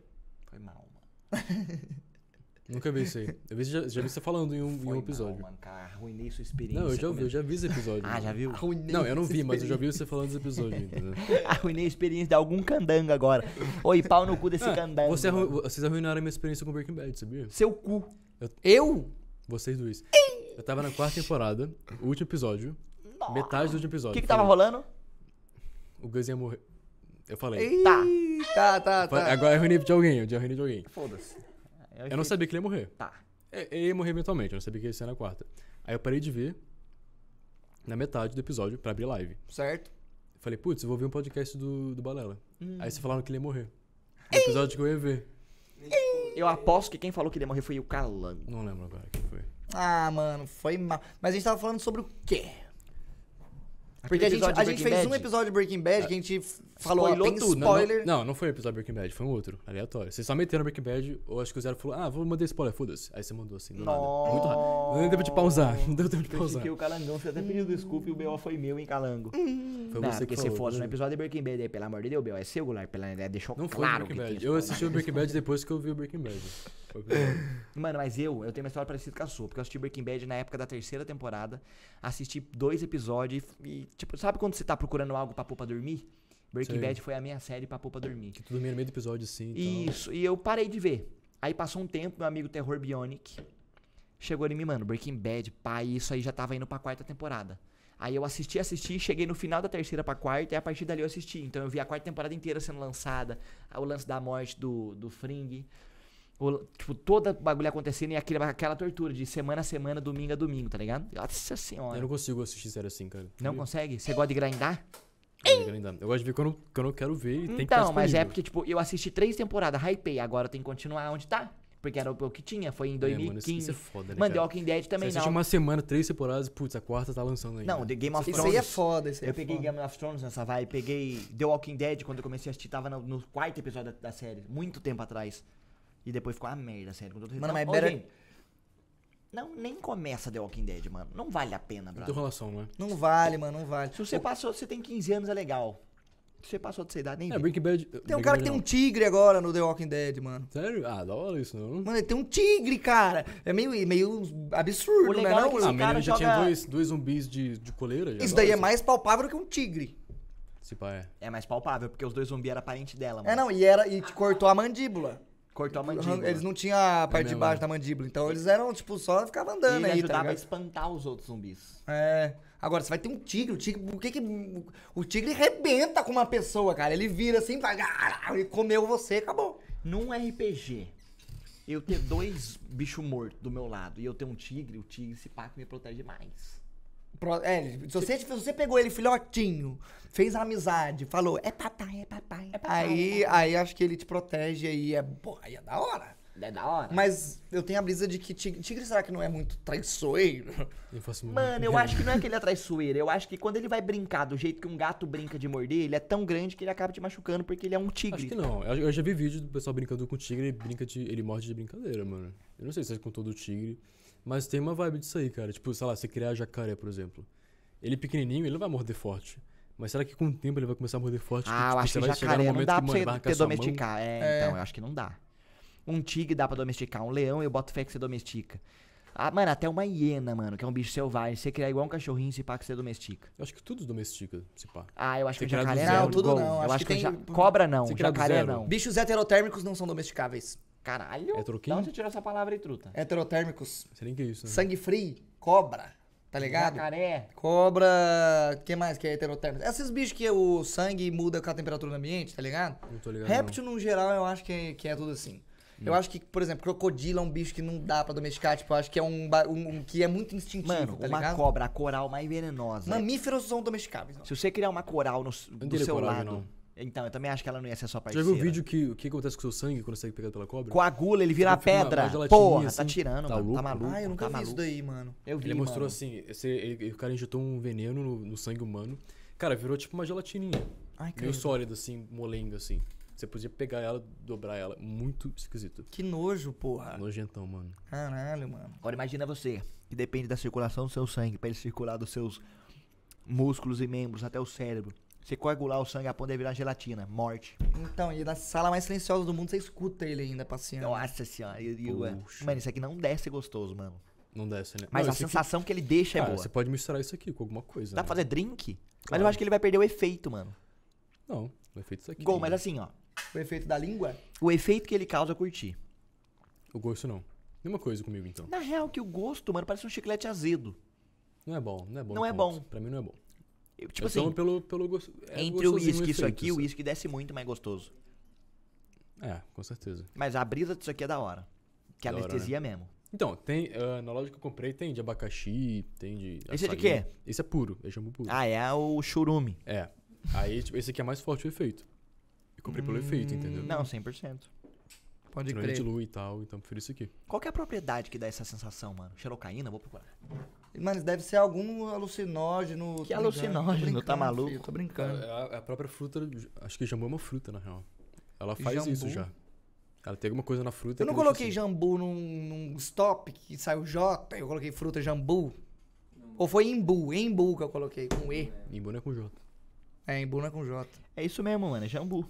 Foi mal, mano. Nunca vi isso aí. Eu vi, já, já vi você falando em um, em Foi um episódio. Mal, mano, cara, arruinei sua experiência. não, eu já vi, eu já vi esse episódio. Ah, já viu? Não, eu não vi, mas eu já vi você falando desse episódio, entendeu? Arruinei a experiência de algum candango agora. Oi, pau no cu desse Ah, candango. você arru- mano. vocês arruinaram a minha experiência com Breaking Bad, sabia? Seu cu. Eu? Vocês dois. Eu tava na quarta temporada, o último episódio, metade do último O episódio. que que tava rolando? O Gus ia morrer. Eu falei. Tá. Tá, tá, tá. Agora eu arruinei de alguém, eu já arruinei de alguém. Foda-se. Eu não sabia que ele ia morrer. Tá. É, Ele ia morrer eventualmente, eu não sabia que ia ser na quarta. Aí eu parei de ver na metade do episódio pra abrir live. Certo. Falei, putz, eu vou ver um podcast do, do Balela. Hum. Aí vocês falaram que ele ia morrer. No episódio que eu ia ver. Eu aposto que quem falou que ele ia morrer foi o Calango. Não lembro agora quem foi. Ah, mano, foi mal. Mas a gente tava falando sobre o quê? Porque a gente, de a gente fez um Bad? episódio de Breaking Bad que a gente falou, Spoilou tem tudo, Não, não- spoiler. Não, não, foi o episódio Breaking Bad, foi um outro, aleatório. Vocês só meteram Breaking Bad, ou acho que o Zero falou, ah, vou mandar spoiler, foda-se. Aí você mandou assim, do nada. Muito rápido. Não deu tempo de pausar, não deu tempo de pausar. fiquei o Calangão, você até pediu desculpa e o B.O. foi meu, hein, Calango. Foi não, você porque que se falou. fosse no né? episódio de Breaking Bad aí, pelo amor de Deus, B.O. é seu, Goulart, pela ideia, deixou Não foi claro Breaking que Bad. Eu assisti o Breaking Bad depois que eu vi o Breaking Bad. Mano, mas eu, eu tenho uma história parecida com a sua, porque eu assisti Breaking Bad na época da terceira temporada, assisti dois episódios e, tipo, sabe quando você tá procurando algo pra pôr pra dormir? Breaking Sei. Bad foi a minha série pra pôr pra dormir. que tu dormia no meio do episódio assim e tal. Isso, e eu parei de ver. Aí passou um tempo, meu amigo Terror Bionic chegou em mim, mano, Breaking Bad, pai, isso aí já tava indo pra quarta temporada. Aí eu assisti, assisti, cheguei no final da terceira pra quarta e a partir dali eu assisti. Então eu vi a quarta temporada inteira sendo lançada, o lance da morte do, do Fring, tipo, toda bagulho acontecendo e aquele, aquela tortura de semana a semana, domingo a domingo, tá ligado? Nossa senhora. Eu não consigo assistir série assim, cara. Não consegue? Você gosta de grindar? Eu gosto de ver quando, quando eu quero ver e tem que Então, mas é porque, tipo, eu assisti três temporadas, hypei, agora tem que continuar onde tá. Porque era o que tinha, foi em É, mano, isso- 2015. isso é foda, né, Mano, The? Walking Dead também Você não. uma semana, três temporadas, putz, a quarta tá lançando ainda. Não, The Game of Isso Thrones. aí é foda, isso aí Eu é peguei foda. Game of Thrones nessa vibe, peguei The Walking Dead quando eu comecei a assistir, tava no, no quarto episódio da, da série, muito tempo atrás. E depois ficou uma merda a série. com todo Mano, não, mas ô, better- gente, não, nem começa The Walking Dead, mano. Não vale a pena, Não tem brother. relação, não é? Não vale, mano, não vale. Se você passou, você tem 15 anos, é legal. Se você passou dessa idade, nem É. Breaking Bad. Tem um cara que tem um tigre agora no The Walking Dead, mano. Sério? Ah, da hora isso, não? Mano, ele tem um tigre, cara. É meio, meio absurdo, O né? legal é Não, que Ah, esse cara já joga- tinha dois, dois zumbis de, de coleira. já Isso da daí é mais palpável que um tigre. Se pá, é. É mais palpável, porque os dois zumbis eram parente dela, mano. É, não, e, era, e te cortou a mandíbula. Cortou a mandíbula. Eles não tinham a parte de mesmo, baixo da mandíbula. Então eles eram, tipo, só ficavam E andando ele aí, tá ajudava a ligado? espantar os outros zumbis. É. Agora, você vai ter um tigre, o tigre, por que que... O tigre rebenta com uma pessoa, cara. Ele vira assim, vai... Ele comeu você, acabou. Num RPG, eu ter dois bichos mortos do meu lado e eu ter um tigre, o tigre se pá que me protege mais. É, se você, se você pegou ele filhotinho, fez amizade, falou, é papai, é papai. É papai, aí, aí acho que ele te protege aí, é, pô, aí é da hora. É da hora. Mas eu tenho a brisa de que tigre, tigre será que não é muito traiçoeiro? Eu faço Mano, eu acho que não é que ele é traiçoeiro. Eu acho que quando ele vai brincar do jeito que um gato brinca de morder, ele é tão grande que ele acaba te machucando porque ele é um tigre. Acho que não. Eu já vi vídeo do pessoal brincando com o tigre, ele brinca de. ele morde de brincadeira, mano. Eu não sei se é com todo o tigre. Mas tem uma vibe disso aí, cara. Tipo, sei lá, você criar jacaré, por exemplo. Ele pequenininho, ele não vai morder forte. Mas será que com o tempo ele vai começar a morder forte? Ah, eu tipo, acho você que jacaré não dá que, pra mano, você ter domesticar. É, É. então, eu acho que não dá. Um tigre dá pra domesticar, um leão eu boto fé que você domestica. Ah, mano, até uma hiena, mano, que é um bicho selvagem. Você criar igual um cachorrinho, se pá que você domestica. Eu acho que tudo domestica, se pá. Ah, eu acho que Você o criar do jacaré zero. não. Não, tudo não, Eu acho acho que que, tem- ja- cobra não, jacaré zero. não. Bichos heterotérmicos não são domesticáveis. Caralho. É onde você tirou essa palavra aí, truta? Heterotérmicos. Sei nem que é isso, né? Sangue free, cobra, tá ligado? Jacaré. Cobra. O que mais que é heterotérmico? Esses bichos que o sangue muda com a temperatura do ambiente, tá ligado? Não tô ligado. Réptil, no geral, eu acho que é, que é tudo assim. Eu acho que, por exemplo, crocodilo é um bicho que não dá pra domesticar. Tipo, eu acho que é um, um- um que é muito instintivo, Mano, tá uma ligado? cobra, a coral mais venenosa. Mamíferos são domesticáveis. Não. Se você criar uma coral no, do seu coral, lado. não. Então, eu também acho que ela não ia ser sua Já parceira. viu o vídeo que o que acontece com o seu sangue quando você é pegado pela cobra? Coagula, ele vira uma- pedra. uma gelatininha Porra, assim. tá tirando, Tá mano. louco? Tá maluco. Ah, eu nunca tá vi maluco. isso daí, mano. Eu vi, Ele mostrou mano. assim, esse, ele- o cara injetou um veneno no, no sangue humano. Cara, virou tipo uma gelatininha. Ai, Meio credo. sólida, assim, molenga, assim. Você podia pegar ela, dobrar ela. Muito esquisito. Que nojo, porra. Nojentão, mano. Caralho, mano. Agora imagina você, que depende da circulação do seu sangue, pra ele circular dos seus músculos e membros até o cérebro. Você coagular o sangue a ponto de virar gelatina. Morte. Então, e na sala mais silenciosa do mundo, você escuta ele ainda passeando. Nossa senhora. Mano, isso aqui não desce gostoso, mano. Não desce, né? Mas Não, a esse aqui- sensação que ele deixa é boa. você pode misturar isso aqui com alguma coisa. Dá né? pra fazer drink? Mas Claro. eu acho que ele vai perder o efeito, mano. Não, o efeito isso aqui. Gol, mas assim, ó. O efeito da língua? O efeito que ele causa eu curti. O gosto não. Mesma coisa comigo, então. Na real, que o gosto, mano, parece um chiclete azedo. Não é bom, não é bom. Não é ponto. bom. Pra mim não é bom. Eu, tipo é só assim, pelo, pelo gosto. é entre o uísque e isso aqui, o sabe? uísque desce muito mais gostoso. É, com certeza. Mas a brisa disso aqui é da hora. Que é Da hora, anestesia mesmo. Então, tem. ah, na loja que eu comprei tem de abacaxi, tem de. Esse é de açaí. quê? Esse é puro, é jambu puro. Ah, é o churume. É. Aí, tipo, esse aqui é mais forte o efeito. Eu comprei pelo efeito, entendeu? Não, 100%. Pode Senão crer. ele dilui e tal, então prefiro isso aqui. Qual que é a propriedade que dá essa sensação, mano? Xerocaína? Vou procurar. Mano, deve ser algum alucinógeno. Que alucinógeno, tá maluco? filho, tô brincando. É a, a própria fruta. Acho que jambu é uma fruta, na real. Ela faz Jambu? isso já. Ela tem alguma coisa na fruta. Eu não coloquei assim. jambu num, num stop que saiu J, eu coloquei fruta jambu. Ou foi imbu, embu que eu coloquei, com E. Imbu não é com J. É, embu não é com J. É isso mesmo, mano. É jambu.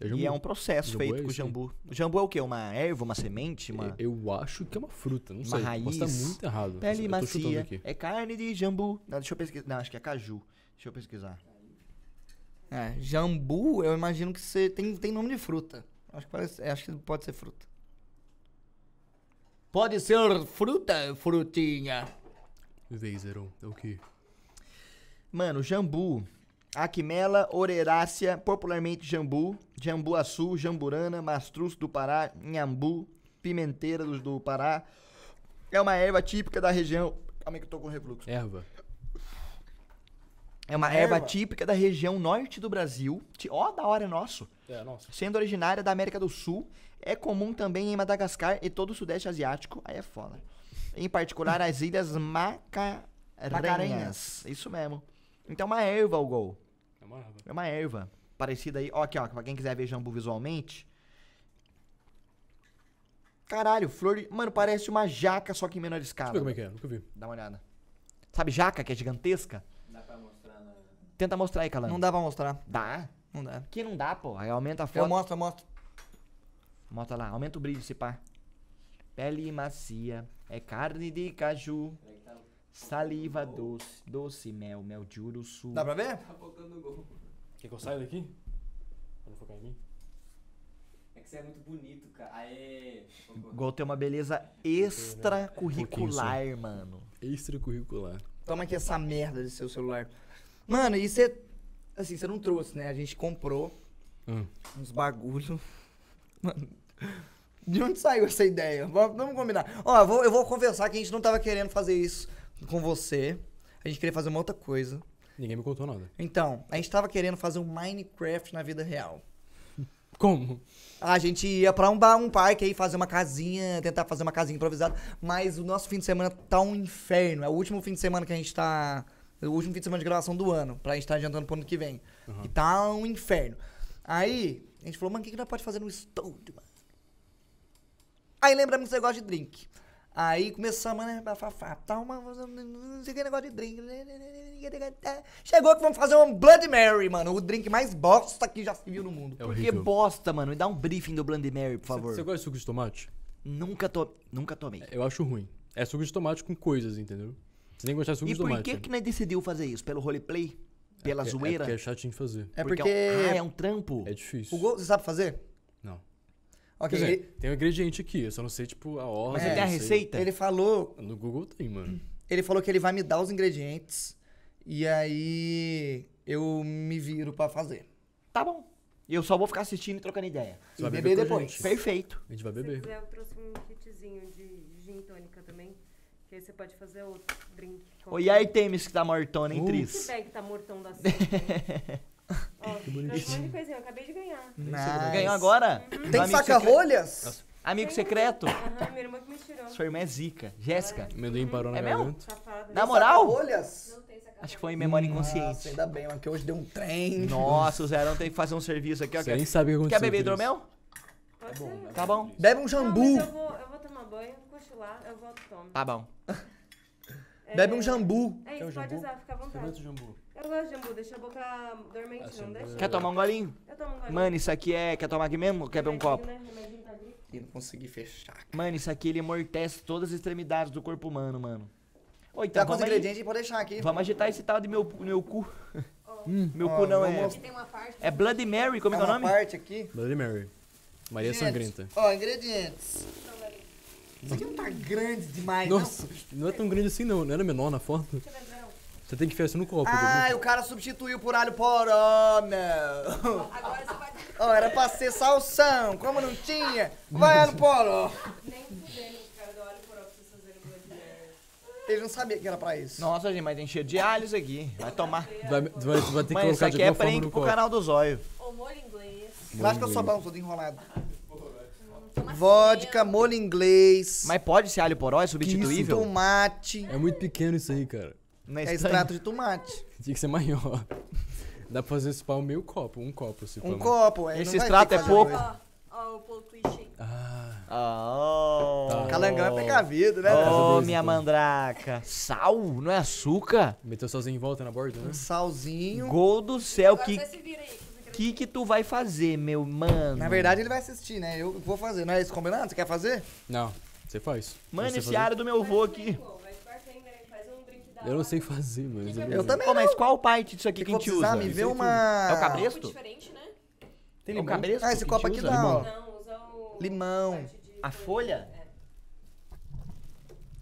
É jambu. E é um processo Jambu feito é com aí. jambu. O jambu é o quê? Uma erva, uma semente? Uma Eu acho que é uma fruta, não Uma sei. raiz. Posso estar muito errado. pele macia. aqui. É carne de jambu. Não, deixa eu pesquisar. Não, acho que é caju. Deixa eu pesquisar. É, jambu, eu imagino que você tem, tem nome de fruta. Acho que, parece, é, acho que pode ser fruta. Pode ser fruta, frutinha. Weizeron, é o quê? Mano, jambu. Aquimela orerácea, popularmente jambu, jambuaçu, jamburana, mastruz do Pará, inhambu, pimenteira do, do Pará. É uma erva típica da região. Calma aí que eu tô com refluxo. Erva. É uma erva, Erva? típica da região norte do Brasil. Ó, da hora é nosso. É, nossa. Sendo originária da América do Sul, é comum também em Madagascar e todo o Sudeste Asiático. Aí é foda. Em particular, as ilhas Macarenhas. Macarenhas. Isso mesmo. Então, uma erva, o gol. É uma erva. É uma erva. Parecida aí. Ó, aqui, ó. Pra quem quiser ver jambu visualmente. Caralho, flor. de- Mano, parece uma jaca, só que em menor Deixa escala. eu ver como é que é, nunca vi. Dá uma olhada. Sabe jaca, que é gigantesca? Dá pra mostrar na. Tenta mostrar aí, Calango. Não dá pra mostrar. Dá? Não dá. Que não dá, pô. Aí aumenta a Eu foto. mostro, eu mostro. Mostra lá, aumenta o brilho, se pá. Pele macia, é carne de caju, tá, saliva doce, doce mel, mel de uruçu. Dá pra ver? tá faltando gol. Quer que eu saia daqui? Pra não focar em mim? É que você é muito bonito, cara. Aê! Gol tem uma beleza extracurricular, mano. Extracurricular. Toma aqui essa merda de seu celular. Mano, e você. Assim, você não trouxe, né? A gente comprou Hum. uns bagulho. Mano, de onde saiu essa ideia? Vamos vamos combinar. Ó, eu vou, eu vou confessar que a gente não tava querendo fazer isso com você. A gente queria fazer uma outra coisa. Ninguém me contou nada. Então, a gente tava querendo fazer um Minecraft na vida real. Como? A gente ia pra um, bar, um parque aí fazer uma casinha, tentar fazer uma casinha improvisada, mas o nosso fim de semana tá um inferno. É o último fim de semana que a gente tá. É o último fim de semana de gravação do ano, pra gente tá adiantando pro ano que vem. E tá um inferno. Aí, a gente falou, mano, o que, que nós pode fazer no estúdio, mano? Aí lembramos que você gosta de drink. Aí começamos, né, tá uma, não sei que negócio de drink. Chegou que vamos fazer um Blood Mary, mano, o drink mais bosta que já se viu no mundo. É Por que horrível. bosta, mano? Me dá um briefing do Bloody Mary, por favor. Você gosta de suco de tomate? Nunca, to... Nunca tomei. Eu acho ruim. É suco de tomate com coisas, entendeu? Você tem que gostar de suco E de por tomate. que que nós decidiu fazer isso? Pelo roleplay? Pela É- zoeira? É porque é chatinho de fazer. É Porque porque. é um- Ah, é um trampo? É difícil. O gol, você sabe fazer? Não. Ok, dizer, ele, tem um ingrediente aqui, eu só não sei, tipo, a ordem. Mas você É, tem a receita? ele falou. No Google tem, mano. Ele falou que ele vai me dar os ingredientes. E aí eu me viro pra fazer. Tá bom. E eu só vou ficar assistindo e trocando ideia. Você E vai beber a depois. gente. Perfeito. A gente vai Se beber. quiser, eu trouxe um kitzinho de gin tônica também. Que aí você pode fazer outro drink. Ô, e aí, Temis, que tá mortona, hein, Uh. Tris? Esse bag tá mortão da Cintia. Ó, um monte de coisinha. Eu acabei de ganhar. Nice. Ganhou agora? Tem Amigo saca-rolhas? Amigo secreto? Aham, minha irmã que me tirou. Sua irmã é zica. Jéssica. Amendoim parou na É garganta. Safada. Na moral? Saca-rolhas? Não tem. Acho que foi em memória Nossa, inconsciente. ainda bem, mano, que hoje deu um trem. Nossa, o Zerão tem que fazer um serviço aqui, ó. Você Quer, nem sabe o que aconteceu. quer beber hidromel? Pode ser? Tá bom. Bebe um Não, jambu. mas eu vou, eu vou tomar banho, cochilar, eu volto e tomo. Tá bom. É, Bebe um jambu. É Quer o isso, pode jambu? usar, fica à Experimenta vontade. o jambu. Eu gosto de jambu, deixa a boca dormente, Assim, não deixa? Quer tomar um golinho? Eu tomo um golinho. Mano, isso aqui é. Quer tomar aqui mesmo? Quer beber um copo? Né? Tá. E não consegui fechar. Mano, isso aqui ele amortece todas as extremidades do corpo humano, mano. Ô, Tá então com os ingredientes pode deixar aqui. vamos agitar esse tal de meu, meu cu. Hum. Meu Ó, cu não é. Tem uma parte. É Bloody Mary, como é que é o nome? parte aqui. Bloody Mary. Maria Gente, Sangrenta. Ó, ingredientes. Isso aqui não tá grande demais, Nossa, não é tão grande assim não. Não era menor na foto. Deixa eu. Você tem que enfiar isso no copo. Ah, o cara substituiu por alho poró, não. Agora você vai. Ó, era pra ser salsão, como não tinha, vai alho poró. Nem fudendo os caras do óleo por pra vocês fazerem. Ele não sabia que era pra isso. Nossa, gente, mas tem cheio de alho isso aqui. Vai tomar. Vai, vai, vai ter que isso colocar de aqui é alguma forma prank no pro canal do Zóio. O molho inglês. Eu acho que eu sou bom, todo enrolado. Toma Vodka, molho inglês, Mas pode ser alho poró? É isso, substituível? tomate, É muito pequeno isso aí, cara. Não é extrato de tomate. Tinha que ser maior. Dá pra fazer esse pau meio copo, um copo. Se Um for. copo, é. Esse extrato é pouco. Ó, o polo clichê. Ah, Oh. Tá. Calangão é precavido, né? Oh, dois, minha então. mandraca. Sal? Não é açúcar? meteu sozinho em volta na borda, né? Um salzinho. Gol do céu, Agora que você se vira aí. com os ingredientes. que que tu vai fazer, meu mano? Na verdade, ele vai assistir, né? Eu vou fazer. Não é isso combinado? Você quer fazer? Não, você faz. Mano, Você esse fazer? área do meu avô aqui. Pô, vai de bartender, faz um drink da Eu não sei fazer, mas... Eu também Pô, mas qual parte disso aqui Que que que a eu gente usa? Me vê Isso uma... É o cabresto? diferente, né? Tem É o limão? cabresto Ah, esse copo aqui usa? dá, ó. Não, usa o... Limão. A folha?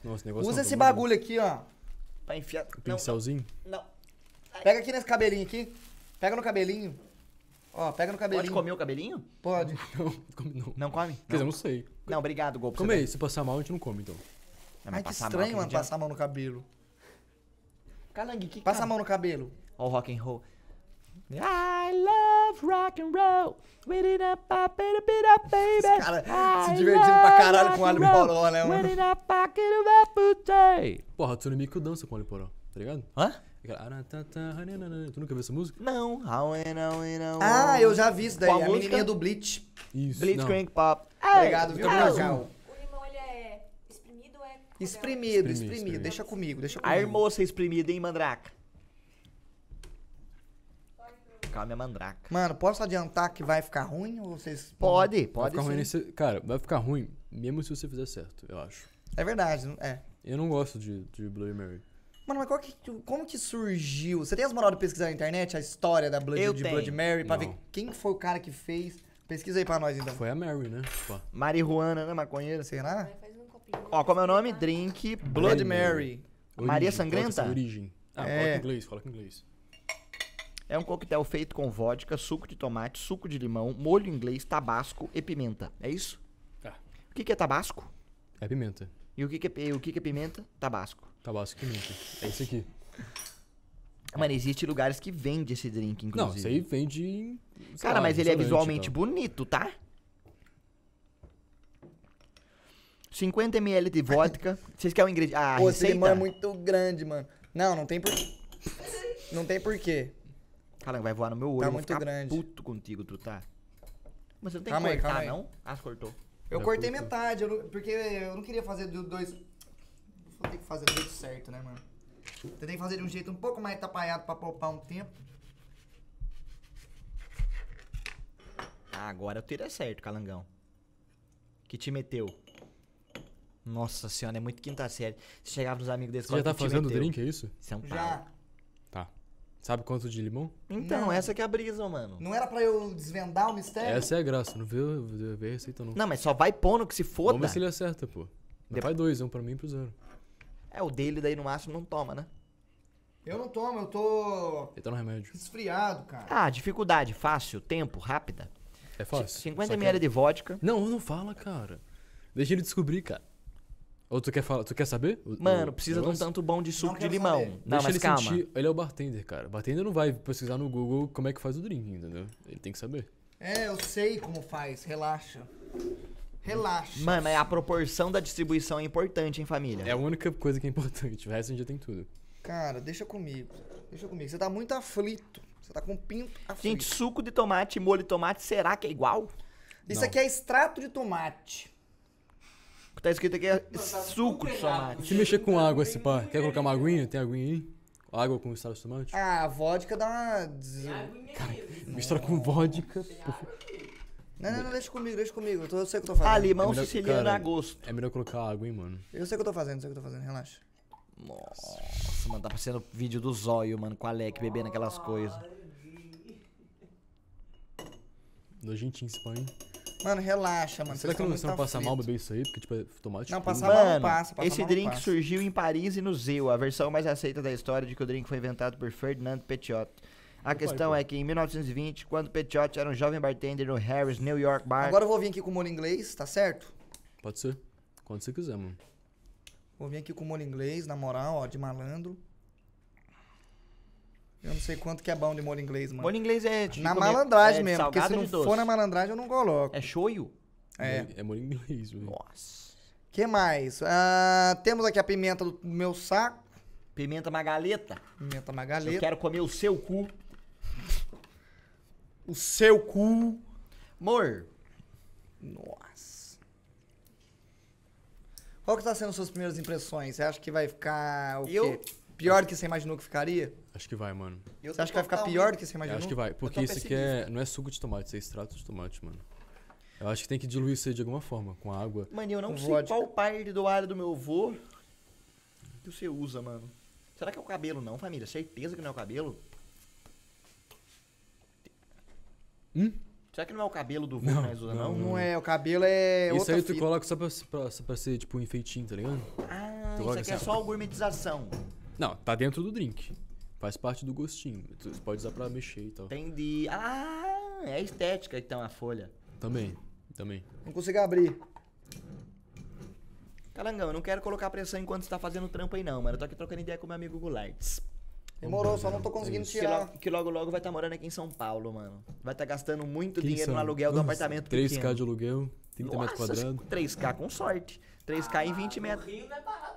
Nossa, o negócio Usa não, esse tá bom. bagulho aqui, ó. Pra enfiar... Não, Pincelzinho? não. Pega aqui nesse cabelinho aqui. Pega no cabelinho. Ó, pega no cabelinho. Pode comer o cabelinho? Pode. Não, come não. Não come? Quer dizer, eu não sei. Não, obrigado, Gol. Come aí, se passar mal, a gente não come, então. Não, Ai, que estranho, mano, passar a mão no cabelo. Calangue, que Passa a mão no cabelo. Ó o rock and roll. I love rock and roll. With it up, up, it up, it up, baby. Esse cara se divertindo pra caralho com and alho poró, né, mano? With it up, up, it up, up. Porra, Hatsune Miku dança com o poró, tá ligado? Hã? Tu nunca viu essa música? Não. How in, how in, how Ah, eu já vi isso daí. Qual a música? menininha do Bleach. Isso. Blitzcrank Pop. Obrigado, viu, Cacau? O limão, ele é espremido é... Espremido. Deixa comigo, deixa A comigo. moça exprimida, hein, mandraca? Calma, minha mandraca. Mano, posso adiantar que vai ficar ruim ou vocês... Pode, Vai pode ficar ruim sim. nesse... Cara, vai ficar ruim mesmo se você fizer certo, eu acho. É verdade, não- é. Eu não gosto de, de Bloody Mary. Mano, mas qual que, como que surgiu? Você tem as moral de pesquisar na internet a história da Blood, Eu de tenho. Blood Mary pra Não. ver quem foi o cara que fez? Pesquisa aí pra nós, então. Foi a Mary, né? Pô. Marihuana, né, maconheira? Será? Vai, faz. Ó, como é o nome? Drink Blood Mary. Maria Origem, Sangrenta? coloca essa Origem. Ah, É. coloca em inglês, coloca em inglês. É um coquetel feito com vodka, suco de tomate, suco de limão, molho inglês, tabasco e pimenta. É isso? Tá. O que, que é tabasco? É pimenta. E o que, que, é, o que, que é pimenta? Tabasco. Tabasco e pimenta. É isso aqui. Mano, existe lugares que vendem esse drink, inclusive. Não, isso aí vem de... sei Cara, lá, mas ele é visualmente bonito, tá? 50 ml de vodka. Vocês querem o ingrediente? Ah, Pô, esse receita? limão é muito grande, mano. Não, não tem por... Não tem porquê. Cara, vai voar no meu olho. Tá muito ficar grande. puto contigo, tu tá? Mas você não tem Calma que cortar, aí. não? Ah, cortou. Eu Já cortei cortou. metade, eu não- porque eu não queria fazer do dois... Vou ter que fazer do jeito certo, né, mano? Tentei fazer de um jeito um pouco mais tapaiado pra poupar um tempo. Ah, agora o tiro é certo, calangão. Que te meteu. Nossa senhora, é muito quinta série. Você chegava nos amigos desse Você já tá fazendo drink, é isso? São Paulo. Já. Sabe quanto de limão? Então, Não. essa que é a brisa, mano. Não era pra eu desvendar o mistério? Essa é a graça, não vê a receita não. Não, mas só vai pondo que se foda. Vamos ver se ele acerta, pô. Depois- Vai dois, um pra mim e pro zero. É, o dele daí no máximo não toma, né? Eu não tomo, eu tô Ele tá no remédio. resfriado, cara. Ah, dificuldade, fácil, tempo, rápida. É fácil. 50 Só que- ml de vodka. Não, não fala, cara. Deixa ele descobrir, cara. Ou tu quer falar, tu quer saber? o- Mano, o precisa de um tanto bom de suco de quero limão. saber. Não, Deixa mas ele calma. sentir. Ele é o bartender, cara. O bartender não vai pesquisar no Google como é que faz o drink, entendeu? Ele tem que saber. É, eu sei como faz, relaxa. Relaxa. Mano, mas a proporção da distribuição é importante, hein, família? É a única coisa que é importante. O resto a gente já tem tudo. Cara, deixa comigo. Deixa comigo. Você tá muito aflito. Você tá com o pinto aflito. Gente, suco de tomate e molho de tomate, será que é igual? Isso não. aqui é extrato de tomate. Tá escrito aqui é suco de tomate. Se mexer com água, esse pá. Quer colocar uma aguinha? Tem aguinha aí? Água com extrato de tomate? Ah, a vodka dá uma. des- Mistura com vodka. Não, não, não, deixa comigo, deixa comigo. Eu, tô- eu sei o que eu tô fazendo. Ah, limão É melhor- siciliano cara, a gosto. É melhor colocar água, hein, mano. Eu sei o que eu tô fazendo, eu sei o que eu tô fazendo, relaxa. Nossa, mano, tá parecendo vídeo do zóio, mano, com a Alec bebendo aquelas coisas. Nojentinho esse pão, hein? Mano, relaxa, mano. Será que não, você não passa mal aflitos. beber isso aí? Porque, tipo, é tomate Não, passa mal não Mano, passa, passa esse mal drink passa. surgiu em Paris e no Zeu, a versão mais aceita da história de que o drink foi inventado por Ferdinand Petiot. A questão pô. é que em 1920, quando Petiot era um jovem bartender no Harris New York Bar, Agora eu vou vir aqui com molho inglês, tá certo? Pode ser. Quando você quiser, mano. Vou vir aqui com molho inglês, na moral, ó, de malandro. Eu não sei quanto que é bom de molho inglês, mano. molho inglês é de na comer- malandragem é mesmo, porque se não for na malandragem eu não coloco. É shoyu? É. Molho- É molho inglês, velho. Nossa. que mais? Ah, temos aqui a pimenta do meu saco. Pimenta magaleta. Pimenta Eu magaleta. quero comer o seu cu. O seu cu. Amor, Nossa. Qual que tá sendo suas primeiras impressões? Você acha que vai ficar o Eu- quê? Pior do que você imaginou que ficaria? Acho que vai, mano. eu Você acha que vai ficar pior do que você Eu imaginou? acho que vai. Porque isso aqui é, não é suco de tomate, isso é extrato de tomate, mano. Eu acho que tem que diluir isso aí de alguma forma, com água. Mano, eu não Com sei vodka. qual parte do alho do meu avô que você usa, mano. Será que é o cabelo não, família? Certeza que não é o cabelo? Hum? Será que não é o cabelo do vô que Não, nós usa, não? não, Não é, o cabelo é isso outra aí tu fita. coloca só pra, pra, só pra ser, tipo, um enfeitinho, tá ligado? Ah, Tu isso aqui é assim, só a gourmetização. Não, tá dentro do drink. Faz parte do gostinho. Tu pode usar pra mexer e tal. Entendi. Ah, é estética então a folha. Também, também. Não consigo abrir. Calangão, eu não quero colocar pressão enquanto você tá fazendo trampo aí não, mano. Eu tô aqui trocando ideia com meu amigo Goularts. Demorou, só não tô conseguindo isso. Que tirar. logo, que logo logo vai estar morando aqui em São Paulo, mano. Vai estar gastando muito Quem dinheiro são? no aluguel do Nossa, apartamento 3K pequeno. de aluguel, 30 metros Nossa, quadrados. 3K com sorte. 3K em 20 metros. Rio não é barato.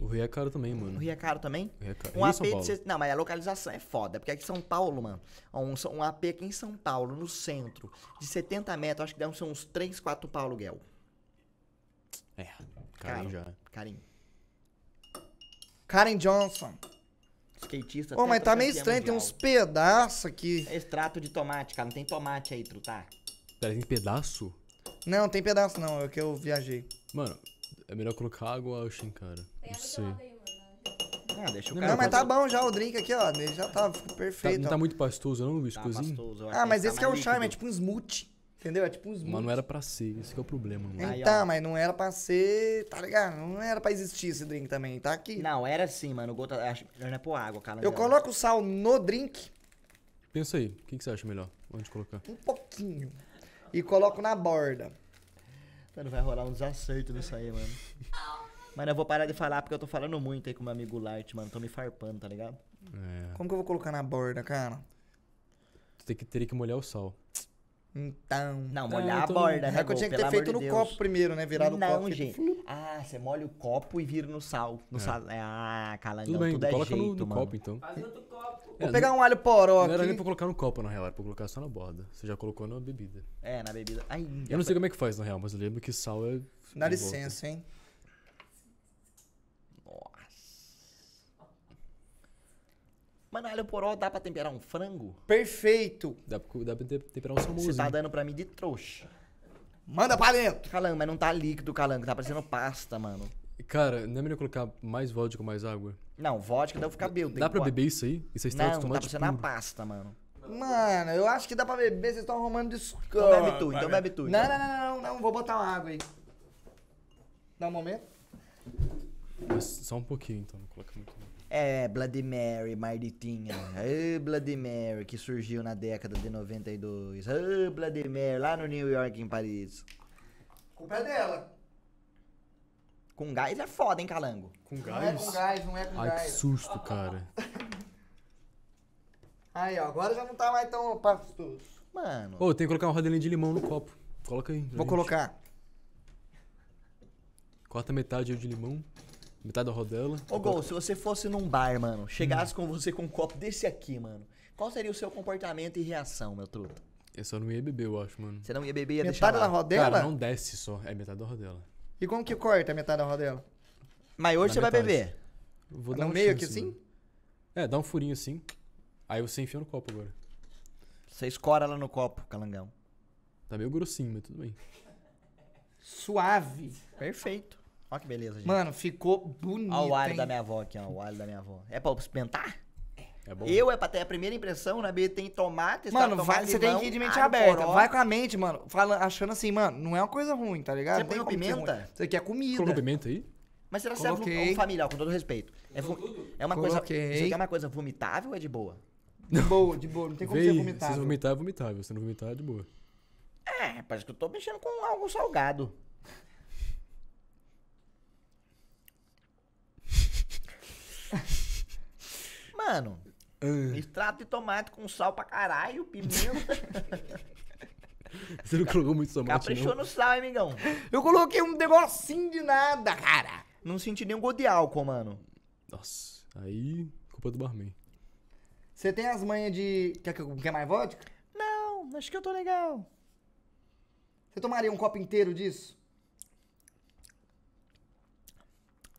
O Rio é caro também, O mano. Rio é caro também? O Rio é caro. Um Rio AP São de Paulo. se- Não, mas a localização é foda. Porque aqui em São Paulo, mano. Um, um AP aqui em São Paulo, no centro, de 70 metros, acho que deve ser uns 3, 4 pau aluguel. É, caro já. Carinho. Karen Johnson. Skatista. Ô, mas tá meio estranho, tem uns pedaços aqui. É extrato de tomate, cara. Não tem tomate aí, trutar. Pera, tem pedaço? Não, tem pedaço não, é que eu viajei. Mano, é melhor colocar água ou Ocean, cara. Tem Não água sei. gelada aí, mano. Ah, deixa o Não, cara. Não, mas tá bom já o drink aqui, ó. Ele já tá Tá- perfeito. não ó. tá muito pastoso não, o Tá pastoso, eu acho Ah, mas tá esse que é o charme, é tipo um smoothie. Entendeu? É tipo um smoothie. Mas não era pra ser, esse que é o problema, mano. Aí, Então, ó. mas não era pra ser, tá ligado? Não era pra existir esse drink também, tá aqui. Não, era assim, mano. O gota. Acho não é pôr água, cara. Eu coloco sal no drink, Pensa aí, o que, que você acha melhor? Onde colocar? um pouquinho. E coloco na borda. Mano, vai rolar um desacerto nisso aí, mano. Mano, eu vou parar de falar porque eu tô falando muito aí com meu amigo Light, mano. Tô me farpando, tá ligado? É, Como que eu vou colocar na borda, cara? tu tem que, teria que molhar o sal. Então. Não, Ah, molhar então- a borda, né? É que eu tinha que ter feito de no Deus. copo primeiro, né? Virado o não, copo. gente. Ah, você molha o copo e vira no sal. No É. sal. Ah, calangão, Tudo bem, tudo é coloca no- jeito, no, mano. copo então. Faz outro copo. Vou É, pegar um alho poró Não era nem aqui. pra colocar no copo, na real, era pra colocar só na borda. Você já colocou na bebida. É, na bebida. Ai, Eu não sei como é que faz, na real, mas eu lembro que sal é... Dá licença, hein? Mano, alho poró dá pra temperar um frango? Perfeito. volta. Dá pra, dá pra te- temperar um salmãozinho. Você tá dando pra mim de trouxa. Manda pra dentro. Calango, mas não tá líquido, calango. Tá parecendo pasta, mano. Cara, não é melhor colocar mais vodka ou mais água? Não, vodka deve ficar bêbado. Dá pra beber isso aí? Isso é extrato Não, de tá tomate parecendo a puro. pasta, mano. Mano, eu acho que dá pra beber, vocês estão arrumando desculpa. Então bebe tu, então bebe tu. Não, então. não, não, não, não, vou botar uma água aí. Dá um momento. Só um pouquinho, então. Não coloca muito. não. É, Bloody Mary, Marditinha. Ê, Bloody Mary, que surgiu na década de 92. Ê, Bloody Mary, lá no New York, em Paris. culpa é dela. Com gás é foda, hein, calango? Com Não é com gás, não é com Ai, que gás. susto, cara. Aí, ó, agora já não tá mais tão pastoso. Mano. Ô, tem que colocar uma rodelinha de limão no copo. Coloca aí. Vou gente. colocar. Corta metade aí de limão. Metade da rodela. Ô, Gol, se você fosse num bar, mano, chegasse com você com um copo desse aqui, mano, qual seria o seu comportamento e reação, meu truta? Eu só não ia beber, eu acho, mano. Você não ia beber, ia deixar Metade da rodela? Cara, não desce só. É metade da rodela. E como que corta a metade da rodela? Mas hoje Na você vai metade. beber. Eu Vou No dar uma meio aqui assim? mano. É, dá um furinho assim. Aí você enfia no copo agora. Você escora lá no copo, calangão. Tá meio grossinho, mas tudo bem. Suave. Perfeito. Ó que beleza, gente. Mano, ficou bonito, Ó o alho hein? da minha avó aqui, ó. O alho da minha avó. É pra experimentar? É bom. Eu é pra ter a primeira impressão, na B tem tomate, Mano, tomate, vai, você tem que ir de mente alho, aberta. poró. Vai com a mente, mano. Fala, achando assim, mano, não é uma coisa ruim, tá ligado? Você põe pimenta? Isso aqui é comida. Colocou pimenta aí? Mas será que você é Coloquei. um familiar, com todo respeito? É, é uma coisa. Coloquei. Isso aqui é uma coisa vomitável ou é de boa? De boa, de boa. Não tem como Véi, ser se vomitável. você vomitar, é vomitável. Se não vomitar, é de boa. É, parece que eu tô mexendo com algo salgado. Mano, extrato de tomate com sal pra caralho, pimenta. Você não colocou muito tomate, Caprichou não? no sal, hein, amigão? Eu coloquei um negocinho de nada, cara. Não senti nenhum gosto de álcool, mano. Nossa, aí... Culpa do barman. Você tem as manhas de... Quer, quer mais vodka? Não, acho que eu tô legal. Você tomaria um copo inteiro disso?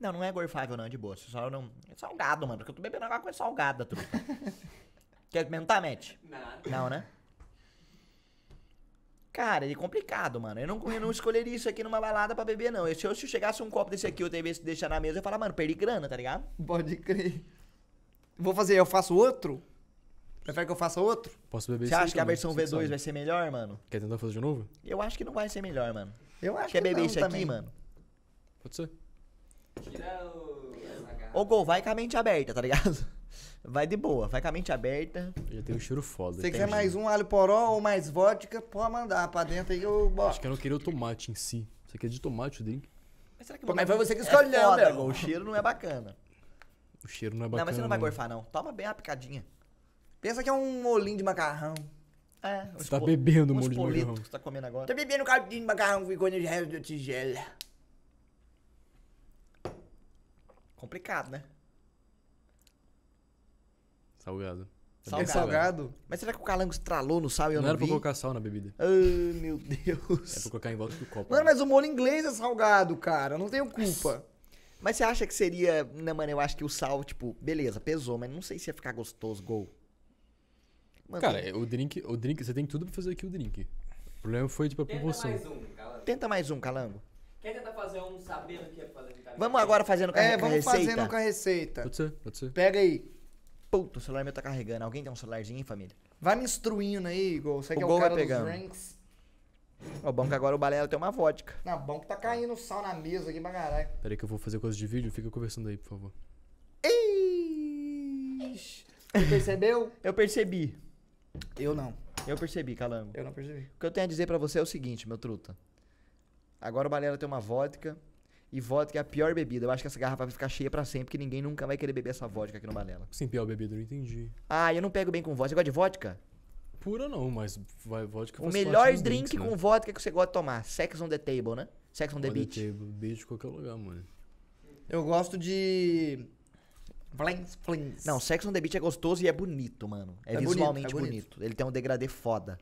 Não, não é gorfável, não, é de boa. Só não. É salgado, mano. Porque eu tô bebendo água com salgada, truta. Quer experimentar, Matt? Nada. Não, né? Cara, é complicado, mano. Eu não, eu não escolheria isso aqui numa balada pra beber, não. Se eu se chegasse um copo desse aqui, eu tivesse que deixar na mesa, eu ia falar, mano, perdi grana, tá ligado? Pode crer. Vou fazer, eu faço outro? Prefere que eu faça outro? Posso beber Você acha que a versão você V2 sabe. vai ser melhor, mano? Quer tentar fazer de novo? Eu acho que não vai ser melhor, mano. Eu acho Quer que beber não isso também. aqui, mano? Pode ser. Tira o... Ô, Gol, vai com a mente aberta, tá ligado? Vai de boa, vai com a mente aberta. Já tem um cheiro foda. Se você um mais um alho poró ou mais vodka, pode mandar pra dentro aí eu boto. Acho que eu não queria o tomate em si. Você quer de tomate o drink? Mas será que Pô, mas foi você que é escolheu, foda, meu. Gol, O cheiro não é bacana. O cheiro não é bacana. não, mas você não vai gorfar, não. Toma bem a picadinha. Pensa que é um molinho de macarrão. É, Você tá bebendo um molho de macarrão. que você tá comendo agora. Tô bebendo um caldinho de macarrão que ficou no resto da tigela. Complicado, né? Salgado. Salgado. É salgado? Mas será que o calango estralou no sal e eu Não não, era pra vi? colocar sal na bebida. Ai, meu É Deus. pra colocar em volta do copo. Mano, mas o molho inglês é salgado, cara. Eu não tenho culpa. Mas você acha que seria... Não, mano, eu acho que o sal, tipo, beleza, pesou, mas não sei se ia ficar gostoso, gol. Mano, Cara, é, o drink, o drink, você tem tudo pra fazer aqui o drink. O problema foi, tipo, a Tenta proporção. mais um, cala. tenta mais um, calango. Quer tentar fazer um sabendo o que é Vamos agora fazendo com a, É, com a vamos receita. fazendo com a receita. Pode ser, pode ser. Pega aí. Puta, o celular meu tá carregando. Alguém tem um celularzinho, hein, família? Vai me instruindo aí, Igor. Você O que é Gol o vai cara dos. Ó, bom que agora o Balela tem uma vodka. Não, bom que tá caindo sal na mesa aqui pra caralho. Pera aí que eu vou fazer coisa de vídeo, fica conversando aí, por favor. Ixi. Você percebeu? Eu percebi. Eu não. Eu percebi, calango. Eu não percebi. O que eu tenho a dizer pra você é o seguinte, meu truta. Agora o Balela tem uma vodka. E vodka é a pior bebida. Eu acho que essa garrafa vai ficar cheia pra sempre, porque ninguém nunca vai querer beber essa vodka aqui no Balela. Sem pior bebida, eu não entendi. Ah, eu não pego bem com vodka. Você gosta de vodka? Pura não, mas vai, vodka O melhor drink drinks, com né? vodka que você gosta de tomar. Sex on the table, né? Sex on the Pode beach. ter beijo de qualquer lugar, mano. Eu gosto de. Flings, flings. Não, Sex on the beach é gostoso e é bonito, mano. É, É bonito, visualmente é bonito, bonito. Ele tem um degradê foda.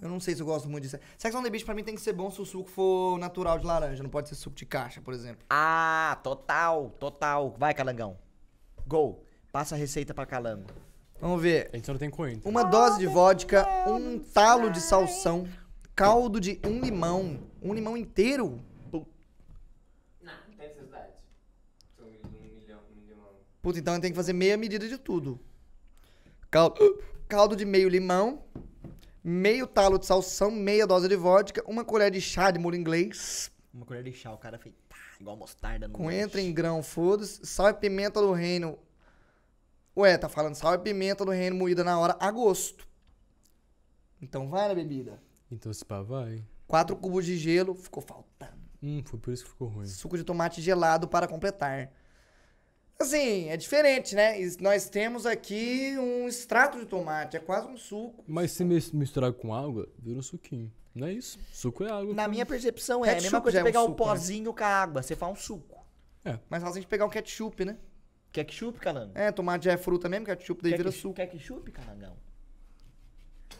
Eu não sei se eu gosto muito disso. Sex on the Beach pra mim tem que ser bom se o suco for natural de laranja. Não pode ser suco de caixa, por exemplo. Ah, total, total. Vai, Calangão. Gol. Passa a receita pra Calango. Vamos ver. A gente só não tem coentro. Uma dose de vodka, um talo de salsão, caldo de um limão. Um limão inteiro? Não, não tem necessidade. São um milhão, um milhão. Puta, então tem que fazer meia medida de tudo. Caldo, caldo de meio limão, meio talo de salsão, meia dose de vodka, uma colher de chá de molho inglês, Uma colher de chá, o cara fez tá, igual mostarda no coentro em grão, foda-se, sal e pimenta do reino. Ué, tá falando sal e pimenta do reino moída na hora a gosto. Então vai na bebida. Então se pá, vai. Quatro cubos de gelo, ficou faltando. Hum, foi por isso que ficou ruim. Suco de tomate gelado para completar. Assim, é diferente, né? E Nós temos aqui um extrato de tomate, é quase um suco. Mas se mis- misturar com água, vira um suquinho. Não é isso? Suco é água. Na com- minha percepção é a Ketchup mesma coisa já é de um pegar o suco, né? pozinho com a água. Você faz um suco. Mas fácil a gente pegar um ketchup, né? Ketchup, calango? É, tomate já é fruta mesmo, ketchup daí vira suco. ketchup, calangão?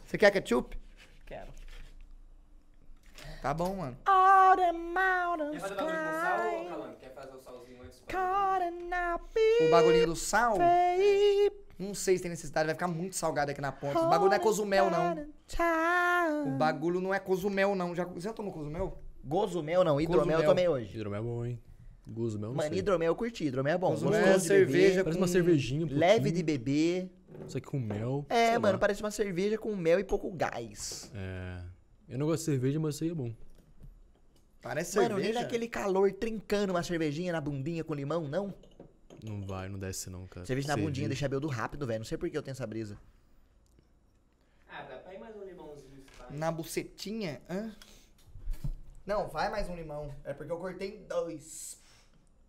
Você quer ketchup? Quero. Tá bom, mano. All the Quer fazer bagulho com sal ou? Quer fazer o salzinho antes? O bagulhinho do sal, não sei se tem necessidade, vai ficar muito salgado aqui na ponta. O bagulho não é cozumel, não. O bagulho não é cozumel, não. Já, você já tomou cozumel? Gozumel não, hidromel eu Cozumel. tomei hoje. Hidromel é bom, hein? Guzmel não Mano, sei. hidromel eu curti, hidromel é bom. Cozumel Gostoso é cerveja Parece uma com- cervejinha, um leve de beber. Só que com mel. É, mano, lá. parece uma cerveja com mel e pouco gás. É. Eu não gosto de cerveja, mas isso aí é bom. Parece Mano, nem cerveja. naquele calor trincando uma cervejinha na bundinha com limão, não. Não vai, não desce não, cara. Cerveja na bundinha deixa beldo rápido, velho. Não sei por que eu tenho essa brisa. Ah, dá pra ir mais um limãozinho. Tá? Na bucetinha? Hã? Não, vai mais um limão. É porque eu cortei dois.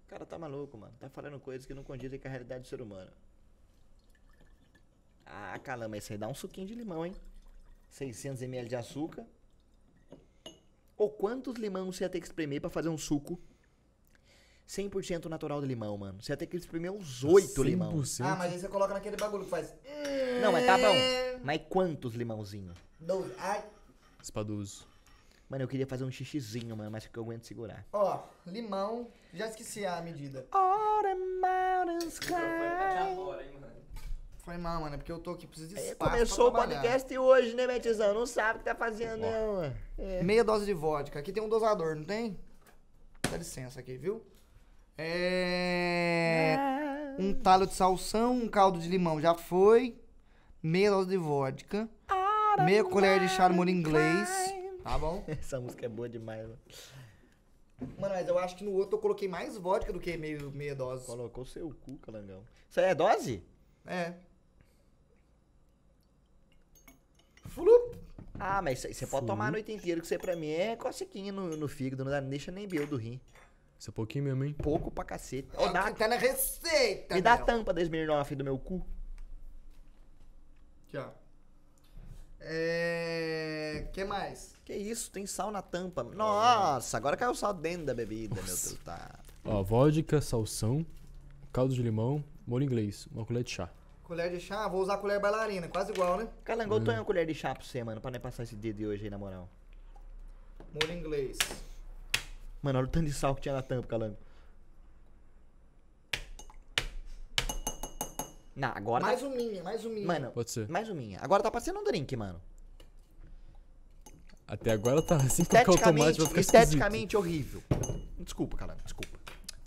O cara tá maluco, mano. Tá falando coisas que não condizem com a realidade do ser humano. Ah, calama, isso aí dá um suquinho de limão, hein? 600ml de açúcar. Ou quantos limões você ia ter que espremer pra fazer um suco 100% natural de limão, mano? Você ia ter que espremer uns 8 limões. 100%. Ah, mas aí você coloca naquele bagulho que faz. Não, mas tá bom. Mas quantos limãozinhos? Dois. Ai. Espadoso. Mano, eu queria fazer um xixizinho, mano, mas que eu aguento segurar. Ó, limão. Já esqueci a medida. All the mountains Foi mano. Foi mal, mano. É porque eu tô aqui, preciso de Aí espaço começou o podcast hoje, né, Betizão? Não sabe o que tá fazendo, não. mano. É. Meia dose de vodka. Aqui tem um dosador, não tem? Dá licença aqui, viu? É. Um talo de salsão, um caldo de limão já foi. Meia dose de vodka. Meia colher de molho inglês. Tá bom? Essa música é boa demais, mano. Mano, mas eu acho que no outro eu coloquei mais vodka do que meio, meia dose. Colocou seu cu, calangão. Isso aí é dose? É. Flup. Ah, mas você pode tomar a noite inteira, que isso aí pra mim é cocequinha no, no fígado, não dá, não deixa nem beu do rim. Isso é pouquinho mesmo, hein? Pouco pra cacete. Ó, Ô, dá, que tá na receita. me dá a meu. tampa da Smirnoff do meu cu. Aqui, ó. É. que mais? Que isso, tem sal na tampa. Nossa, agora caiu sal dentro da bebida, meu Deus. Tá. Ó, vodka, salsão, caldo de limão, molho inglês, uma colher de chá. Colher de chá, vou usar colher bailarina, quase igual, né? Calango, eu tô em uma colher de chá pra você, mano, pra não passar esse dia de hoje aí, na moral. Molho inglês. Mano, olha o tanto de sal que tinha na tampa, Calango. Não, agora Mais tá... um minha, mais um minha. Mano, Pode ser. mais um minha. Agora tá parecendo um drink, mano. Até agora tá assim colocar o tomate Esteticamente, vai ficar esteticamente horrível. Desculpa, Calango, desculpa.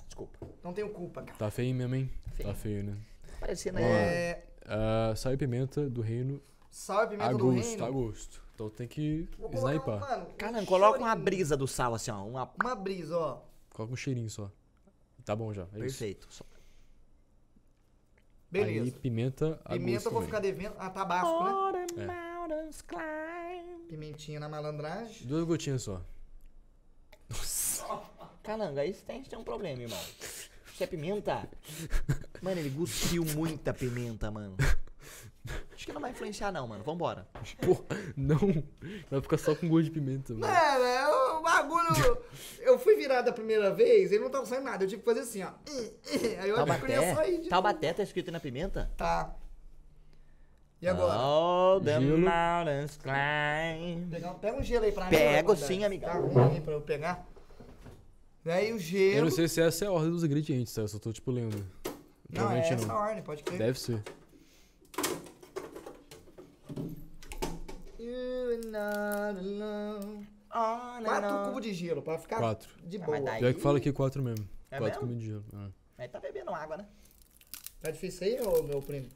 Desculpa. Não tenho culpa, cara. esquisito. Tá feio mesmo, hein? Feio. Tá feio, né? Parecendo, Ó, né? É. Ah, sal e pimenta do reino Sal e pimenta a do gosto, reino. a gosto. Então tem que sniper. mano, um Calango, coloca uma brisa do sal, assim, ó. Uma... Uma brisa, ó. Coloca um cheirinho só. Tá bom já. É isso. Perfeito. Só- Beleza. Aí pimenta a Pimenta eu vou também. ficar devendo. Ah, tabasco, né? All the É. Pimentinha na malandragem. Duas gotinhas só. Calango, aí você tem, tem um problema, irmão. Isso é pimenta? Mano, ele cuspiu muita pimenta, mano. Acho que não vai influenciar, não, mano. Vambora. Pô, não. Vai ficar só com gosto de pimenta, mano. Mano, é o bagulho. eu fui virado a primeira vez, ele não tava saindo nada. Eu tive que fazer assim, ó. Aí eu achei que eu ia sair Taubaté. de Taubaté tá escrito na pimenta? Tá. E agora? All the Gelo. mountains climb. Pegar- pega um gelo aí pra mim. Pego sim, amigão. Tá ruim aí pra eu pegar. Daí o gelo. Eu não sei se essa é a ordem dos ingredientes, tá? Eu só tô tipo lendo. Não, é essa a ordem, pode crer. Deve ser. Not alone. Não, Quatro não. cubos de gelo pra ficar Quatro. de Ah, boa. mas daí- Pior que fala aqui quatro mesmo. É quatro mesmo? comidas de gelo. Ah. Aí tá bebendo água, né? Tá difícil aí, ô meu primo?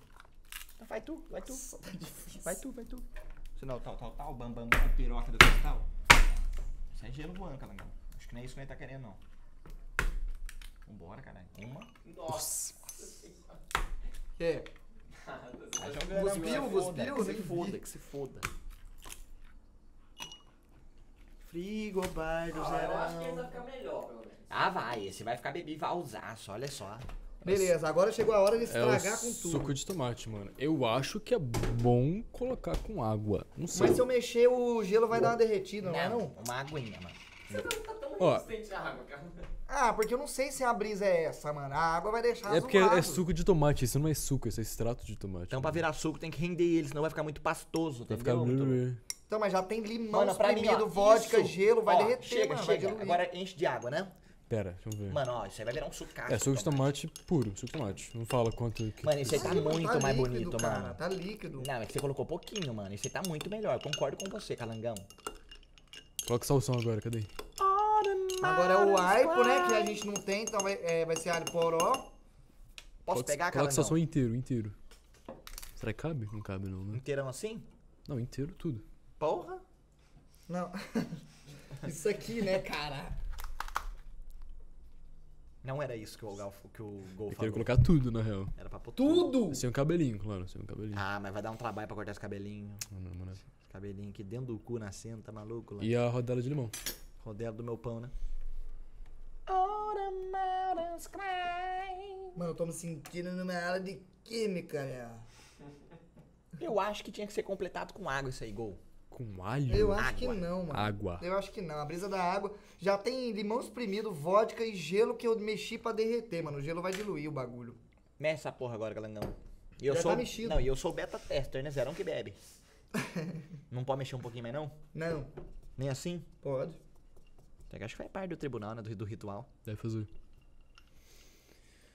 Então vai tu, vai tu. Tá. Vai tu, vai tu. Senão, tal, tal, tal, bam, bam, bam, piroca do cristal. Isso é gelo voando, calangão. Acho que não é isso que ele tá querendo, não. Vambora, caralho. Uma. Nossa. É. Cuspiu, cuspiu, Que se nem foda, que se foda. Frigobar do Ah, eu acho que esse vai zerão. ficar melhor, pelo menos. Ah, vai. Esse vai ficar bebi valzaço, olha só. Beleza, agora chegou a hora de É estragar o com tudo. suco de tomate, mano. Eu acho que é bom colocar com água. Não sei. Mas se eu mexer, o gelo vai dar uma derretida, não, é não? Uma aguinha, mano. Você não tá tão Ó. resistente à água, cara. Ah, porque eu não sei se a brisa é essa, mano. A água vai deixar É porque é suco de tomate, isso não é suco, isso é extrato de tomate. Então pra virar suco tem que render ele, senão vai ficar muito pastoso, Vai entendeu? ficar. Muito- Então, mas já tem limão Mano, pra mim, espremido, ó, vodka, isso. gelo, vai Ó, derreter, chega, mano. chega. Agora enche de água, né? Pera, deixa eu ver. Mano, ó, isso aí vai virar um sucaço. é suco de tomate puro, suco de tomate. Não fala quanto. Que... Mano, esse aí tá mano, muito mais líquido, bonito, cara, mano. Tá líquido. Não, é que você colocou pouquinho, mano. Esse aí tá muito melhor. Concordo com você, calangão. Coloca salsão agora, cadê? Agora é o aipo, né? Que a gente não tem, então vai, é, vai ser alho poró. Posso Coloca- pegar, Coloca calangão? salsão inteiro, inteiro. Será que cabe? Não cabe não, né? Inteirão assim? Não, inteiro tudo. Porra. Não. Isso aqui, né, cara? Não era isso que o Gol, que o Gol Eu quero colocar tudo, na real. Era pra pôr Tudo! Sem um cabelinho, claro, sem um cabelinho. Ah, mas vai dar um trabalho pra cortar esse cabelinho. Não, não, não é. Esse cabelinho aqui dentro do cu nascendo, tá maluco? Lá? E a rodela de limão. Rodela do meu pão, né? Mano, eu tô me sentindo numa aula de química, né? Eu acho que tinha que ser completado com água isso aí, Gol. Com alho? Eu acho que Água. não, mano. Água. Eu acho que não. A brisa da água já tem limão espremido, vodka e gelo que eu mexi pra derreter, mano. O gelo vai diluir o bagulho. Mexe essa porra agora, galangão. E eu Já sou, tá mexido. Não, e eu sou beta tester, né? Zerão que bebe. não pode mexer um pouquinho mais, não? Não, Nem assim? pode. Acho que faz parte do tribunal, né? Do, do ritual. Deve fazer.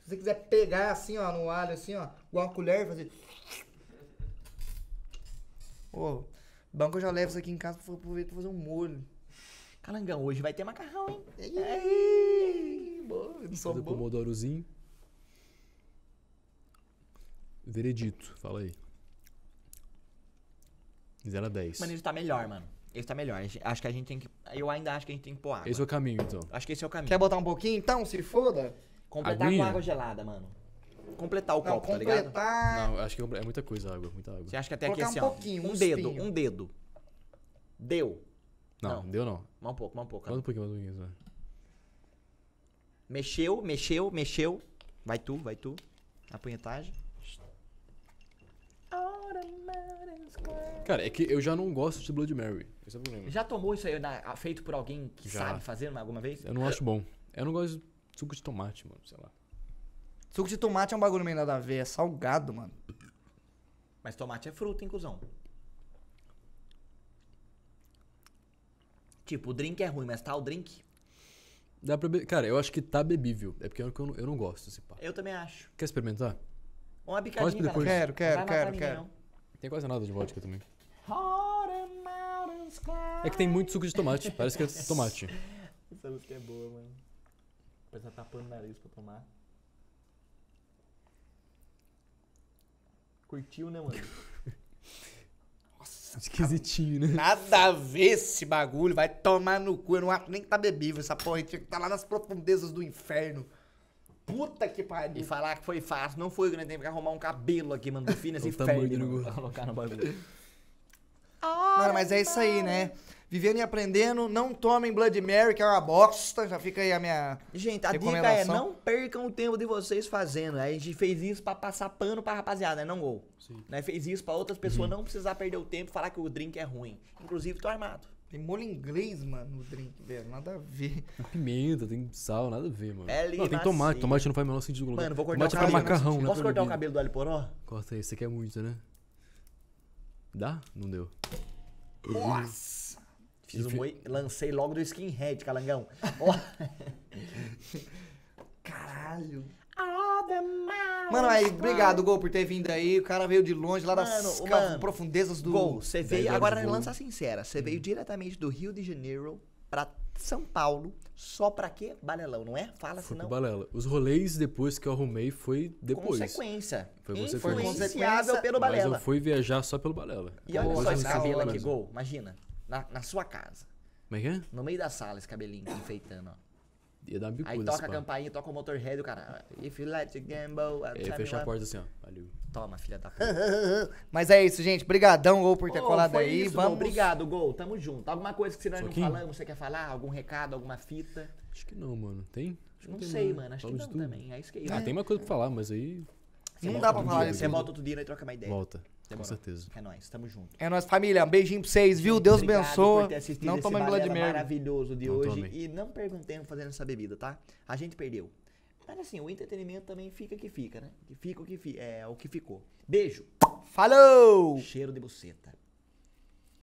Se você quiser pegar assim, ó, no alho, assim, ó, igual uma colher e fazer. Ô, bom que eu já levo isso aqui em casa pra aproveitar pra fazer um molho. Calangão, hoje vai ter macarrão, hein? Ei, boa, eu não sou Fazer bom. pomodorozinho. Veredito, fala aí. 0 a 10. Mano, ele tá melhor, mano. Ele tá melhor. Acho que a gente tem que. Eu ainda acho que a gente tem que pôr água. Esse é o caminho, então. Acho que esse é o caminho. Quer botar um pouquinho então? Se foda. Completar Aguinha? com água gelada, mano. Completar o Não, copo, tá ligado? completar. Não, acho que é muita coisa, água, muita água. Você acha que até Colocar aqui assim, um ó. pouquinho, um um dedo, um dedo. Deu. Não, não. deu não. Mais um pouco, mais um pouco. Mais um pouquinho, mais um pouquinho. Mexeu, mexeu, mexeu. Vai tu, vai tu. A punhetagem. Cara, é que eu já não gosto de Blood Mary. Esse é o problema. Já tomou isso aí na- feito por alguém que Já. sabe fazer alguma vez? Eu não acho bom. Eu não gosto de suco de tomate, mano, sei lá. Suco de tomate é um bagulho meio nada a ver, é salgado, mano. Mas tomate é fruta, hein, cuzão? Tipo, o drink é ruim, mas tá o drink? Dá pra be... Cara, eu acho que tá bebível. É porque eu não, eu não gosto desse pá. Eu também acho. Quer experimentar? Uma bicadinha, depois. Quero, quero, quero, quero. Tem quase nada de vodka também. É que tem muito suco de tomate. Parece que é tomate. Essa música é boa, mano. O pessoal tapando o nariz pra tomar. Curtiu, né, mano? Esquisitinho, né? Nada a ver esse bagulho, vai tomar no cu. Eu não acho nem que tá bebível essa porra. Tinha que tá lá nas profundezas do inferno. Puta que E pariu. falar que foi fácil, não foi que nós temos que arrumar um cabelo aqui, mano, do fim nesse O tamanho inferno, do mano, negócio. pra colocar no bagulho. Mano, mas é isso aí, né? Vivendo e aprendendo, não tomem Blood Mary, que é uma bosta. Já fica aí a minha. Gente, a dica é não percam o tempo de vocês fazendo. A gente fez isso pra passar pano pra rapaziada, né? Não gol. Sim. Nós fez isso pra outras pessoas não precisar perder o tempo e falar que o drink é ruim. Inclusive, tô armado. Tem molho inglês, mano, no drink, velho. Nada a ver. Tem pimenta, tem sal, nada a ver, mano. É não, tem tomate. Tomate não faz o menor sentido. Mano, vou cortar tomate o é pra cabelo. macarrão, né? Posso cortar o cabelo do alho poró? Corta aí, você quer muito, né? Dá? Não deu. Nossa! Fiz um moi... Lancei logo do skinhead, calangão. Caralho. Mano, aí, obrigado, Gol, por ter vindo aí. O cara veio de longe, lá das Mano, ca- mano, profundezas do. Gol, você 10 veio. Agora, lança sincera. Você veio diretamente do Rio de Janeiro pra São Paulo. Só pra quê? Balelão, não é? Fala Foi senão. Balela. Os rolês depois que eu arrumei foi depois. Consequência. Foi consequência. Influenciável pelo Mas Balela. eu fui viajar só pelo Balela. E olha só esse cabelo aqui. Gol. Imagina. Na, na sua casa. Como é que é? No meio da sala, esse cabelinho enfeitando, ó. Ia dar bicuda Aí toca a campainha, toca o motorhead, o cara. If you like to gamble, I'll Aí you fechar a what." porta assim, ó. Valeu. Toma, filha da puta. Mas é isso, gente. Brigadão, Gol, por ter Ô, colado foi aí. isso, Vamos. Gol. Obrigado, Gol. Tamo junto. Alguma coisa que nós não falamos, você quer falar? Algum recado, alguma fita? Acho que não, mano. Tem? Acho que Não tem, sei, mano. Acho que Falamos não de tudo. também. É isso que é Ah, tem uma coisa pra falar, mas aí Você Não dá pra falar Você volta outro dia e troca uma ideia. volta. Demorou. Com certeza. É nóis, tamo junto. É nóis, família. Um beijinho pra vocês, viu? Deus Obrigado abençoe. por ter assistido Não tomem Blood balela Mary. maravilhoso de Não hoje. tomem. E não perguntemos fazendo essa bebida, tá? A gente perdeu. Mas assim, o entretenimento também fica que fica, né? Que fica o que fi- é o que ficou. Beijo. Falou! Cheiro de buceta.